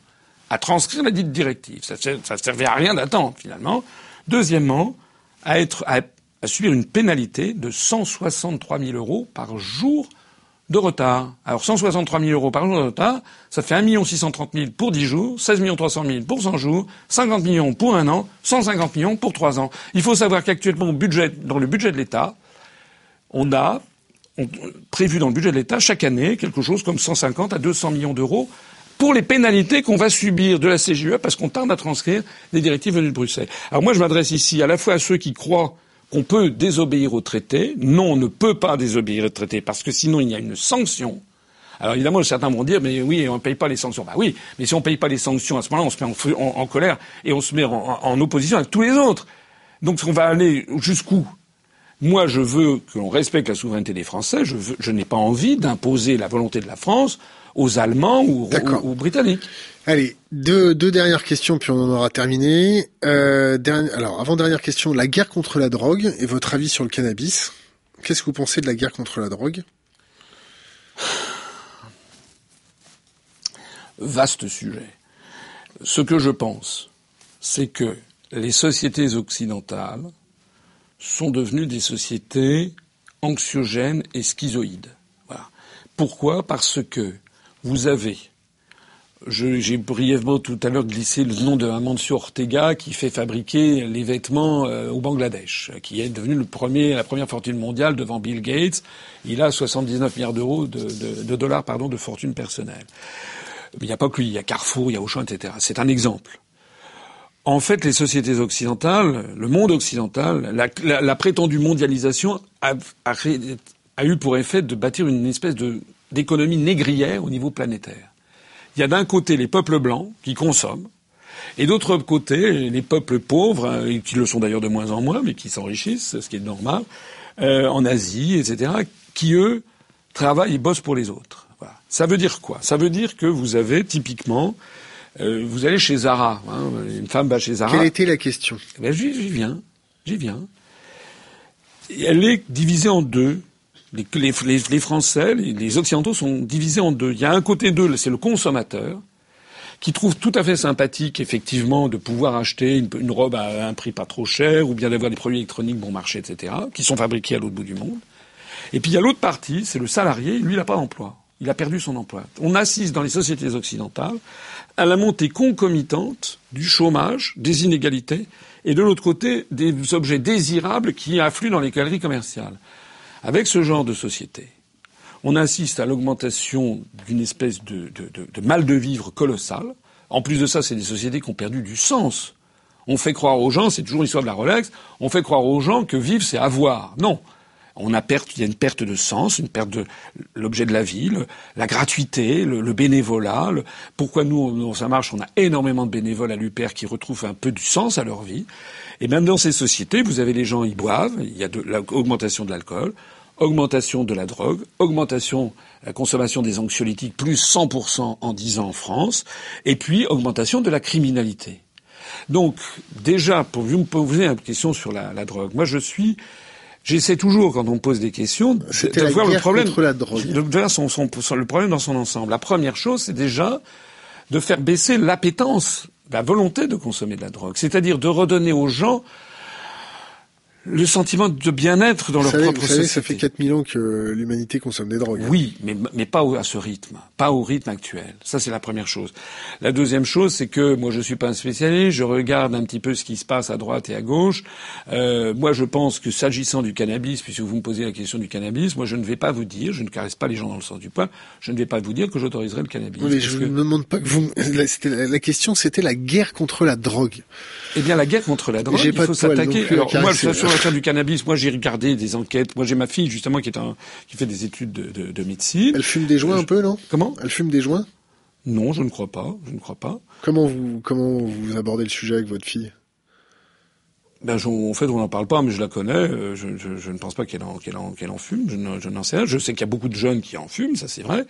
à transcrire la dite directive. Ça ne servait à rien d'attendre finalement. Deuxièmement, à, à subir une pénalité de 163 000 euros par jour de retard. Alors 163 000 euros par jour de retard, ça fait 1 630 000 pour 10 jours, 16 300 000 pour 100 jours, 50 millions pour un an, 150 millions pour 3 ans. Il faut savoir qu'actuellement, dans le budget de l'État, on a prévu dans le budget de l'État chaque année quelque chose comme 150 à 200 millions d'euros pour les pénalités qu'on va subir de la CGE parce qu'on tarde à transcrire des directives venues de Bruxelles. Alors moi, je m'adresse ici à la fois à ceux qui croient qu'on peut désobéir au traité. Non, on ne peut pas désobéir au traité parce que sinon il y a une sanction. Alors évidemment, certains vont dire, mais oui, on ne paye pas les sanctions. Bah oui, mais si on ne paye pas les sanctions, à ce moment-là, on se met en, colère et on se met en, opposition avec tous les autres. Donc on va aller jusqu'où? Moi, je veux que l'on respecte la souveraineté des Français. Je, je n'ai pas envie d'imposer la volonté de la France aux Allemands ou aux, Britanniques. Allez, deux, deux, dernières questions, puis on en aura terminé. Euh, alors, avant dernière question, la guerre contre la drogue et votre avis sur le cannabis. Qu'est-ce que vous pensez de la guerre contre la drogue? Vaste sujet. Ce que je pense, c'est que les sociétés occidentales sont devenues des sociétés anxiogènes et schizoïdes. Voilà. Pourquoi? Parce que vous avez j'ai brièvement tout à l'heure glissé le nom de Amancio Ortega qui fait fabriquer les vêtements euh, au Bangladesh, qui est devenu le premier, la première fortune mondiale devant Bill Gates. Il a 79 milliards d'euros de, dollars pardon de fortune personnelle. Il n'y a pas que lui, il y a Carrefour, il y a Auchan, etc. C'est un exemple. En fait, les sociétés occidentales, le monde occidental, la, prétendue mondialisation a eu pour effet de bâtir une espèce de d'économie négrière au niveau planétaire. Il y a d'un côté les peuples blancs qui consomment, et d'autre côté les peuples pauvres, hein, qui le sont d'ailleurs de moins en moins, mais qui s'enrichissent, ce qui est normal, euh, en Asie, etc., qui eux travaillent et bossent pour les autres. Voilà. Ça veut dire quoi? Ça veut dire que vous avez typiquement, euh, vous allez chez Zara, hein, une femme va chez Zara. Quelle était la question? Eh ben, J'y viens, j'y viens. Elle est divisée en deux les, les, les Français, les, les, Occidentaux sont divisés en deux. Il y a un côté d'eux, c'est le consommateur, qui trouve tout à fait sympathique, effectivement, de pouvoir acheter une, une, robe à un prix pas trop cher, ou bien d'avoir des produits électroniques bon marché, etc., qui sont fabriqués à l'autre bout du monde. Et puis il y a l'autre partie, c'est le salarié, lui, il n'a pas d'emploi. Il a perdu son emploi. On assiste dans les sociétés occidentales à la montée concomitante du chômage, des inégalités, et de l'autre côté, des objets désirables qui affluent dans les galeries commerciales. Avec ce genre de société, on assiste à l'augmentation d'une espèce de, mal de vivre colossal. En plus de ça, c'est des sociétés qui ont perdu du sens. On fait croire aux gens, c'est toujours l'histoire de la Rolex, on fait croire aux gens que vivre, c'est avoir. Non. On a perte, il y a une perte de sens, une perte de l'objet de la vie, la gratuité, le, bénévolat. pourquoi nous, dans ça marche, on a énormément de bénévoles à l'UPR qui retrouvent un peu du sens à leur vie. Et même dans ces sociétés, vous avez les gens, ils boivent, il y a de l'augmentation de l'alcool, augmentation de la drogue, augmentation la consommation des anxiolytiques, plus 100% en 10 ans en France, et puis augmentation de la criminalité. Donc, déjà, pour vous me poser une question sur la, la drogue, moi je suis J'essaie toujours, quand on me pose des questions, de, voir le problème, de voir son, son, le problème dans son ensemble. La première chose, c'est déjà de faire baisser l'appétence la volonté de consommer de la drogue, c'est-à-dire de redonner aux gens le sentiment de bien-être dans leur propre vous savez, Ça fait 4000 ans que l'humanité consomme des drogues. Hein. Oui, mais, mais pas à ce rythme, pas au rythme actuel. Ça, c'est la première chose. La deuxième chose, c'est que moi, je suis pas un spécialiste, je regarde un petit peu ce qui se passe à droite et à gauche. Euh, moi, je pense que s'agissant du cannabis, puisque vous me posez la question du cannabis, moi, je ne vais pas vous dire, je ne caresse pas les gens dans le sens du poil, je ne vais pas vous dire que j'autoriserai le cannabis. mais je ne me demande pas que vous... La, la question, c'était la guerre contre la drogue. Eh bien, la guerre contre la drogue, il faut s'attaquer. Euh, moi, l'affaire du cannabis, moi, j'ai regardé des enquêtes. Moi, j'ai ma fille, justement, qui est un, qui fait des études de, de, de médecine. Elle fume des joints un peu, non? Comment? Elle fume des joints? Non, je ne crois pas. Je ne crois pas. Comment vous, comment vous abordez le sujet avec votre fille? Ben, en fait, on n'en parle pas, mais je la connais. Euh, je, je, je ne pense pas qu'elle en, qu'elle en, qu'elle en fume. Je n'en sais rien. Je sais qu'il y a beaucoup de jeunes qui en fument, ça c'est vrai.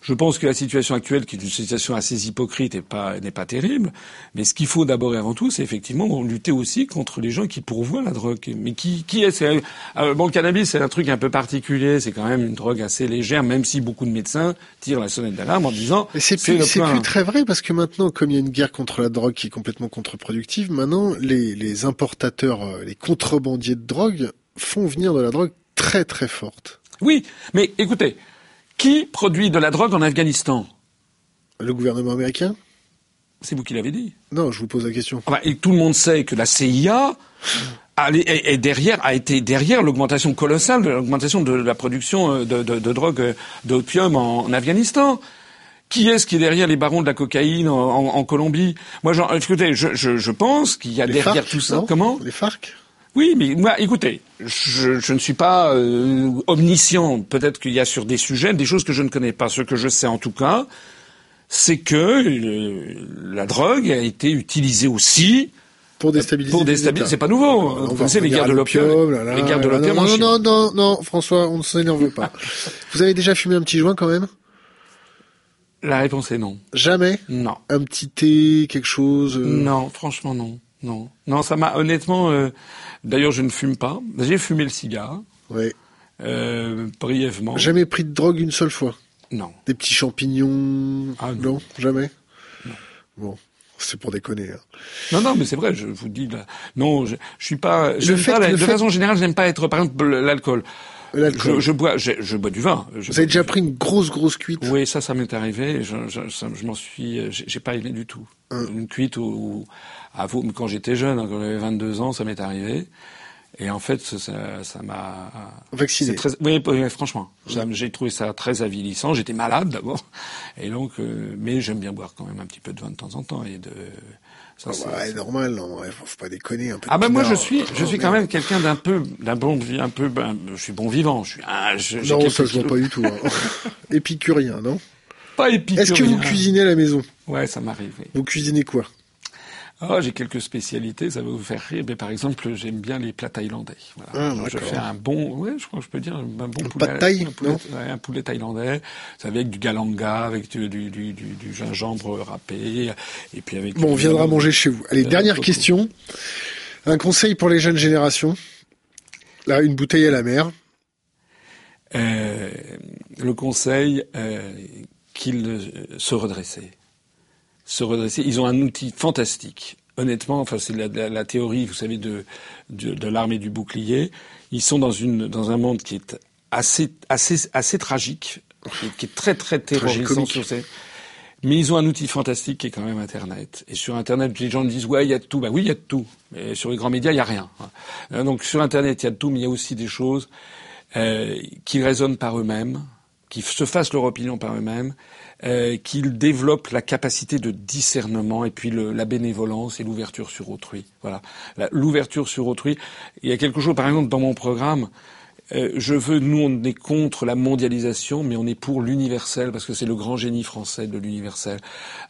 Je pense que la situation actuelle, qui est une situation assez hypocrite, n'est pas, n'est pas terrible. Mais ce qu'il faut d'abord et avant tout, c'est effectivement lutter aussi contre les gens qui pourvoient la drogue. Mais qui, qui est, c'est, euh, bon, le cannabis, c'est un truc un peu particulier. C'est quand même une drogue assez légère, même si beaucoup de médecins tirent la sonnette d'alarme en disant. C'est plus, c'est plus très vrai parce que maintenant, comme il y a une guerre contre la drogue qui est complètement contre-productive, maintenant, les, les importateurs, euh, les contrebandiers de drogue font venir de la drogue très très forte. Oui, mais écoutez, qui produit de la drogue en Afghanistan Le gouvernement américain C'est vous qui l'avez dit. Non, je vous pose la question. Ah bah, et tout le monde sait que la CIA est, derrière, a été derrière l'augmentation colossale de l'augmentation de la production euh, de, de, de drogue euh, d'opium en, Afghanistan. Qui est-ce qui est derrière les barons de la cocaïne en, Colombie? Moi, écoutez, je, je, je pense qu'il y a derrière tout ça. Comment? Les FARC? Oui, mais moi, écoutez, je, je ne suis pas euh, omniscient. Peut-être qu'il y a sur des sujets des choses que je ne connais pas. Ce que je sais en tout cas, c'est que euh, la drogue a été utilisée aussi Pour déstabiliser. pour déstabiliser. C'est pas nouveau. On Vous connaissez les guerres de l'opium. Les guerres de l'opium Non, non, non, non, François, on ne s'énerve pas. Vous avez déjà fumé un petit joint quand même? La réponse est non. Jamais? Non. Un petit thé, quelque chose euh, Non, franchement non. Non. Non, ça m'a honnêtement. euh, D'ailleurs, je ne fume pas. J'ai fumé le cigare Ouais. euh, brièvement. Jamais pris de drogue une seule fois Non. Des petits champignons Ah, non. Non, jamais Bon, c'est pour déconner. hein. Non, non, mais c'est vrai. Je vous dis là. Non, je, je suis pas. Je fait- pas la- le de fait- façon générale, je n'aime pas être par exemple l'alcool. L'alcool. Je, je bois, je, je bois du vin. Je Vous avez déjà pris une grosse, grosse cuite Oui, ça, ça m'est arrivé. Je, m'en suis, euh, j'ai pas aimé du tout. Hein. Une cuite où, à vous, quand j'étais jeune, hein, quand j'avais 22 ans, ça m'est arrivé. Et en fait, ça, m'a. Vacciné. c'est Très, oui, franchement, j'ai trouvé ça très avilissant. J'étais malade d'abord, et donc, euh, mais j'aime bien boire quand même un petit peu de vin de temps en temps et de. Ça, Ah c'est- bah, ouais, normal, non, faut pas déconner un peu. ah ben moi je suis je Oh, suis quand merde. même quelqu'un d'un peu d'un bon un peu ben, je suis bon vivant je suis ah, je- Non, ça se voit pas du tout. hein. Épicurien, non? Pas épicurien. Est-ce que vous cuisinez à la maison? Ouais ça m'arrive oui. Vous cuisinez quoi? Ah, j'ai quelques spécialités, ça va vous faire rire. Mais par exemple, j'aime bien les plats thaïlandais. Voilà. Ah, je fais un bon, ouais, je crois que je peux dire un bon Un poulet. thaï, un poulet, non ouais, un poulet thaïlandais. C'est avec du galanga, avec du, du, du, du, gingembre râpé, et puis avec. Bon, on viendra manger chez vous. Allez, Euh, dernière question. Un conseil pour les jeunes générations? Là, une bouteille à la mer. Euh, le conseil euh, qu'ils se redresser, se redresser. Ils ont un outil fantastique. Honnêtement, enfin c'est la, la- la théorie, vous savez, de de, de l'armée du bouclier. Ils sont dans une dans un monde qui est assez assez assez tragique, qui est, qui est très très terrorisant Tragicomique. sur ces. Mais ils ont un outil fantastique qui est quand même Internet. Et sur Internet, les gens disent ouais, il y a de tout. Bah oui, il y a de tout. Mais sur les grands médias, il y a rien. Euh, Donc sur Internet, il y a de tout, mais il y a aussi des choses euh, qui résonnent par eux-mêmes, qui se fassent leur opinion par eux-mêmes, euh, qu'ils développent la capacité de discernement et puis le, la bénévolence et l'ouverture sur autrui. Voilà, l'ouverture sur autrui. Il y a quelque chose, par exemple, dans mon programme. euh, je veux, nous, on est contre la mondialisation, mais on est pour l'universel parce que c'est le grand génie français de l'universel.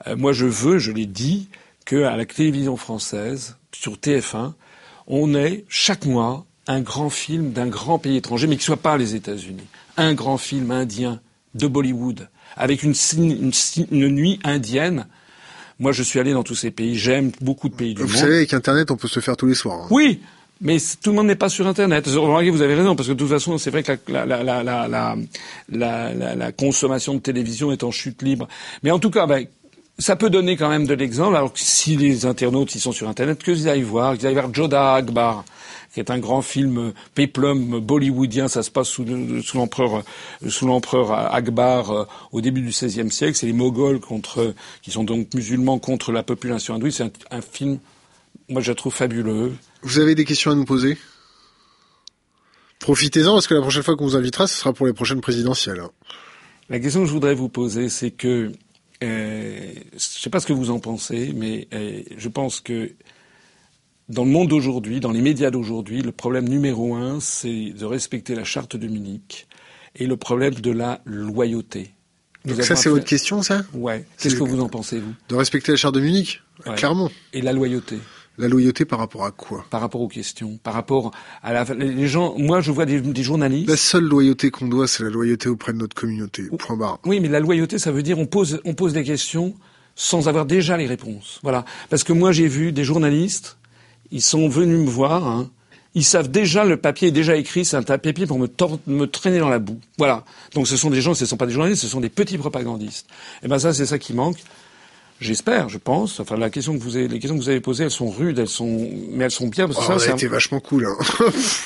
Euh, moi, je veux, je l'ai dit, que à la télévision française, sur TF1, on ait chaque mois un grand film d'un grand pays étranger, mais qui soit pas les États-Unis. Un grand film indien de Bollywood, avec une, une, nuit indienne. Moi, je suis allé dans tous ces pays. J'aime beaucoup de pays du Vous monde. savez, avec Internet, on peut se faire tous les soirs. hein. Oui, mais tout le monde n'est pas sur Internet. Remarquez, vous avez raison, parce que de toute façon, c'est vrai que la, la, la, la, la, la, la- la consommation de télévision est en chute libre. Mais en tout cas, ben, ça peut donner quand même de l'exemple. Alors que si les internautes ils sont sur Internet, qu'ils aillent voir, qu'ils aillent voir Joda Akbar, qui est un grand film euh, péplum bollywoodien. Ça se passe sous, le- sous l'empereur euh, sous l'empereur Akbar euh, au début du XVIe siècle. C'est les Moghols contre qui sont donc musulmans contre la population hindoue. C'est un, un film, moi je le trouve fabuleux. Vous avez des questions à nous poser? Profitez-en, parce que la prochaine fois qu'on vous invitera, ce sera pour les prochaines présidentielles. La question que je voudrais vous poser, c'est que euh, je ne sais pas ce que vous en pensez, mais euh, je pense que dans le monde d'aujourd'hui, dans les médias d'aujourd'hui, le problème numéro un, c'est de respecter la charte de Munich et le problème de la loyauté. Nous Donc ça, c'est votre question, ça? Ouais. Qu'est-ce que vous en pensez, vous? De respecter la charte de Munich? Ouais. Clairement. Et la loyauté La loyauté par rapport à quoi? Par rapport aux questions, par rapport à la, les gens. Moi, je vois des, des journalistes. La seule loyauté qu'on doit, c'est la loyauté auprès de notre communauté. Point barre. Oui, mais la loyauté, ça veut dire on pose, on pose des questions sans avoir déjà les réponses. Voilà. Parce que moi, j'ai vu des journalistes, ils sont venus me voir, hein, ils savent déjà, le papier est déjà écrit, c'est un papier pour me, me traîner dans la boue. Voilà. Donc ce sont des gens, ce ne sont pas des journalistes, ce sont des petits propagandistes. Et ben ça, c'est ça qui manque. J'espère, je pense. Enfin, la question que vous avez, les questions que vous avez posées, elles sont rudes, elles sont, mais elles sont bien parce que Oh, ça, c'est a un- été vachement cool. Hein.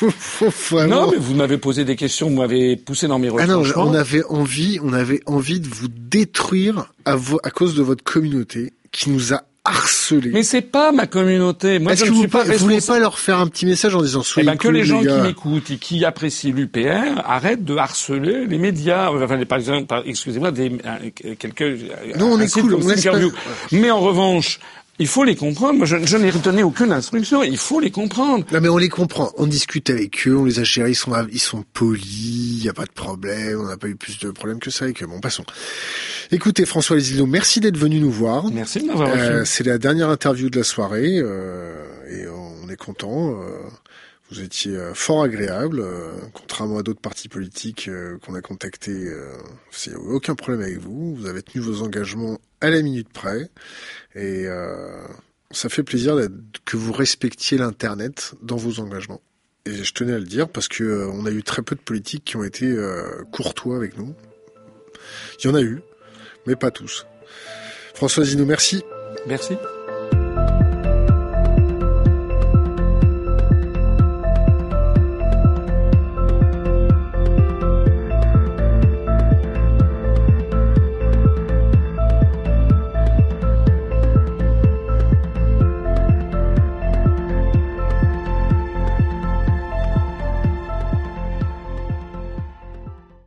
Non, mais vous m'avez posé des questions, vous m'avez poussé dans mes Ah non, on avait envie, on avait envie de vous détruire à, vo- à cause de votre communauté qui nous a harcelés. Mais c'est pas ma communauté. Moi, Est-ce je que ne vous, suis pas vous voulez pas leur faire un petit message en disant Eh soyez ben, que les gens qui m'écoutent et qui apprécient l'UPR arrêtent de harceler les médias. Enfin, les- par exemple, par- excusez-moi, des, euh, quelques. Non, on est cool, on pas- Mais en revanche, Il faut les comprendre. Moi, je, je n'ai donné aucune instruction. Il faut les comprendre. Non, mais on les comprend. On discute avec eux, on les a gérés, ils sont, ils sont polis, il y a pas de problème, on n'a pas eu plus de problèmes que ça avec eux. Bon, passons. Écoutez, François Lesillo, merci d'être venu nous voir. Merci de m'avoir Euh, reçu. c'est la dernière interview de la soirée, euh, et on est content. euh, vous étiez euh, fort agréable, euh, contrairement à d'autres partis politiques euh, qu'on a contactés. Il n'y a eu aucun problème avec vous. Vous avez tenu vos engagements à la minute près, et ça fait plaisir que vous respectiez l'internet dans vos engagements. Et je tenais à le dire parce que on a eu très peu de politiques qui ont été courtois avec nous. Il y en a eu, mais pas tous. François Zino, merci. Merci.